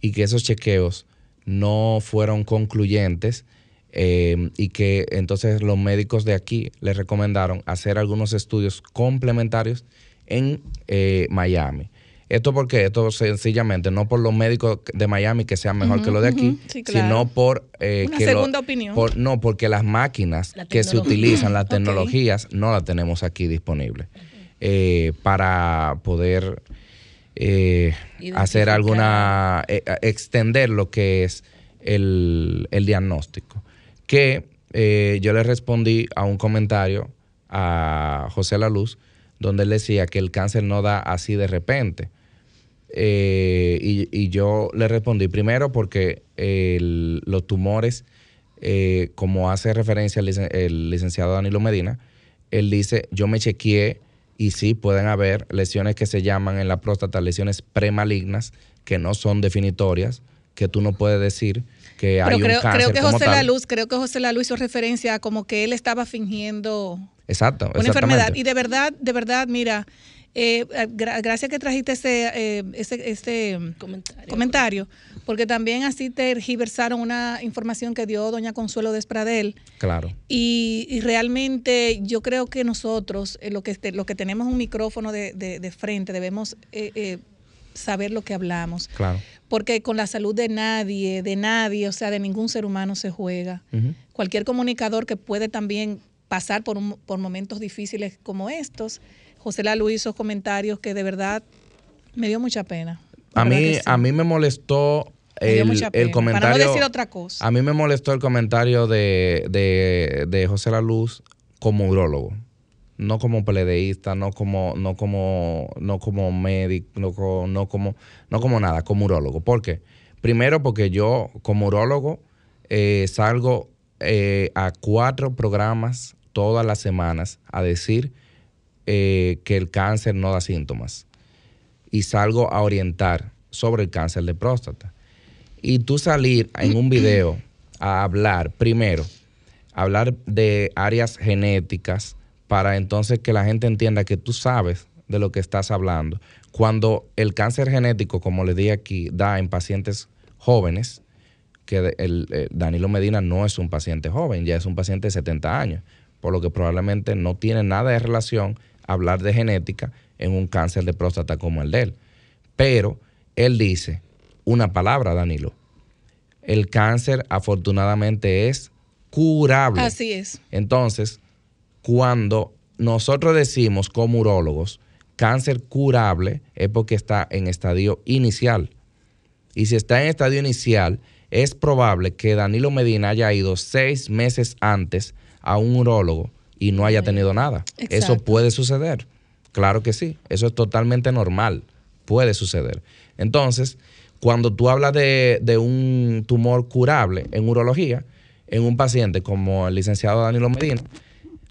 T: y que esos chequeos no fueron concluyentes eh, y que entonces los médicos de aquí le recomendaron hacer algunos estudios complementarios en eh, Miami. ¿Esto por qué? Esto sencillamente no por los médicos de Miami que sean mejor que los de aquí,
B: ujú, sí, claro.
T: sino por... eh,
B: Una
T: que lo-
B: segunda opinión.
T: por- no, porque las máquinas
B: La
T: que se utilizan, las tecnologías, no las tenemos aquí disponibles eh, para poder eh, hacer alguna, eh, extender lo que es el, el diagnóstico. Que yo le respondí a un comentario a José La Luz, donde él decía que el cáncer no da así de repente. Y, y yo le respondí primero porque el- los tumores, como hace referencia el, licen- el licenciado Danilo Medina, él dice, yo me chequeé y sí pueden haber lesiones que se llaman en la próstata lesiones premalignas, que no son definitorias, que tú no puedes decir que
B: Pero
T: hay
B: creo,
T: un cáncer
B: creo que
T: como
B: José
T: tal.
B: La Luz, creo que José La Luz hizo referencia a como que él estaba fingiendo
T: Exacto,
B: una enfermedad. Y de verdad, de verdad, mira, eh, gra- gracias que trajiste ese, eh, ese, ese comentario. Porque también así tergiversaron una información que dio doña Consuelo Despradel.
T: Claro.
B: Y, y realmente yo creo que nosotros, eh, lo que, lo que tenemos un micrófono de, de- de frente, debemos eh, eh, saber lo que hablamos.
T: Claro.
B: Porque con la salud de nadie, de nadie, o sea, de ningún ser humano se juega. Cualquier comunicador que puede también pasar por, un- por momentos difíciles como estos. José Lalu hizo comentarios que de verdad me dio mucha pena.
T: A mí,
B: sí.
T: a mí me molestó el, el comentario.
B: Para no decir otra cosa.
T: A mí me molestó el comentario de, de, de José La Luz como urólogo. No como peledeísta, no como, no como, no como médico, no, co- no como, no como nada, como urólogo. ¿Por qué? Primero porque yo, como urólogo, eh, salgo eh, a cuatro programas todas las semanas a decir eh, que el cáncer no da síntomas. Y salgo a orientar sobre el cáncer de próstata. Y tú salir en un video a hablar, primero, hablar de áreas genéticas para entonces que la gente entienda que tú sabes de lo que estás hablando. Cuando el cáncer genético, como le dije aquí, da en pacientes jóvenes, que el, eh, Danilo Medina no es un paciente joven, ya es un paciente de 70 años, por lo que probablemente no tiene nada de relación hablar de genética en un cáncer de próstata como el de él. Pero él dice una palabra, Danilo. El cáncer afortunadamente es curable.
B: Así es.
T: Entonces, cuando nosotros decimos como urólogos cáncer curable es porque está en estadio inicial. Y si está en estadio inicial, es probable que Danilo Medina haya ido seis meses antes a un urólogo y no haya tenido nada. Eso puede suceder. Claro que sí. Eso es totalmente normal. Puede suceder. Entonces, cuando tú hablas de, un tumor curable en urología, en un paciente como el licenciado Danilo Medina,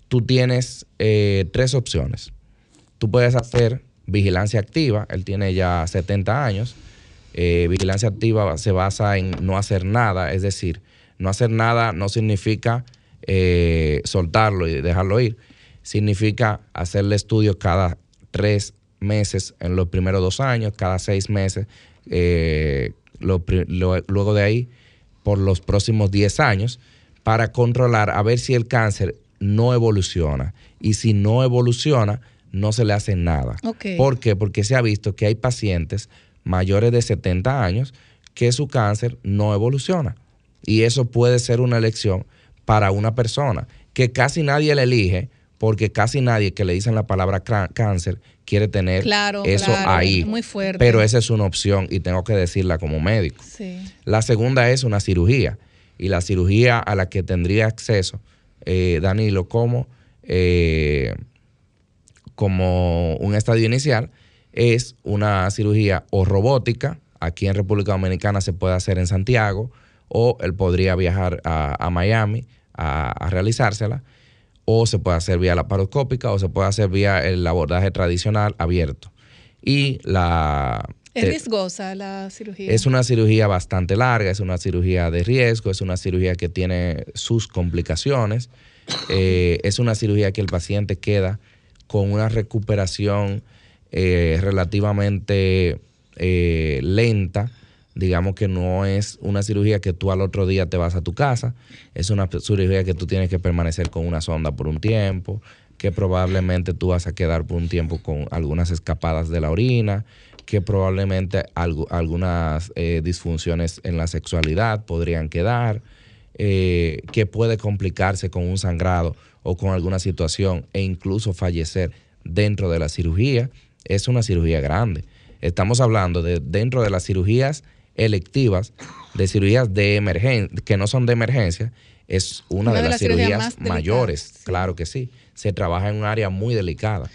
T: tú tienes eh, tres opciones. Tú puedes hacer vigilancia activa, él tiene ya 70 años. Eh, vigilancia activa se basa en no hacer nada, es decir, no hacer nada no significa eh, soltarlo y dejarlo ir, significa hacerle estudios cada tres meses en los primeros dos años, cada seis meses, eh, luego de ahí por los próximos 10 años, para controlar a ver si el cáncer no evoluciona. Y si no evoluciona, no se le hace nada. ¿Por qué? Porque se ha visto que hay pacientes mayores de 70 años que su cáncer no evoluciona. Y eso puede ser una elección para una persona que casi nadie le elige porque casi nadie que le dicen la palabra cáncer quiere tener eso ahí.
B: Muy fuerte.
T: Pero esa es una opción y tengo que decirla como médico. La segunda es una cirugía. Y la cirugía a la que tendría acceso eh, Danilo como eh, como un estadio inicial, es una cirugía o robótica, aquí en República Dominicana se puede hacer en Santiago, o él podría viajar a, Miami a, realizársela, o se puede hacer vía laparoscópica, o se puede hacer vía el abordaje tradicional abierto. Y la...
B: ¿Es riesgosa la cirugía?
T: Es una cirugía bastante larga, es una cirugía de riesgo, es una cirugía que tiene sus complicaciones, eh, es una cirugía que el paciente queda con una recuperación eh, relativamente eh, lenta. Digamos que no es una cirugía que tú al otro día te vas a tu casa, es una cirugía que tú tienes que permanecer con una sonda por un tiempo, que probablemente tú vas a quedar por un tiempo con algunas escapadas de la orina, que probablemente algunas eh, disfunciones en la sexualidad podrían quedar, que puede complicarse con un sangrado o con alguna situación e incluso fallecer dentro de la cirugía, es una cirugía grande. Estamos hablando de dentro de las cirugías electivas, de cirugías de emergencia, que no son de emergencia, es una, de, las, cirugías, mayores, claro que sí. Se trabaja en un área muy delicada.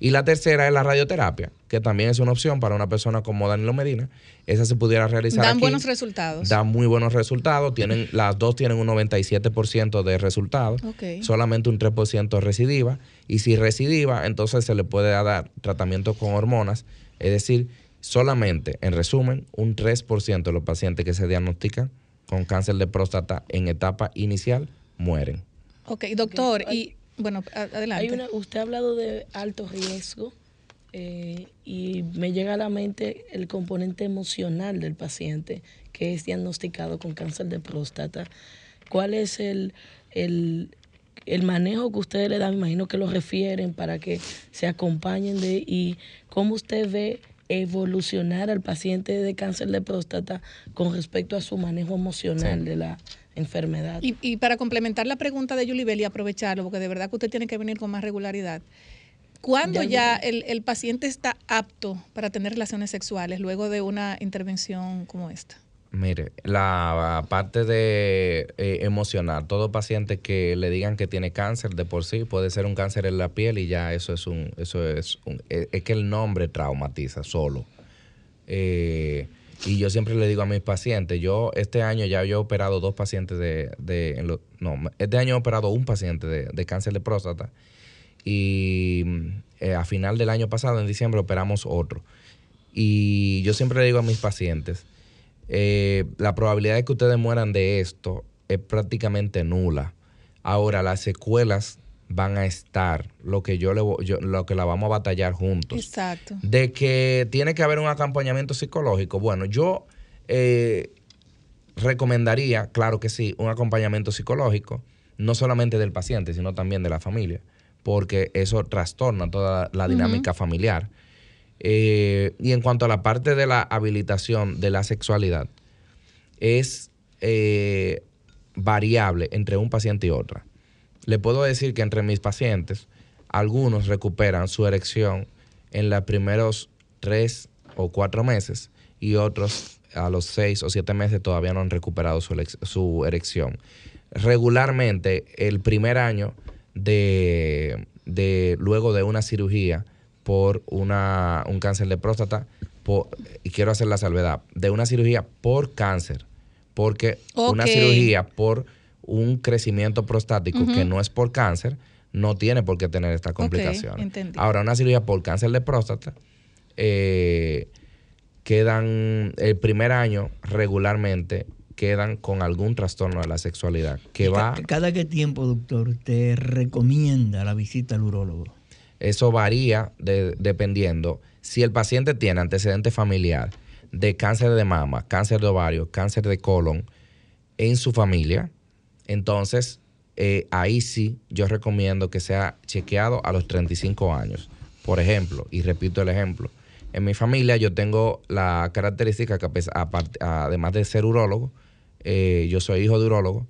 T: Y la tercera es la radioterapia, que también es una opción para una persona como Danilo Medina. Esa se pudiera realizar.
B: Dan buenos resultados.
T: Dan muy buenos resultados. Tienen, las dos tienen un 97% de resultados. Solamente un 3% recidiva. Y si recidiva, entonces se le puede dar tratamiento con hormonas. Es decir, solamente, en resumen, un 3% de los pacientes que se diagnostican con cáncer de próstata en etapa inicial mueren.
B: Ok, doctor, y bueno, adelante.
J: usted ha hablado de alto riesgo eh, y me llega a la mente el componente emocional del paciente que es diagnosticado con cáncer de próstata. ¿Cuál es el, el, manejo que ustedes le dan? Me imagino que lo refieren para que se acompañen de y cómo usted ve evolucionar al paciente de cáncer de próstata con respecto a su manejo emocional de la enfermedad.
B: Y, para complementar la pregunta de Yulibel y aprovecharlo, porque de verdad que usted tiene que venir con más regularidad. ¿Cuándo ya, el, paciente está apto para tener relaciones sexuales luego de una intervención como esta?
T: Mire, la parte de eh, emocional, todo paciente que le digan que tiene cáncer de por sí puede ser un cáncer en la piel y ya eso es un, eso es un, es, que el nombre traumatiza solo. Eh, Y yo siempre le digo a mis pacientes, yo este año ya yo he operado dos pacientes de, de no, este año he operado un paciente de, cáncer de próstata y eh, a final del año pasado, en diciembre, operamos otro. Y yo siempre le digo a mis pacientes, eh, la probabilidad de que ustedes mueran de esto es prácticamente nula. Ahora, las secuelas van a estar, lo que yo le lo que la vamos a batallar juntos.
B: Exacto.
T: De que tiene que haber un acompañamiento psicológico. Bueno, yo eh, recomendaría, claro que sí, un acompañamiento psicológico, no solamente del paciente, sino también de la familia, porque eso trastorna toda la dinámica familiar. Eh, y en cuanto a la parte de la habilitación de la sexualidad, es eh, variable entre un paciente y otra le puedo decir que entre mis pacientes, algunos recuperan su erección en los primeros tres o cuatro meses y otros a los seis o siete meses todavía no han recuperado su, erección. Regularmente, el primer año de, luego de una cirugía por una, un cáncer de próstata, y quiero hacer la salvedad, de una cirugía por cáncer, porque una cirugía por un crecimiento prostático que no es por cáncer, no tiene por qué tener esta complicación. Ahora, una cirugía por cáncer de próstata, eh, quedan el primer año regularmente quedan con algún trastorno de la sexualidad que va
F: cada qué tiempo doctor te recomienda la visita al urólogo
T: eso varía dependiendo si el paciente tiene antecedente familiar de cáncer de mama cáncer de ovario cáncer de colon en su familia entonces, eh, ahí sí yo recomiendo que sea chequeado a los 35 años. Por ejemplo, y repito el ejemplo, en mi familia yo tengo la característica que además de ser urólogo, eh, yo soy hijo de urólogo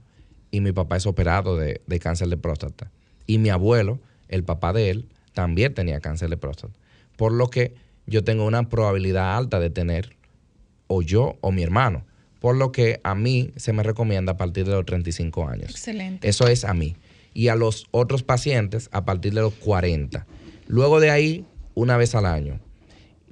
T: y mi papá es operado de, de, cáncer de próstata. Y mi abuelo, el papá de él, también tenía cáncer de próstata. Por lo que yo tengo una probabilidad alta de tener o yo o mi hermano por lo que a mí se me recomienda a partir de los 35 años.
B: Excelente.
T: Eso es a mí. Y a los otros pacientes a partir de los 40. Luego de ahí, una vez al año.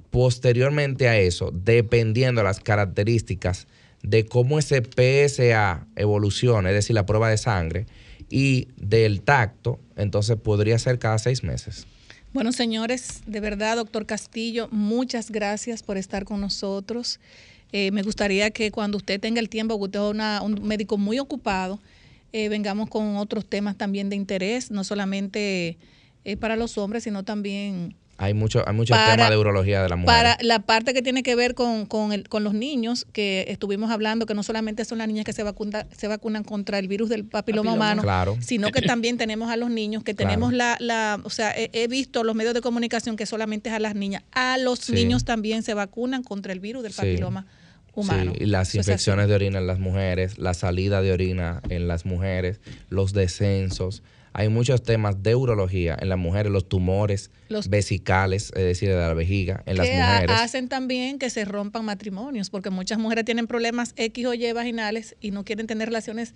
T: Posteriormente a eso, dependiendo de las características de cómo ese PSA evoluciona, es decir, la prueba de sangre, y del tacto, entonces podría ser cada seis meses.
B: Bueno, señores, de verdad, doctor Castillo, muchas gracias por estar con nosotros. Eh, me gustaría que cuando usted tenga el tiempo, usted es un médico muy ocupado, eh, vengamos con otros temas también de interés, no solamente eh, para los hombres, sino también
T: hay mucho, hay muchos temas de urología de la mujer.
B: Para la parte que tiene que ver con, con, el, con los niños, que estuvimos hablando, que no solamente son las niñas que se, vacunan se vacunan contra el virus del papiloma, humano, sino que también tenemos a los niños, que tenemos la, la, o sea, he, visto los medios de comunicación que solamente es a las niñas. A los niños también se vacunan contra el virus del papiloma. Humano.
T: Sí, y las infecciones de orina en las mujeres, la salida de orina en las mujeres, los descensos hay muchos temas de urología en las mujeres, los tumores vesicales, es decir, de la vejiga en las mujeres.
B: hacen también que se rompan matrimonios, porque muchas mujeres tienen problemas X o Y vaginales y no quieren tener relaciones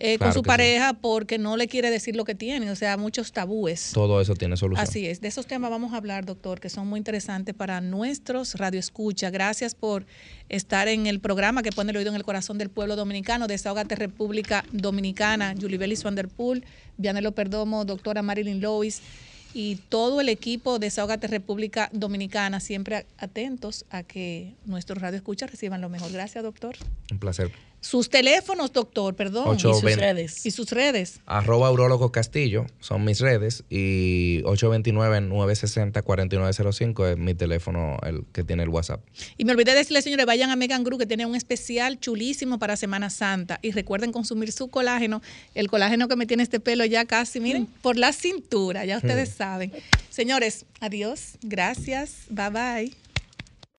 B: eh, con su pareja porque no le quiere decir lo que tiene, o sea, muchos tabúes.
T: Todo eso tiene solución.
B: Así es, de esos temas vamos a hablar, doctor, que son muy interesantes para nuestros radioescucha. Gracias por estar en el programa que pone el oído en el corazón del pueblo dominicano, Desahogate República Dominicana, Julie Vanderpool, Vianelo Perdomo, doctora Marilyn Lois y todo el equipo de Desahogate República Dominicana, siempre atentos a que nuestros radioescuchas reciban lo mejor. Gracias, doctor.
T: Un placer.
B: Sus teléfonos, doctor, perdón. y sus redes. Y sus redes.
T: Arroba Urologo Castillo son mis redes y 829-960-4905 es mi teléfono el que tiene el WhatsApp.
B: Y me olvidé de decirle, señores, vayan a Megan Group que tiene un especial chulísimo para Semana Santa y recuerden consumir su colágeno, el colágeno que me tiene este pelo ya casi, miren, mm. por la cintura, ya ustedes mm. saben. Señores, adiós, gracias, bye bye.